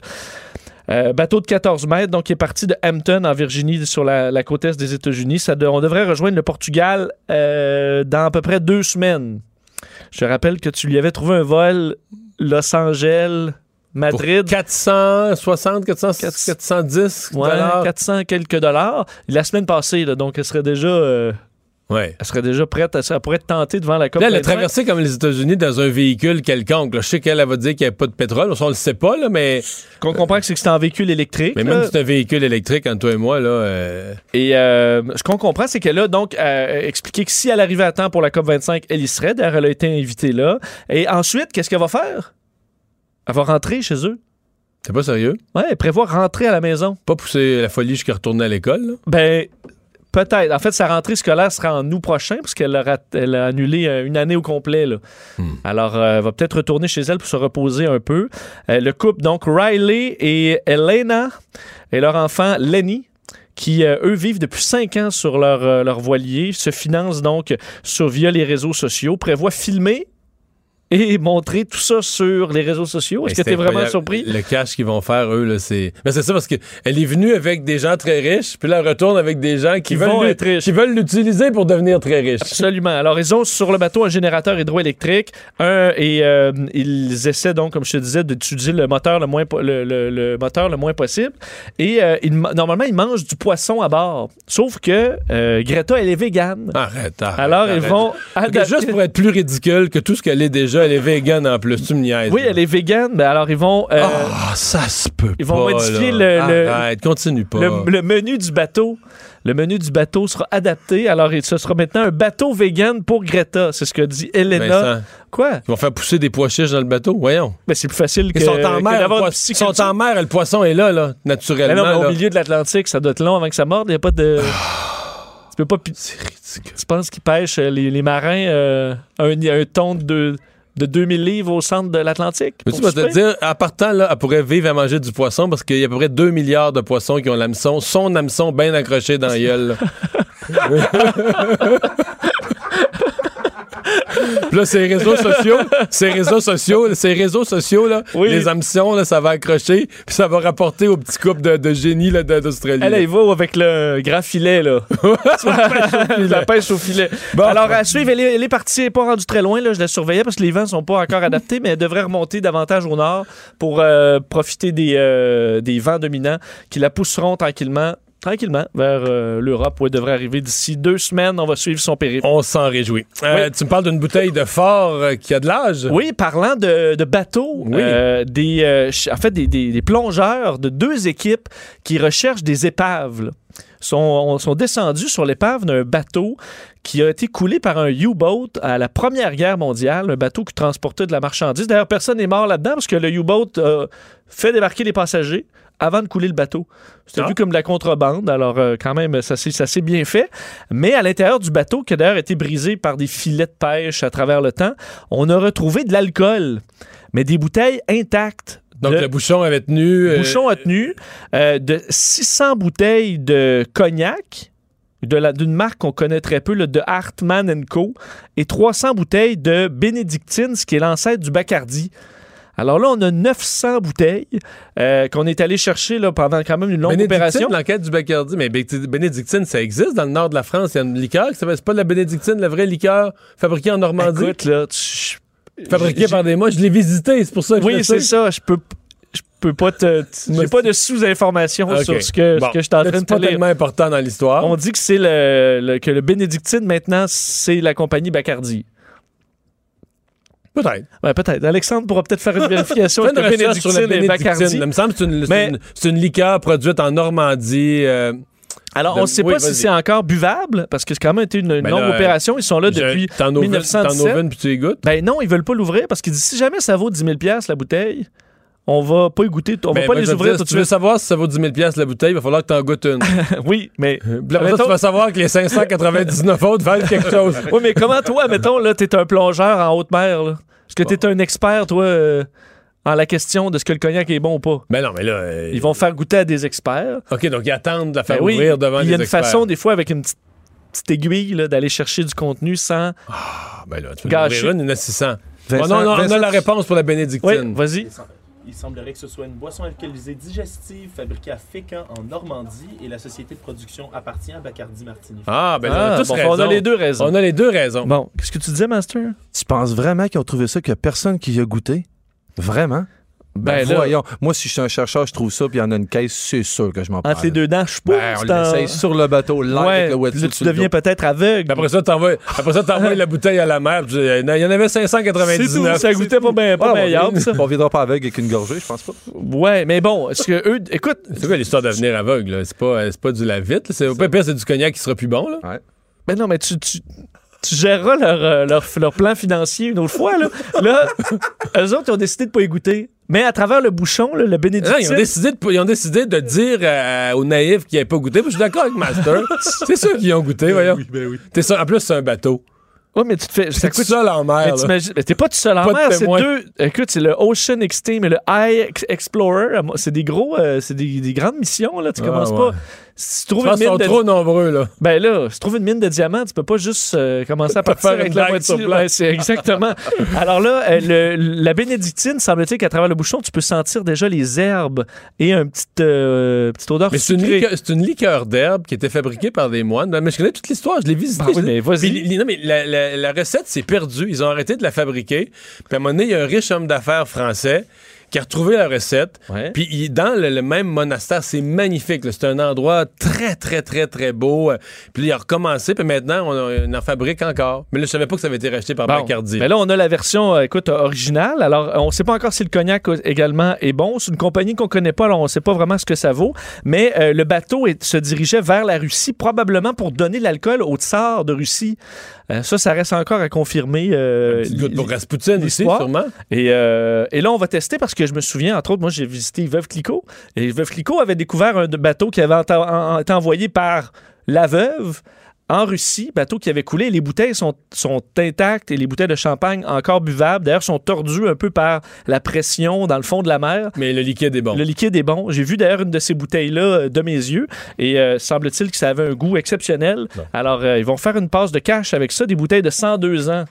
S2: Euh, bateau de 14 mètres, donc qui est parti de Hampton en Virginie sur la, la côte est des États-Unis. De- on devrait rejoindre le Portugal dans à peu près deux semaines. Je te rappelle que tu lui avais trouvé un vol Los Angeles, Madrid.
S1: 460, 400, 410
S2: Ouais,
S1: dollars.
S2: 400 quelques dollars. La semaine passée, là, donc elle serait déjà, euh,
S1: Ouais.
S2: elle serait déjà prête. À, elle pourrait être tentée devant la COP.
S1: Là, elle a
S2: 25.
S1: traversé comme les États-Unis dans un véhicule quelconque. là. Je sais qu'elle elle va dire qu'il n'y a pas de pétrole. On ne le sait pas, là, mais.
S2: Qu'on comprend que c'est que c'est en véhicule électrique.
S1: Mais
S2: là.
S1: même si c'est un véhicule électrique, entre toi et moi, là. euh,
S2: Et euh, ce qu'on comprend, c'est qu'elle a donc euh, expliqué que si elle arrivait à temps pour la COP25, elle y serait. D'ailleurs, elle a été invitée là. Et ensuite, qu'est-ce qu'elle va faire? Elle va rentrer chez eux.
S1: T'es pas sérieux?
S2: Ouais, elle prévoit rentrer à la maison.
S1: Pas pousser la folie jusqu'à retourner à l'école?
S2: Ben, peut-être. En fait, sa rentrée scolaire sera en août prochain, parce qu'elle a, elle a annulé euh, une année au complet. là. Alors, euh, elle va peut-être retourner chez elle pour se reposer un peu. Euh, le couple, donc, Riley et Elena, et leur enfant, Lenny, qui, euh, eux, vivent depuis cinq ans sur leur, euh, leur voilier, se financent donc sur, via les réseaux sociaux, prévoient filmer et montrer tout ça sur les réseaux sociaux. Est-ce que tu es vraiment surpris?
S1: Le cash qu'ils vont faire, eux, c'est. Mais c'est ça parce qu'elle est venue avec des gens très riches, puis là, elle retourne avec des gens qui,
S2: Qui
S1: veulent
S2: vont être riches.
S1: qui veulent l'utiliser pour devenir très riches.
S2: Absolument. Alors, ils ont sur le bateau un générateur hydroélectrique. Un, et euh, ils essaient donc, comme je te disais, d'utiliser le moteur le moins, le, le- le moteur le moins possible. Et euh, ils normalement, ils mangent du poisson à bord. Sauf que euh, Greta, elle est végane.
S1: Arrête, arrête.
S2: Alors, ils vont adapter-
S1: Juste pour être plus ridicule que tout ce qu'elle est déjà, elle est végane en plus. Tu me niaises.
S2: Oui, elle est végane. mais alors, ils vont. euh,
S1: Ah, ça se peut
S2: Ils vont
S1: pas,
S2: modifier
S1: là.
S2: le- le-
S1: Arrête, continue pas.
S2: le, le menu du bateau. Le menu du bateau sera adapté. Alors, ce sera maintenant un bateau vegan pour Greta. C'est ce que dit Elena.
S1: Vincent,
S2: Quoi?
S1: Ils vont faire pousser des pois chiches dans le bateau, voyons.
S2: Ben, c'est plus facile que,
S1: Ils sont en mer, ils sont en mer et le poisson est là, là,
S2: Mais
S1: naturellement.
S2: non, mais
S1: là.
S2: au milieu de l'Atlantique, ça doit être long avant que ça morde. Il n'y a pas de. tu peux pas. pi- Tu penses qu'ils pêchent euh, les, les marins euh, un, un ton de, deux- de 2000 livres au centre de l'Atlantique?
S1: Mais tu vas te dire, en partant, là, elle pourrait vivre à manger du poisson parce qu'il y a à peu près 2 milliards de poissons qui ont l'hameçon, son hameçon bien accroché dans la gueule. là. Ces réseaux sociaux, ces réseaux sociaux, ces réseaux sociaux, là,
S2: Oui.
S1: les là, ça va accrocher, puis ça va rapporter au petit couple de, de de- d'Australie.
S2: Elle, elle va avec le grand filet, là. la pêche au filet. Alors, à suivre, elle est, elle est partie, elle n'est pas rendue très loin. Là, je la surveillais parce que les vents sont pas encore adaptés, mais elle devrait remonter davantage au nord pour euh, profiter des, euh, des vents dominants qui la pousseront tranquillement tranquillement vers euh, l'Europe où il devrait arriver d'ici deux semaines. On va suivre son périple.
S1: On s'en réjouit. Euh, Tu me parles d'une bouteille de fort euh, qui a de l'âge?
S2: Oui, parlant de, de bateaux,
S1: Oui.
S2: des, en fait, des, des- des plongeurs de deux équipes qui recherchent des épaves là, sont, sont descendus sur l'épave d'un bateau qui a été coulé par un U-boat à la Première Guerre mondiale, un bateau qui transportait de la marchandise. D'ailleurs, personne n'est mort là-dedans parce que le U-boat a fait débarquer les passagers avant de couler le bateau. C'était
S1: Ah.
S2: vu comme de la contrebande, alors euh, quand même, ça s'est bien fait. Mais à l'intérieur du bateau, qui a d'ailleurs été brisé par des filets de pêche à travers le temps, on a retrouvé de l'alcool, mais des bouteilles intactes.
S1: Donc, le bouchon avait tenu.
S2: le
S1: euh,
S2: bouchon a tenu euh, de 600 bouteilles de cognac d'une marque qu'on connaît très peu, le de Hartmann Co. et 300 bouteilles de Bénédictine, ce qui est l'ancêtre du Bacardi. Alors là, on a 900 bouteilles euh, qu'on est allé chercher là, pendant quand même une longue opération.
S1: l'enquête du Bacardi. Mais bé- Bénédictine, ça existe dans le nord de la France. Il y a une liqueur. C'est pas de la Bénédictine, la vraie liqueur fabriquée en Normandie?
S2: Écoute, là, tu- j'ai-
S1: par des mois. Je l'ai visité, c'est pour ça que je
S2: Oui,
S1: le
S2: c'est ça. Je peux, je peux pas te. J'ai pas de sous-information sur ce que,
S1: Bon.
S2: ce que je suis en train de
S1: C'est
S2: te
S1: tellement important dans l'histoire.
S2: On dit que c'est le, le- que le Bénédictine maintenant c'est la compagnie Bacardi.
S1: Peut-être.
S2: Ouais, peut-être. Alexandre pourra peut-être faire une vérification entre
S1: une sur la
S2: Bénédictine.
S1: Il me semble que c'est une,
S2: Mais-
S1: une- liqueur produite en Normandie. euh,
S2: Alors, on ne sait
S1: oui,
S2: pas si c'est encore buvable, parce que c'est quand même été une,
S1: Ben
S2: longue
S1: là,
S2: opération. Ils sont là depuis
S1: t'en ouvres-
S2: 1917.
S1: T'en puis tu y goûtes?
S2: Ben non, ils veulent pas l'ouvrir parce qu'ils disent si jamais ça vaut 10 000 la bouteille, on va pas y goûter, on
S1: Ben,
S2: va pas
S1: moi,
S2: les ouvrir
S1: dire,
S2: tout
S1: Si tu veux
S2: suite.
S1: savoir si ça vaut 10 000 la bouteille, il va falloir que t'en goûtes une.
S2: oui, mais.
S1: Ça,
S2: Mettons-
S1: tu vas savoir que les 599 autres valent quelque chose.
S2: oui, mais comment toi, mettons, là, t'es un plongeur en haute mer, là? Est-ce que t'es un expert, toi, euh, en la question de ce que le cognac est bon ou pas?
S1: Ben non, mais là. euh,
S2: Ils vont faire goûter à des experts.
S1: OK, donc ils attendent de la faire
S2: Ben oui,
S1: ouvrir devant
S2: Il
S1: les
S2: y a une
S1: experts.
S2: façon, des fois, avec une petite, petite aiguille, là, d'aller chercher du contenu sans.
S1: Ah, ben là, tu peux
S2: Gâcher.
S1: une, il y en a 600.
S18: Vincent-
S1: Bon, non, non, on a la
S18: tu-
S1: réponse pour la bénédictine.
S2: Oui, vas-y.
S19: Il semblerait que ce soit une boisson alcoolisée digestive fabriquée à Fécamp en Normandie et la société de production appartient à Bacardi Martini.
S1: Ah, ben là, on
S2: Ah,
S1: a tous
S2: bon,
S1: raison.
S2: on a les deux raisons.
S1: On a les deux raisons.
S2: Bon, qu'est-ce que tu disais, Master?
S18: Tu penses vraiment qu'ils ont trouvé ça, qu'il n'y a personne qui y a goûté? Vraiment? Ben,
S2: Ben là-
S18: voyons. Moi, si je suis un chercheur, je trouve ça, puis il y en a une caisse, c'est sûr que je m'en parle.
S2: Entre les deux dents, je suis pas.
S18: Ben, on l'essaye sur le bateau,
S2: Ouais,
S18: avec le wetsuit
S2: là, tu deviens peut-être aveugle.
S1: Après ça, t'envoies, après ça, t'envoies la bouteille à la mer. Il y en avait
S2: C'est
S1: 599.
S2: tout, ça goûtait pas bien pas
S18: Ah,
S2: meilleur,
S18: on,
S2: ça.
S18: on viendra pas aveugle avec une gorgée, je pense pas.
S2: Ouais, mais bon, est-ce que eux. Écoute.
S1: C'est quoi l'histoire de devenir aveugle? là? C'est pas, c'est pas du la-vite. là. C'est, au pire, c'est du cognac qui sera plus bon. Là.
S2: Ben non, mais tu. tu tu géreras leur, euh, leur, leur plan financier une autre fois. Là, là eux autres, ils ont décidé de pas y goûter. Mais à travers le bouchon, là, le
S1: Non,
S2: bénédictine...
S1: ils, ont décidé de, ils ont décidé de dire aux naïfs qui n'avaient pas goûté. Je suis d'accord avec Master. c'est sûr qu'ils ont goûté, voyons. T'es sûr- en plus, c'est un bateau.
S2: Ouais, mais tu te fais.
S1: C'est tout seul en mer.
S2: Mais t'es pas tout seul en
S1: Pas de
S2: mer, c'est
S1: témoin.
S2: deux. Écoute, c'est le Ocean Extreme et le Ex- Explorer. C'est des gros, euh, c'est des, des grandes missions là. Tu
S1: Ah,
S2: commences
S1: ouais.
S2: pas. Si tu trouves une mine
S1: sont
S2: de
S1: trop nombreux, là.
S2: Ben là, si tu trouves une mine de diamants, tu peux pas juste euh, commencer à partir
S1: faire
S2: avec la moitié. Ouais, c'est exactement. Alors là, euh, le- la bénédictine, semble-t-il qu'à travers le bouchon, tu peux sentir déjà les herbes et un petit euh, petite odeur
S1: Mais c'est une, liqueur, liqueur d'herbe qui était fabriquée par des moines. Mais je connais toute l'histoire, je l'ai visité.
S2: Ah oui, mais vas-y.
S1: Non, mais la, la- la recette s'est perdue. Ils ont arrêté de la fabriquer. Puis à un moment donné, il y a un riche homme d'affaires français qui a retrouvé la recette. Puis il- dans le, le même monastère, c'est magnifique. C'est un endroit très, très, très, très beau. Euh, Puis il a recommencé. Puis maintenant, on, a- on en fabrique encore. Mais là, je savais pas que ça avait été racheté par
S2: Bon.
S1: Bacardi.
S2: Mais là, on a la version, euh, écoute, originale. Alors, on ne sait pas encore si le cognac euh, également est bon. C'est une compagnie qu'on connaît pas, alors on ne sait pas vraiment ce que ça vaut. Mais euh, le bateau est- se dirigeait vers la Russie, probablement pour donner l'alcool au tsar de Russie. Euh, ça, ça reste encore à confirmer. euh,
S1: pour Rasputin aussi, sûrement.
S2: Et, euh, et là, on va tester parce que je me souviens, entre autres, moi, j'ai visité Veuve Clicquot. Et Veuve Clicquot avait découvert un bateau qui avait été envoyé par la veuve en Russie, bateau qui avait coulé. Les bouteilles sont, sont intactes et les bouteilles de champagne encore buvables. D'ailleurs, sont tordues un peu par la pression dans le fond de la mer.
S1: Mais le liquide est bon.
S2: Le liquide est bon. J'ai vu d'ailleurs une de ces bouteilles-là euh, de mes yeux et euh, semble-t-il que ça avait un goût exceptionnel. Alors, euh, ils vont faire une passe de cash avec ça, des bouteilles de 102 ans.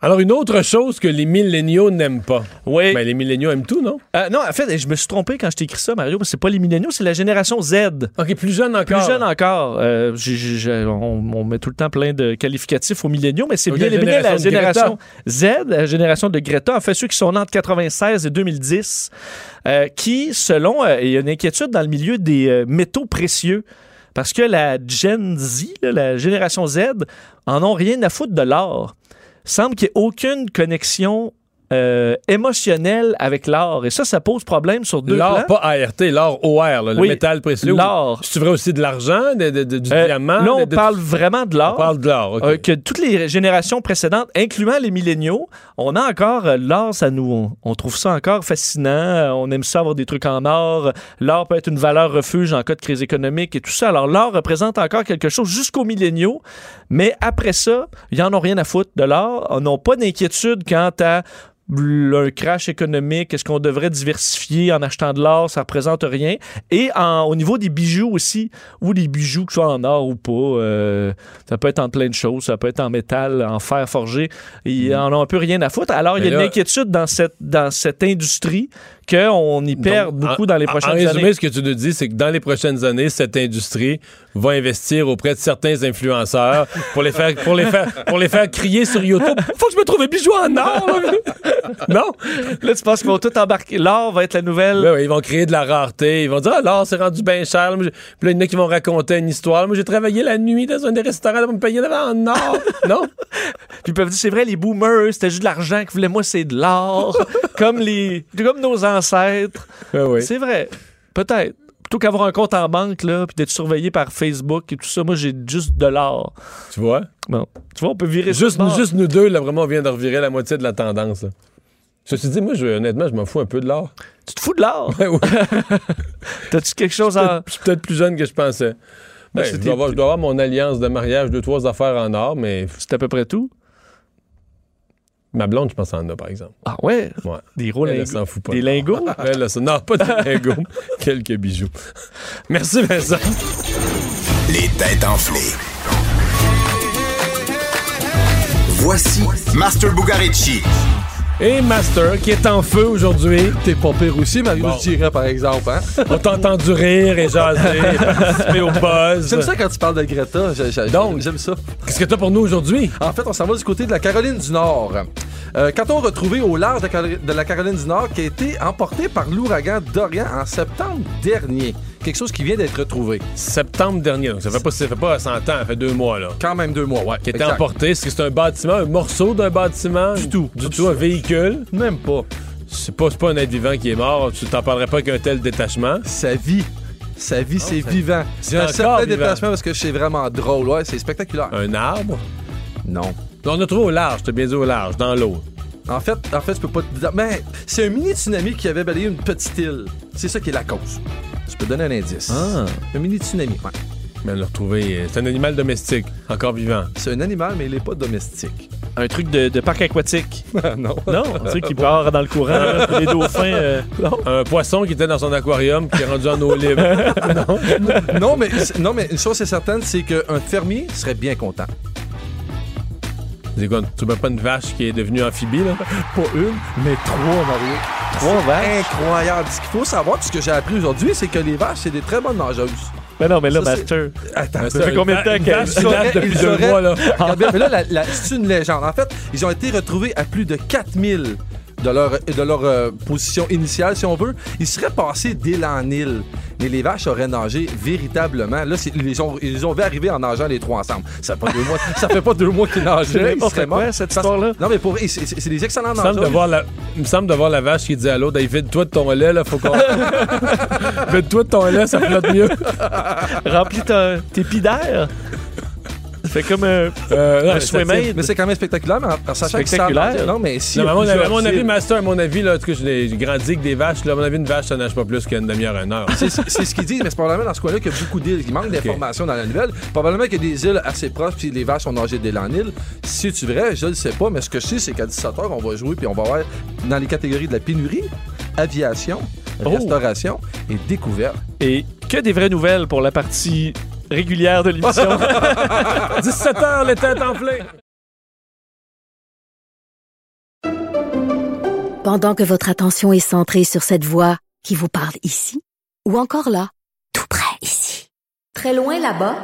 S1: Alors, une autre chose que les milléniaux n'aiment pas.
S2: Oui.
S1: Ben, les milléniaux aiment tout, non?
S2: Euh, non, en fait, je me suis trompé quand je t'ai écrit ça, Mario, c'est pas les milléniaux, c'est la génération Z.
S1: OK, plus jeune encore.
S2: Plus jeune encore. Euh, on, on met tout le temps plein de qualificatifs aux milléniaux, mais c'est bien
S1: la génération
S2: Z, la génération de Greta, en fait, ceux qui sont nés entre 96 et 2010, euh, qui, selon, il y a une inquiétude dans le milieu des métaux précieux. Parce que la Gen Z, là, la génération Z, en ont rien à foutre de l'or. Semble qu'il n'y ait aucune connexion euh, émotionnelle avec l'or. Et ça, ça pose problème sur deux
S1: L'or,
S2: plans.
S1: pas ART, l'or OR, là, le
S2: Oui,
S1: métal précieux.
S2: l'or.
S1: C'est vrai aussi de l'argent, de, de- de- du
S2: Euh,
S1: diamant?
S2: Là, on
S1: de-
S2: parle vraiment de l'or.
S1: On parle de l'or, OK.
S2: Euh, que toutes les générations précédentes, incluant les milléniaux, on a encore l'or, ça nous, on, on trouve ça encore fascinant. On aime ça avoir des trucs en or. L'or peut être une valeur refuge en cas de crise économique et tout ça. Alors l'or représente encore quelque chose jusqu'aux milléniaux, mais après ça, ils en ont rien à foutre de l'or. On n'a pas d'inquiétude quant à un crash économique, est-ce qu'on devrait diversifier en achetant de l'or, ça représente rien. Et en- au niveau des bijoux aussi, ou les bijoux que ce soit en or ou pas, euh, ça peut être en plein de choses, ça peut être en métal, en fer forgé, ils en ont un peu rien à foutre. Alors il y a une inquiétude dans cette, dans cette industrie qu'on y perd
S1: Donc,
S2: beaucoup
S1: en-
S2: dans les
S1: en-
S2: prochaines
S1: En résumé,
S2: années.
S1: ce que tu nous dis, c'est que dans les prochaines années, cette industrie va investir auprès de certains influenceurs pour les faire, pour les faire, pour les faire crier sur YouTube. Faut que je me trouve un bijou en or. non?
S2: Là, tu penses qu'ils vont tout embarquer. L'or va être la nouvelle.
S1: Ben oui, ils vont créer de la rareté. Ils vont dire, ah, l'or, c'est rendu bien cher. Puis là, il y en a qui vont raconter une histoire. Moi, j'ai travaillé la nuit dans un des restaurants pour me payer en or. non?
S2: Puis ils peuvent dire, c'est vrai, les boomers, c'était juste de l'argent qu'ils voulaient. Moi, c'est de l'or. Comme, les, comme nos ancêtres.
S1: oui.
S2: C'est vrai. Peut-être. Plutôt qu'avoir un compte en banque, là, puis d'être surveillé par Facebook et tout ça, moi, j'ai juste de l'or.
S1: Tu vois?
S2: Bon. Tu vois, on peut virer
S1: Juste, nous, juste nous deux, là, vraiment, on vient de revirer la moitié de la tendance. là. Ceci dit, moi, je, honnêtement, je m'en fous un peu de l'or.
S2: Tu te fous de l'or?
S1: Ben oui.
S2: T'as-tu quelque chose à.
S1: Je suis peut-être plus jeune que je pensais. Ben, je,
S2: c'était
S1: dois avoir, je dois avoir mon alliance de mariage, deux, trois affaires en or, mais.
S2: C'est à peu près tout?
S1: Ma blonde, je pense, en a, par exemple.
S2: Ah ouais?
S1: Ouais.
S2: Des gros
S1: Elle, elle
S2: lingots.
S1: s'en fout pas.
S2: Des lingots?
S1: Elle, elle, ça- non, pas des lingots. Quelques bijoux. Merci, Vincent.
S8: Les têtes enflées. Voici Master Bugarici.
S1: Et Master, qui est en feu aujourd'hui.
S18: T'es pas pire aussi, Mario,
S1: Bon.
S18: je dirais, par exemple. Hein?
S1: On t'a entendu rire et jaser, participer au buzz.
S18: J'aime ça quand tu parles de Greta. J'ai-
S1: Donc,
S18: j'aime ça.
S1: Qu'est-ce que t'as pour nous aujourd'hui?
S18: En fait, on s'en va du côté de la Caroline du Nord. Euh, Qu'a-t-on retrouvé au large de, de la Caroline du Nord qui a été emporté par l'ouragan Dorian en septembre dernier? Quelque chose qui vient d'être retrouvé.
S1: Septembre dernier, donc ça fait pas, ça fait pas 100 ans, ça fait deux mois, là.
S18: Quand même deux mois, ouais.
S1: Qui était
S18: exact.
S1: emporté. Est-ce que c'est un bâtiment, un morceau d'un bâtiment?
S18: Du tout.
S1: Du tout, un véhicule?
S18: Même pas.
S1: C'est pas, c'est pas un être vivant qui est mort. Tu t'en parlerais pas qu'un tel détachement.
S18: Sa vie. Sa vie, c'est
S1: ça-
S18: vivant.
S1: c'est
S18: un certain détachement parce que c'est vraiment drôle. Ouais, c'est spectaculaire.
S1: Un arbre?
S18: Non.
S1: On a trouvé au large, t'as bien dit au large, dans l'eau.
S18: En fait, en fait, je peux pas te dire. Mais c'est un mini tsunami qui avait balayé une petite île. C'est ça qui est la cause. Je peux te donner un indice.
S1: Ah.
S18: Un mini tsunami. Ouais.
S1: Mais on l'a retrouvé. euh, C'est un animal domestique, encore vivant.
S18: C'est un animal, mais il est pas domestique.
S2: Un truc de, de parc aquatique.
S18: non.
S2: Non, un truc qui part dans le courant. les dauphins. euh,
S1: Un poisson qui était dans son aquarium qui est rendu en eau libre. non?
S18: non, mais, non, mais une chose est certaine, c'est qu'un fermier serait bien content.
S1: C'est quoi, tu veux pas une vache qui est devenue amphibie, là?
S18: Pas une, mais trois, Mario.
S2: Trois vaches?
S18: Incroyable. Ce qu'il faut savoir, ce que j'ai appris aujourd'hui, c'est que les vaches, c'est des très bonnes nageuses.
S2: Mais non, mais là,
S18: Ça,
S2: Master.
S18: Attends, ça fait combien de temps qu'elle
S1: nage depuis deux
S18: auraient-
S1: mois, là?
S18: Mais là, la- la- c'est une légende. En fait, ils ont été retrouvés à plus de 4000 de leur, de leur euh, position initiale, si on veut. Ils seraient passés d'île en île. Mais les vaches auraient nagé véritablement. Là, ils ont, ils ont vu arriver en nageant les trois ensemble. Ça fait pas deux mois, ça fait pas deux mois qu'ils nageaient. Ils seraient
S2: quoi,
S18: morts.
S2: cette
S18: Parce-
S2: histoire-là?
S18: Non, mais pour c'est- des excellents nageurs.
S1: voir la, il me semble de voir la vache qui dit à l'autre, hey, vide-toi de ton lait, là, faut qu'on. vide-toi de ton lait, ça flotte mieux.
S2: Remplis tes pis d'air. Ça fait comme un,
S1: Euh,
S2: un
S1: mais
S18: c'est quand même spectaculaire, mais en, sachant que ça-
S2: Spectaculaire.
S18: Non, mais si.
S1: Non, mais à mon, avis- Master, à mon avis, là, cas, j'ai grandi avec des vaches. Là, à mon avis, une vache, ça nage pas plus qu'une demi-heure, une heure.
S18: C'est c'est ce qu'ils disent, mais c'est probablement dans ce coin-là qu'il y a beaucoup d'îles. Il manque d'informations dans la nouvelle. Probablement qu'il y a des îles assez proches, puis les vaches sont nagées d'île en île. Si tu vrai, je ne sais pas, mais ce que je sais, c'est qu'à 17h, on va jouer, puis on va voir dans les catégories de la pénurie, aviation,
S2: Oh.
S18: restauration et découverte.
S2: Et que des vraies nouvelles pour la partie régulière de l'émission.
S1: 17h, les têtes enflées.
S12: Pendant que votre attention est centrée sur cette voix qui vous parle ici, ou encore là, tout près ici, très loin là-bas,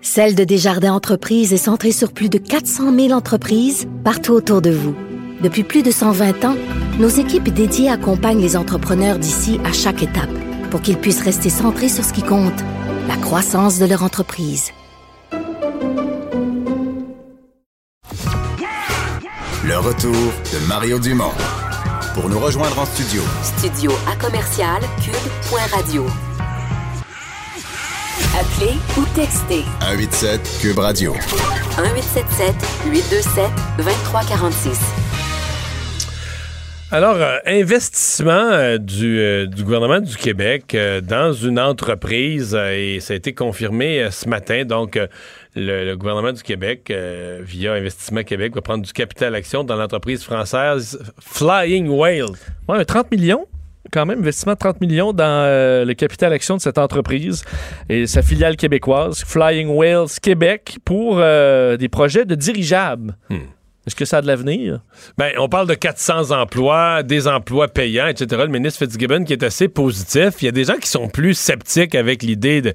S12: Celle de Desjardins Entreprises est centrée sur plus de 400 000 entreprises partout autour de vous. Depuis plus de 120 ans, nos équipes dédiées accompagnent les entrepreneurs d'ici à chaque étape pour qu'ils puissent rester centrés sur ce qui compte, la croissance de leur entreprise.
S8: Le retour de Mario Dumont. Pour nous rejoindre en studio,
S9: Studio à commercial cube.radio. Appelez ou textez
S8: 187 Cube Radio.
S9: 1877 827 2346.
S1: Alors, euh, investissement euh, du, euh, du gouvernement du Québec dans une entreprise, et ça a été confirmé ce matin. Donc, le, le gouvernement du Québec, via Investissement Québec, va prendre du capital action dans l'entreprise française Flying Whale.
S2: Ouais, 30 millions quand même, investissement de 30 millions dans euh, le capital action de cette entreprise et sa filiale québécoise, Flying Whales Québec, pour euh, des projets de dirigeables. Est-ce que ça a de l'avenir?
S1: Ben, on parle de 400 emplois, des emplois payants, etc. Le ministre Fitzgibbon qui est assez positif. Il y a des gens qui sont plus sceptiques avec l'idée de,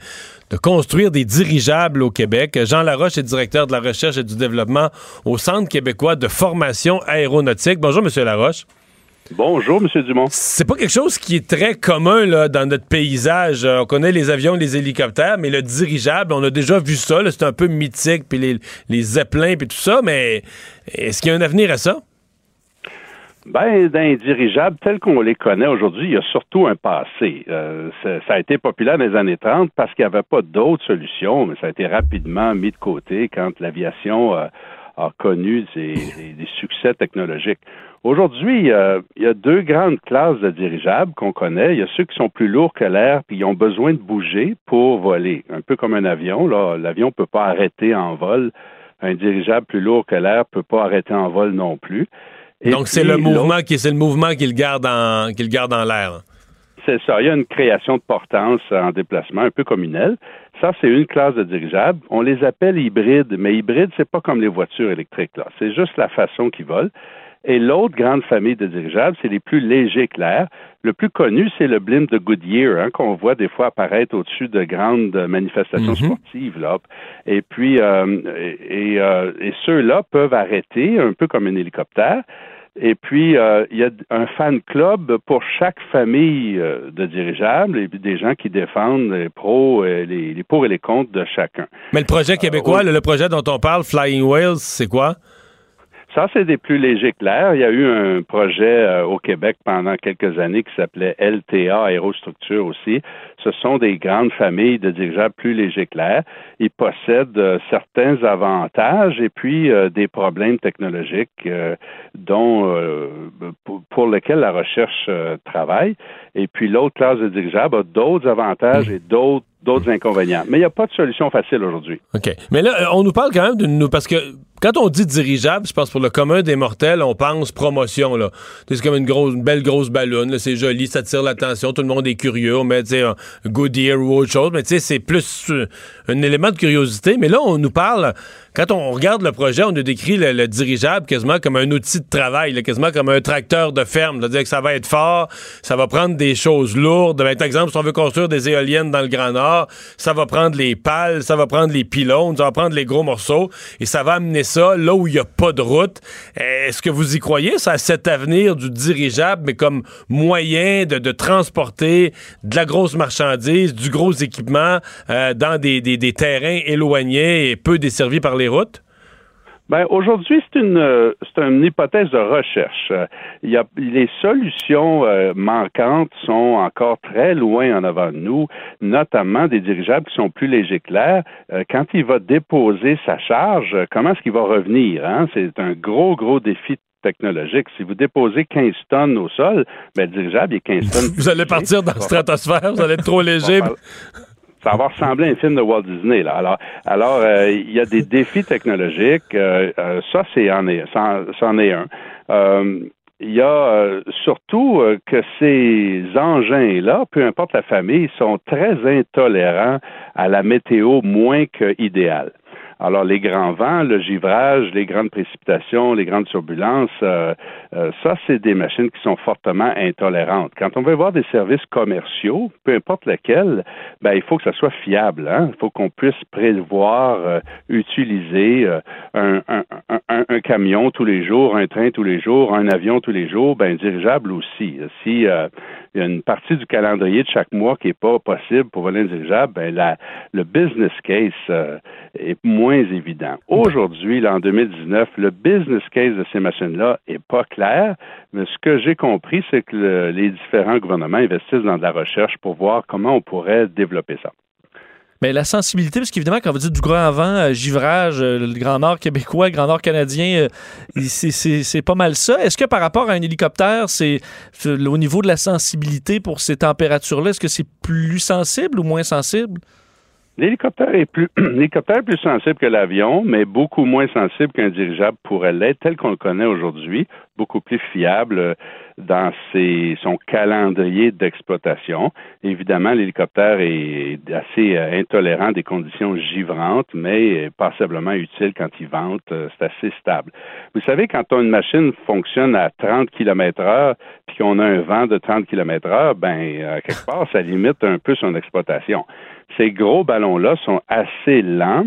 S1: de construire des dirigeables au Québec. Jean Laroche est directeur de la recherche et du développement au Centre québécois de formation aéronautique. Bonjour, Monsieur Laroche.
S20: Bonjour, M. Dumont.
S1: C'est pas quelque chose qui est très commun là, dans notre paysage. Euh, on connaît les avions, les hélicoptères, mais le dirigeable, on a déjà vu ça. C'est un peu mythique, puis les, les zeppelins, puis tout ça. Mais est-ce qu'il y a un avenir à ça?
S20: Ben, dans les dirigeables tels qu'on les connaît aujourd'hui, il y a surtout un passé. Euh, ça, ça a été populaire dans les années 30 parce qu'il n'y avait pas d'autres solutions, mais ça a été rapidement mis de côté quand l'aviation euh, a connu des, des- des succès technologiques. Aujourd'hui, euh, il y a deux grandes classes de dirigeables qu'on connaît. Il y a ceux qui sont plus lourds que l'air, puis ils ont besoin de bouger pour voler. Un peu comme un avion. L'avion ne peut pas arrêter en vol. Un dirigeable plus lourd que l'air ne peut pas arrêter en vol non plus. Et
S1: Donc, c'est le mouvement qui c'est le mouvement qui le garde en, qui le garde en l'air.
S20: C'est ça. Il y a une création de portance en déplacement, un peu comme une aile. Ça, c'est une classe de dirigeables. On les appelle hybrides, mais hybrides, c'est pas comme les voitures électriques, là. C'est juste la façon qu'ils volent. Et l'autre grande famille de dirigeables, c'est les plus légers l'air. Le plus connu, c'est le blimp de Goodyear, hein, qu'on voit des fois apparaître au-dessus de grandes manifestations sportives. Là. Et puis, euh, et, et, euh, et ceux-là peuvent arrêter, un peu comme un hélicoptère. Et puis, euh, il y a un fan club pour chaque famille de dirigeables et puis des gens qui défendent les pros, euh, les, les pour et les contre de chacun.
S1: Mais le projet québécois, le, le projet dont on parle, Flying Whales, c'est quoi?
S20: Ça, c'est des plus légers l'air. Il y a eu un projet euh, au Québec pendant quelques années qui s'appelait LTA Aérostructure aussi. Ce sont des grandes familles de dirigeables plus légers l'air. Ils possèdent euh, certains avantages et puis euh, des problèmes technologiques dont pour, lesquels la recherche travaille. Et puis l'autre classe de dirigeables a d'autres avantages et d'autres d'autres inconvénients. Mais il n'y a pas de solution facile aujourd'hui.
S1: OK. Mais là, euh, on nous parle quand même d'une. nous- Parce que quand on dit dirigeable, je pense pour le commun des mortels, on pense promotion. là. C'est comme une, grosse, une belle grosse ballonne. C'est joli, ça attire l'attention. Tout le monde est curieux. On met un Goodyear ou autre chose. Mais tu sais, c'est plus euh, un élément de curiosité. Mais là, on nous parle. Quand on regarde le projet, on nous décrit le, le dirigeable quasiment comme un outil de travail, là, quasiment comme un tracteur de ferme. C'est-à-dire que ça va être fort, ça va prendre des choses lourdes. Ben, par exemple, si on veut construire des éoliennes dans le Grand Nord, ça va prendre les pales, ça va prendre les pylônes, ça va prendre les gros morceaux et ça va amener ça là où il n'y a pas de route. Est-ce que vous y croyez, ça, cet avenir du dirigeable, mais comme moyen de, de transporter de la grosse marchandise, du gros équipement euh, dans des, des- des terrains éloignés et peu desservis par les routes?
S20: Ben, aujourd'hui, c'est une, euh, c'est une hypothèse de recherche. Euh, Il y a, les solutions euh, manquantes sont encore très loin en avant de nous, notamment des dirigeables qui sont plus légers que l'air. Euh, quand il va déposer sa charge, euh, comment est-ce qu'il va revenir? Hein? C'est un gros, gros défi technologique. Si vous déposez 15 tonnes au sol, ben, le dirigeable, est 15 tonnes.
S1: Vous allez partir dans la stratosphère, vous allez être trop léger.
S20: Ça va ressembler à un film de Walt Disney. Là. Alors, alors euh, il y a des défis technologiques. euh, euh, ça, c'est en est, c'en, est un. Euh, il y a euh, surtout que ces engins-là, peu importe la famille, sont très intolérants à la météo moins qu'idéale. Alors, les grands vents, le givrage, les grandes précipitations, les grandes turbulences, euh, euh, ça, c'est des machines qui sont fortement intolérantes. Quand on veut voir des services commerciaux, peu importe lesquels, ben, il faut que ça soit fiable. Hein? Il faut qu'on puisse prévoir, euh, utiliser un, un, un, un, camion tous les jours, un train tous les jours, un avion tous les jours, ben, dirigeable aussi. Si il y a une partie du calendrier de chaque mois qui n'est pas possible pour voler un dirigeable, ben, la, le business case est moins évident. Aujourd'hui, en 2019, le business case de ces machines-là est pas clair, mais ce que j'ai compris, c'est que les différents gouvernements investissent dans de la recherche pour voir comment on pourrait développer ça.
S2: Mais la sensibilité, parce qu'évidemment, quand vous dites du grand vent, euh, givrage, euh, le Grand Nord québécois, le Grand Nord canadien, euh, c'est pas mal ça. Est-ce que par rapport à un hélicoptère, c'est au niveau de la sensibilité pour ces températures-là, est-ce que c'est plus sensible ou moins sensible?
S20: L'hélicoptère est plus plus sensible que l'avion, mais beaucoup moins sensible qu'un dirigeable pourrait l'être, tel qu'on le connaît aujourd'hui, beaucoup plus fiable dans ses, son calendrier d'exploitation. Évidemment, l'hélicoptère est assez euh, intolérant des conditions givrantes, mais passablement utile quand il vente. Euh, c'est assez stable. Vous savez, quand une machine fonctionne à 30 km heure, puis qu'on a un vent de 30 km heure, ben, quelque part, ça limite un peu son exploitation. Ces gros ballons-là sont assez lents,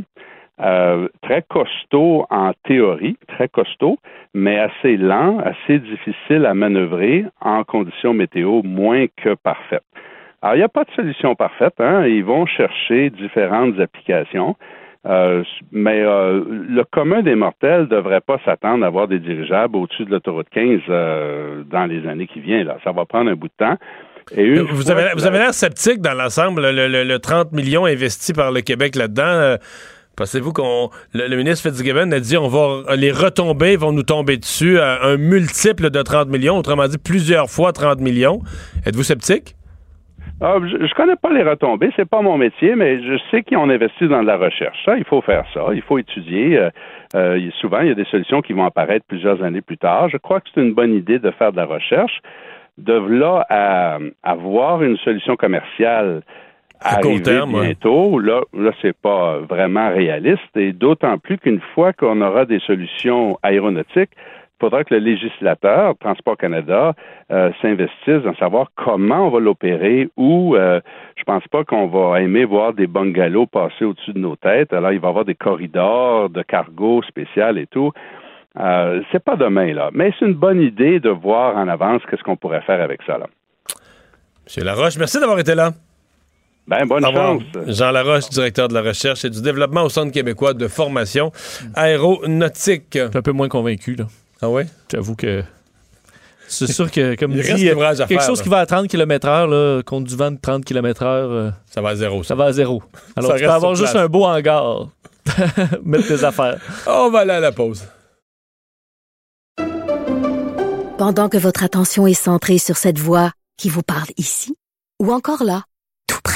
S20: euh, très costauds en théorie, très costauds, mais assez lents, assez difficiles à manœuvrer en conditions météo moins que parfaites. Alors, il n'y a pas de solution parfaite. Hein? Ils vont chercher différentes applications. Euh, mais euh, le commun des mortels ne devrait pas s'attendre à avoir des dirigeables au-dessus de l'autoroute 15 dans les années qui viennent. Là. Ça va prendre un bout de temps
S1: vous, avez, vous avez l'air sceptique dans l'ensemble, le, 30 millions investis par le Québec là-dedans. Pensez-vous qu'on le, ministre Fitzgibbon a dit on va les retombées vont nous tomber dessus à un multiple de 30 millions, autrement dit plusieurs fois 30 millions. Êtes-vous sceptique?
S20: Ah, je, ne connais pas les retombées, c'est pas mon métier, mais je sais qu'ils ont investi dans de la recherche. Ça, il faut faire ça, il faut étudier. Euh, euh, souvent, il y a des solutions qui vont apparaître plusieurs années plus tard. Je crois que c'est une bonne idée de faire de la recherche de là à avoir une solution commerciale à arriver bientôt, là, là c'est pas vraiment réaliste. Et d'autant plus qu'une fois qu'on aura des solutions aéronautiques, il faudra que le législateur, Transport Canada, euh, s'investisse dans savoir comment on va l'opérer ou euh, je pense pas qu'on va aimer voir des bungalows passer au-dessus de nos têtes. Alors, il va y avoir des corridors de cargo spécial et tout. Euh, c'est pas demain, là. Mais c'est une bonne idée de voir en avance qu'est-ce qu'on pourrait faire avec ça, là.
S1: Monsieur Laroche, merci d'avoir été là.
S20: Ben, bonne chance.
S1: Jean Laroche, directeur de la recherche et du développement au Centre québécois de formation aéronautique.
S2: Je suis un peu moins convaincu, là.
S1: Ah ouais?
S2: J'avoue que. C'est sûr que, comme il dit, quelque chose qui va à 30 km heure, contre du vent de 30 km heure... Euh,
S1: ça va à zéro.
S2: Ça, va à zéro. Alors, tu peux avoir juste un beau hangar. Mettre tes affaires.
S1: On va aller à la pause.
S12: Pendant que votre attention est centrée sur cette voix qui vous parle ici, ou encore là, tout près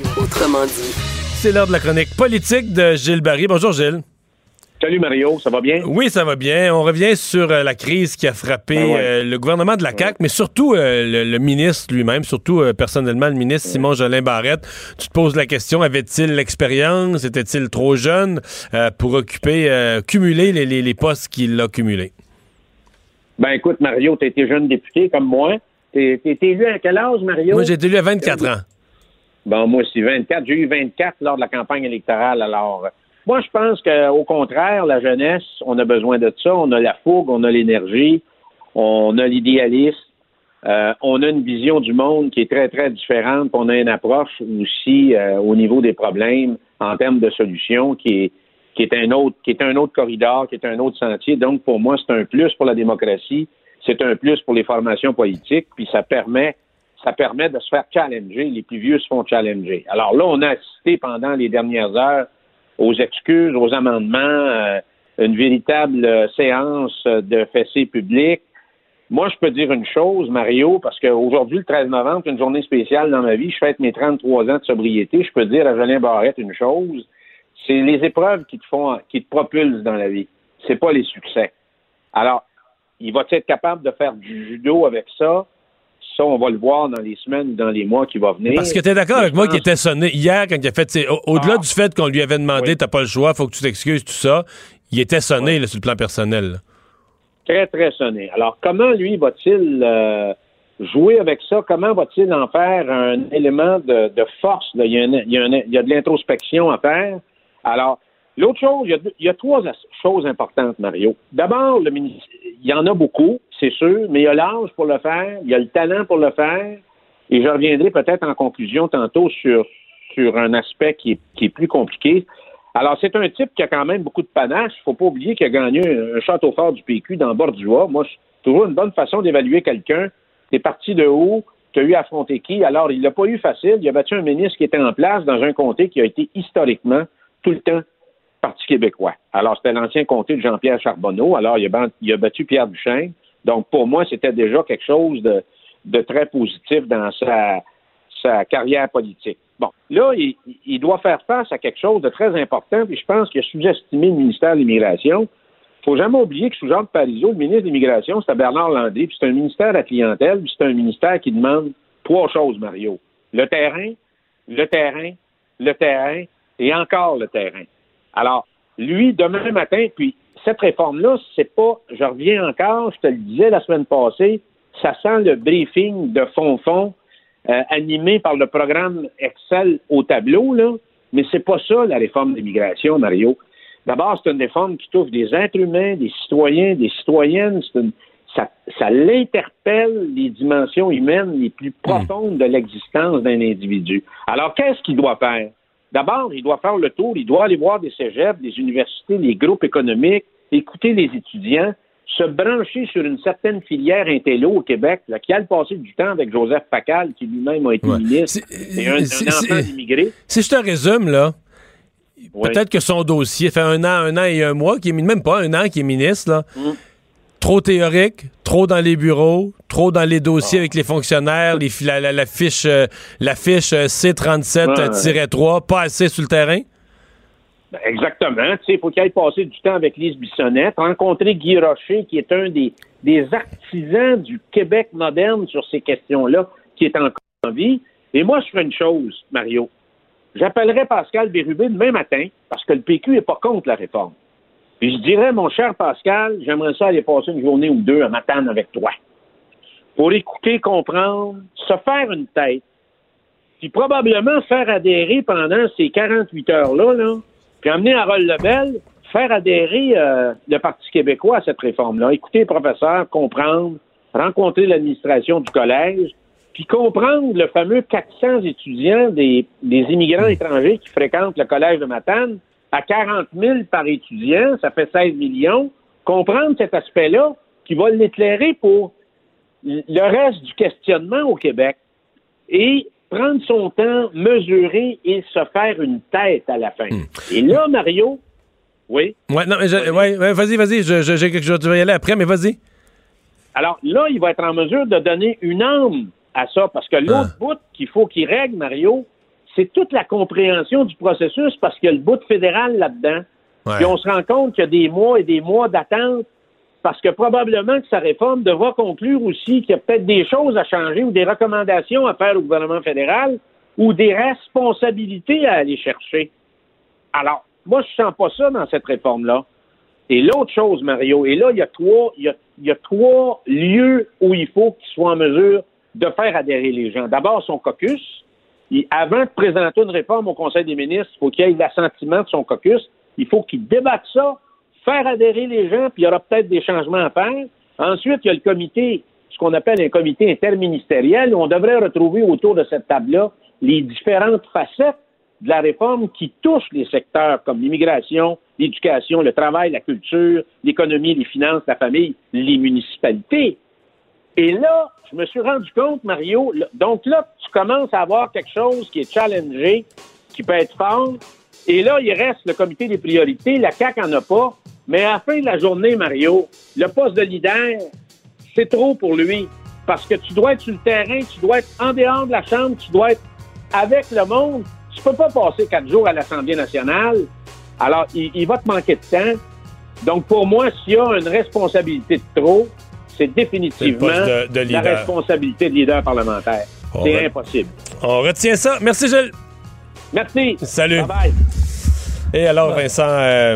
S9: Autrement dit.
S1: C'est l'heure de la chronique politique de Gilles Barry. Bonjour Gilles.
S21: Salut Mario, ça va bien?
S1: Oui, ça va bien. On revient sur euh, la crise qui a frappé ben euh, le gouvernement de la CAQ, mais surtout euh, le, ministre lui-même, surtout personnellement le ministre Simon Jolin Barrette. Tu te poses la question, avait-il l'expérience? Était-il trop jeune pour occuper, cumuler les, les postes qu'il a cumulés?
S21: Ben écoute, Mario, tu été jeune député comme moi. Tu été élu à quel âge, Mario?
S1: Moi, j'ai été élu à 24 ans.
S21: Bon, moi aussi, 24. J'ai eu 24 lors de la campagne électorale. Alors, moi, je pense qu'au contraire, la jeunesse, on a besoin de ça. On a la fougue, on a l'énergie, on a l'idéalisme. Euh, on a une vision du monde qui est très, très différente. On a une approche aussi euh, au niveau des problèmes en termes de solutions qui est, qui est un autre, qui est un autre corridor, qui est un autre sentier. Donc, pour moi, c'est un plus pour la démocratie, c'est un plus pour les formations politiques, puis ça permet, ça permet de se faire challenger. Les plus vieux se font challenger. Alors là, on a assisté pendant les dernières heures aux excuses, aux amendements, euh, une véritable euh, séance de fessée publique. Moi, je peux dire une chose, Mario, parce qu'aujourd'hui, le 13 novembre, c'est une journée spéciale dans ma vie. Je fête mes 33 ans de sobriété. Je peux dire à Julien Barrette une chose. C'est les épreuves qui te font, qui te propulsent dans la vie. C'est pas les succès. Alors, il va être capable de faire du judo avec ça? Ça, on va le voir dans les semaines, dans les mois qui vont venir.
S1: Parce que tu es d'accord avec moi qu'il était sonné hier quand il a fait. Au-delà
S21: Ah.
S1: du fait qu'on lui avait demandé, t'as pas le choix, faut que tu t'excuses, tout ça, il était sonné là, sur le plan personnel.
S21: Très, très sonné. Alors, comment, lui, va-t-il euh, jouer avec ça? Comment va-t-il en faire un élément de, de force? Il, y y a de l'introspection à faire. Alors, l'autre chose, il y, a, trois choses importantes, Mario. D'abord, le il y en a beaucoup, c'est sûr, mais il y a l'âge pour le faire, il y a le talent pour le faire, et je reviendrai peut-être en conclusion tantôt sur, sur un aspect qui est, qui est plus compliqué. Alors, c'est un type qui a quand même beaucoup de panache. Il faut pas oublier qu'il a gagné un, château fort du PQ dans Bordua. Moi, c'est toujours une bonne façon d'évaluer quelqu'un. T'es parti de haut, tu as eu à affronter qui? Alors, il l'a pas eu facile. Il a battu un ministre qui était en place dans un comté qui a été historiquement tout le temps Parti québécois. Alors, c'était l'ancien comté de Jean-Pierre Charbonneau. Alors, il a, battu Pierre Duchesne. Donc, pour moi, c'était déjà quelque chose de, de très positif dans sa, sa carrière politique. Bon, là, il, il doit faire face à quelque chose de très important, puis je pense qu'il a sous-estimé le ministère de l'Immigration. Il faut jamais oublier que sous Jean Parizeau, le ministre de l'Immigration, c'était Bernard Landry, puis c'est un ministère à clientèle, puis c'est un ministère qui demande trois choses, Mario. Le terrain, le terrain, le terrain et encore le terrain. Alors, lui, demain matin, puis cette réforme-là, c'est pas, je reviens encore, je te le disais la semaine passée, ça sent le briefing de fond-fond euh, animé par le programme Excel au tableau, là, mais c'est pas ça la réforme d'immigration, Mario. D'abord, c'est une réforme qui touche des êtres humains, des citoyens, des citoyennes. Une- ça, ça l'interpelle les dimensions humaines les plus profondes de l'existence d'un individu. Alors, qu'est-ce qu'il doit faire? D'abord, il doit faire le tour, il doit aller voir des cégeps, des universités, les groupes économiques, écouter les étudiants, se brancher sur une certaine filière intello au Québec, là, qui a le passé du temps avec Joseph Facal, qui lui-même a été ministre, et un, enfant d'immigré.
S1: Si je te résume, là,
S21: Oui.
S1: peut-être que son dossier fait un an, un an et un mois, qui est même pas un an qui est ministre, là.
S21: Mm.
S1: Trop théorique, trop dans les bureaux, trop dans les dossiers
S21: Ah.
S1: avec les fonctionnaires, les, la, la- la fiche, euh, la fiche euh, C37-3, pas assez sur le terrain?
S21: Ben, exactement. Il faut qu'il aille passer du temps avec Lise Bissonnette, rencontrer Guy Rocher, qui est un des, des artisans du Québec moderne sur ces questions-là, qui est encore en vie. Et moi, je ferai une chose, Mario. J'appellerai Pascal Bérubé demain matin, parce que le PQ n'est pas contre la réforme. Puis je dirais, mon cher Pascal, j'aimerais ça aller passer une journée ou deux à Matane avec toi. Pour écouter, comprendre, se faire une tête, puis probablement faire adhérer pendant ces 48 heures-là, là, puis amener Harold Lebel, faire adhérer euh, le Parti québécois à cette réforme-là. Écouter les professeurs, comprendre, rencontrer l'administration du collège, puis comprendre le fameux 400 étudiants des, des immigrants étrangers qui fréquentent le collège de Matane à 40 000 par étudiant, ça fait 16 millions. Comprendre cet aspect-là qui va l'éclairer pour le reste du questionnement au Québec et prendre son temps, mesurer et se faire une tête à la fin. Et là, Mario, oui?
S1: Ouais, non, mais je- ouais, ouais, vas-y, vas-y, je- je- j'ai quelque chose, je vais y aller après, mais vas-y.
S21: Alors là, il va être en mesure de donner une âme à ça, parce que l'autre bout qu'il faut qu'il règle, Mario, c'est toute la compréhension du processus, parce qu'il y a le bout fédéral là-dedans.
S1: Ouais.
S21: Puis on se rend compte qu'il y a des mois et des mois d'attente, parce que probablement que sa réforme devra conclure aussi qu'il y a peut-être des choses à changer ou des recommandations à faire au gouvernement fédéral ou des responsabilités à aller chercher. Alors, moi, je sens pas ça dans cette réforme-là. Et l'autre chose, Mario, et là, il y a trois, il y a, il y a trois lieux où il faut qu'il soit en mesure de faire adhérer les gens. D'abord, son caucus. Il- avant de présenter une réforme au Conseil des ministres, il faut qu'il y ait l'assentiment de son caucus. Il faut qu'il débatte ça, faire adhérer les gens, puis il y aura peut-être des changements à faire. Ensuite, il y a le comité, ce qu'on appelle un comité interministériel, où on devrait retrouver autour de cette table-là les différentes facettes de la réforme qui touchent les secteurs comme l'immigration, l'éducation, le travail, la culture, l'économie, les finances, la famille, les municipalités. Et là, je me suis rendu compte, Mario, donc là, tu commences à avoir quelque chose qui est challengé, qui peut être fort, Et là, il reste le comité des priorités. La CAQ en a pas. Mais à la fin de la journée, Mario, le poste de leader, c'est trop pour lui. Parce que tu dois être sur le terrain, tu dois être en dehors de la Chambre, tu dois être avec le monde. Tu peux pas passer quatre jours à l'Assemblée nationale. Alors, il, il va te manquer de temps. Donc, pour moi, s'il y a une responsabilité de trop, c'est définitivement
S1: le de- de
S21: la responsabilité de leader parlementaire. C'est impossible.
S1: On retient ça. Merci, Gilles.
S21: Merci.
S1: Salut.
S21: Bye-bye.
S1: Et alors, Vincent, euh,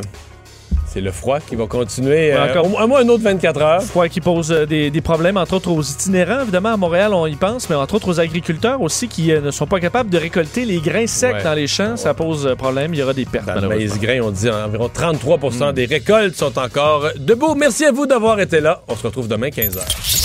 S1: c'est le froid qui va continuer. euh,
S2: Encore.
S1: au moins- un autre 24 heures.
S2: Froid qui pose euh, des, des problèmes, entre autres aux itinérants. Évidemment, à Montréal, on y pense, mais entre autres aux agriculteurs aussi qui euh, ne sont pas capables de récolter les grains secs
S1: Ouais.
S2: dans les champs. Ça pose problème. Il y aura des pertes.
S1: Dans le maïs grain, on dit environ 33%
S2: Hmm.
S1: des récoltes sont encore debout. Merci à vous d'avoir été là. On se retrouve demain 15h.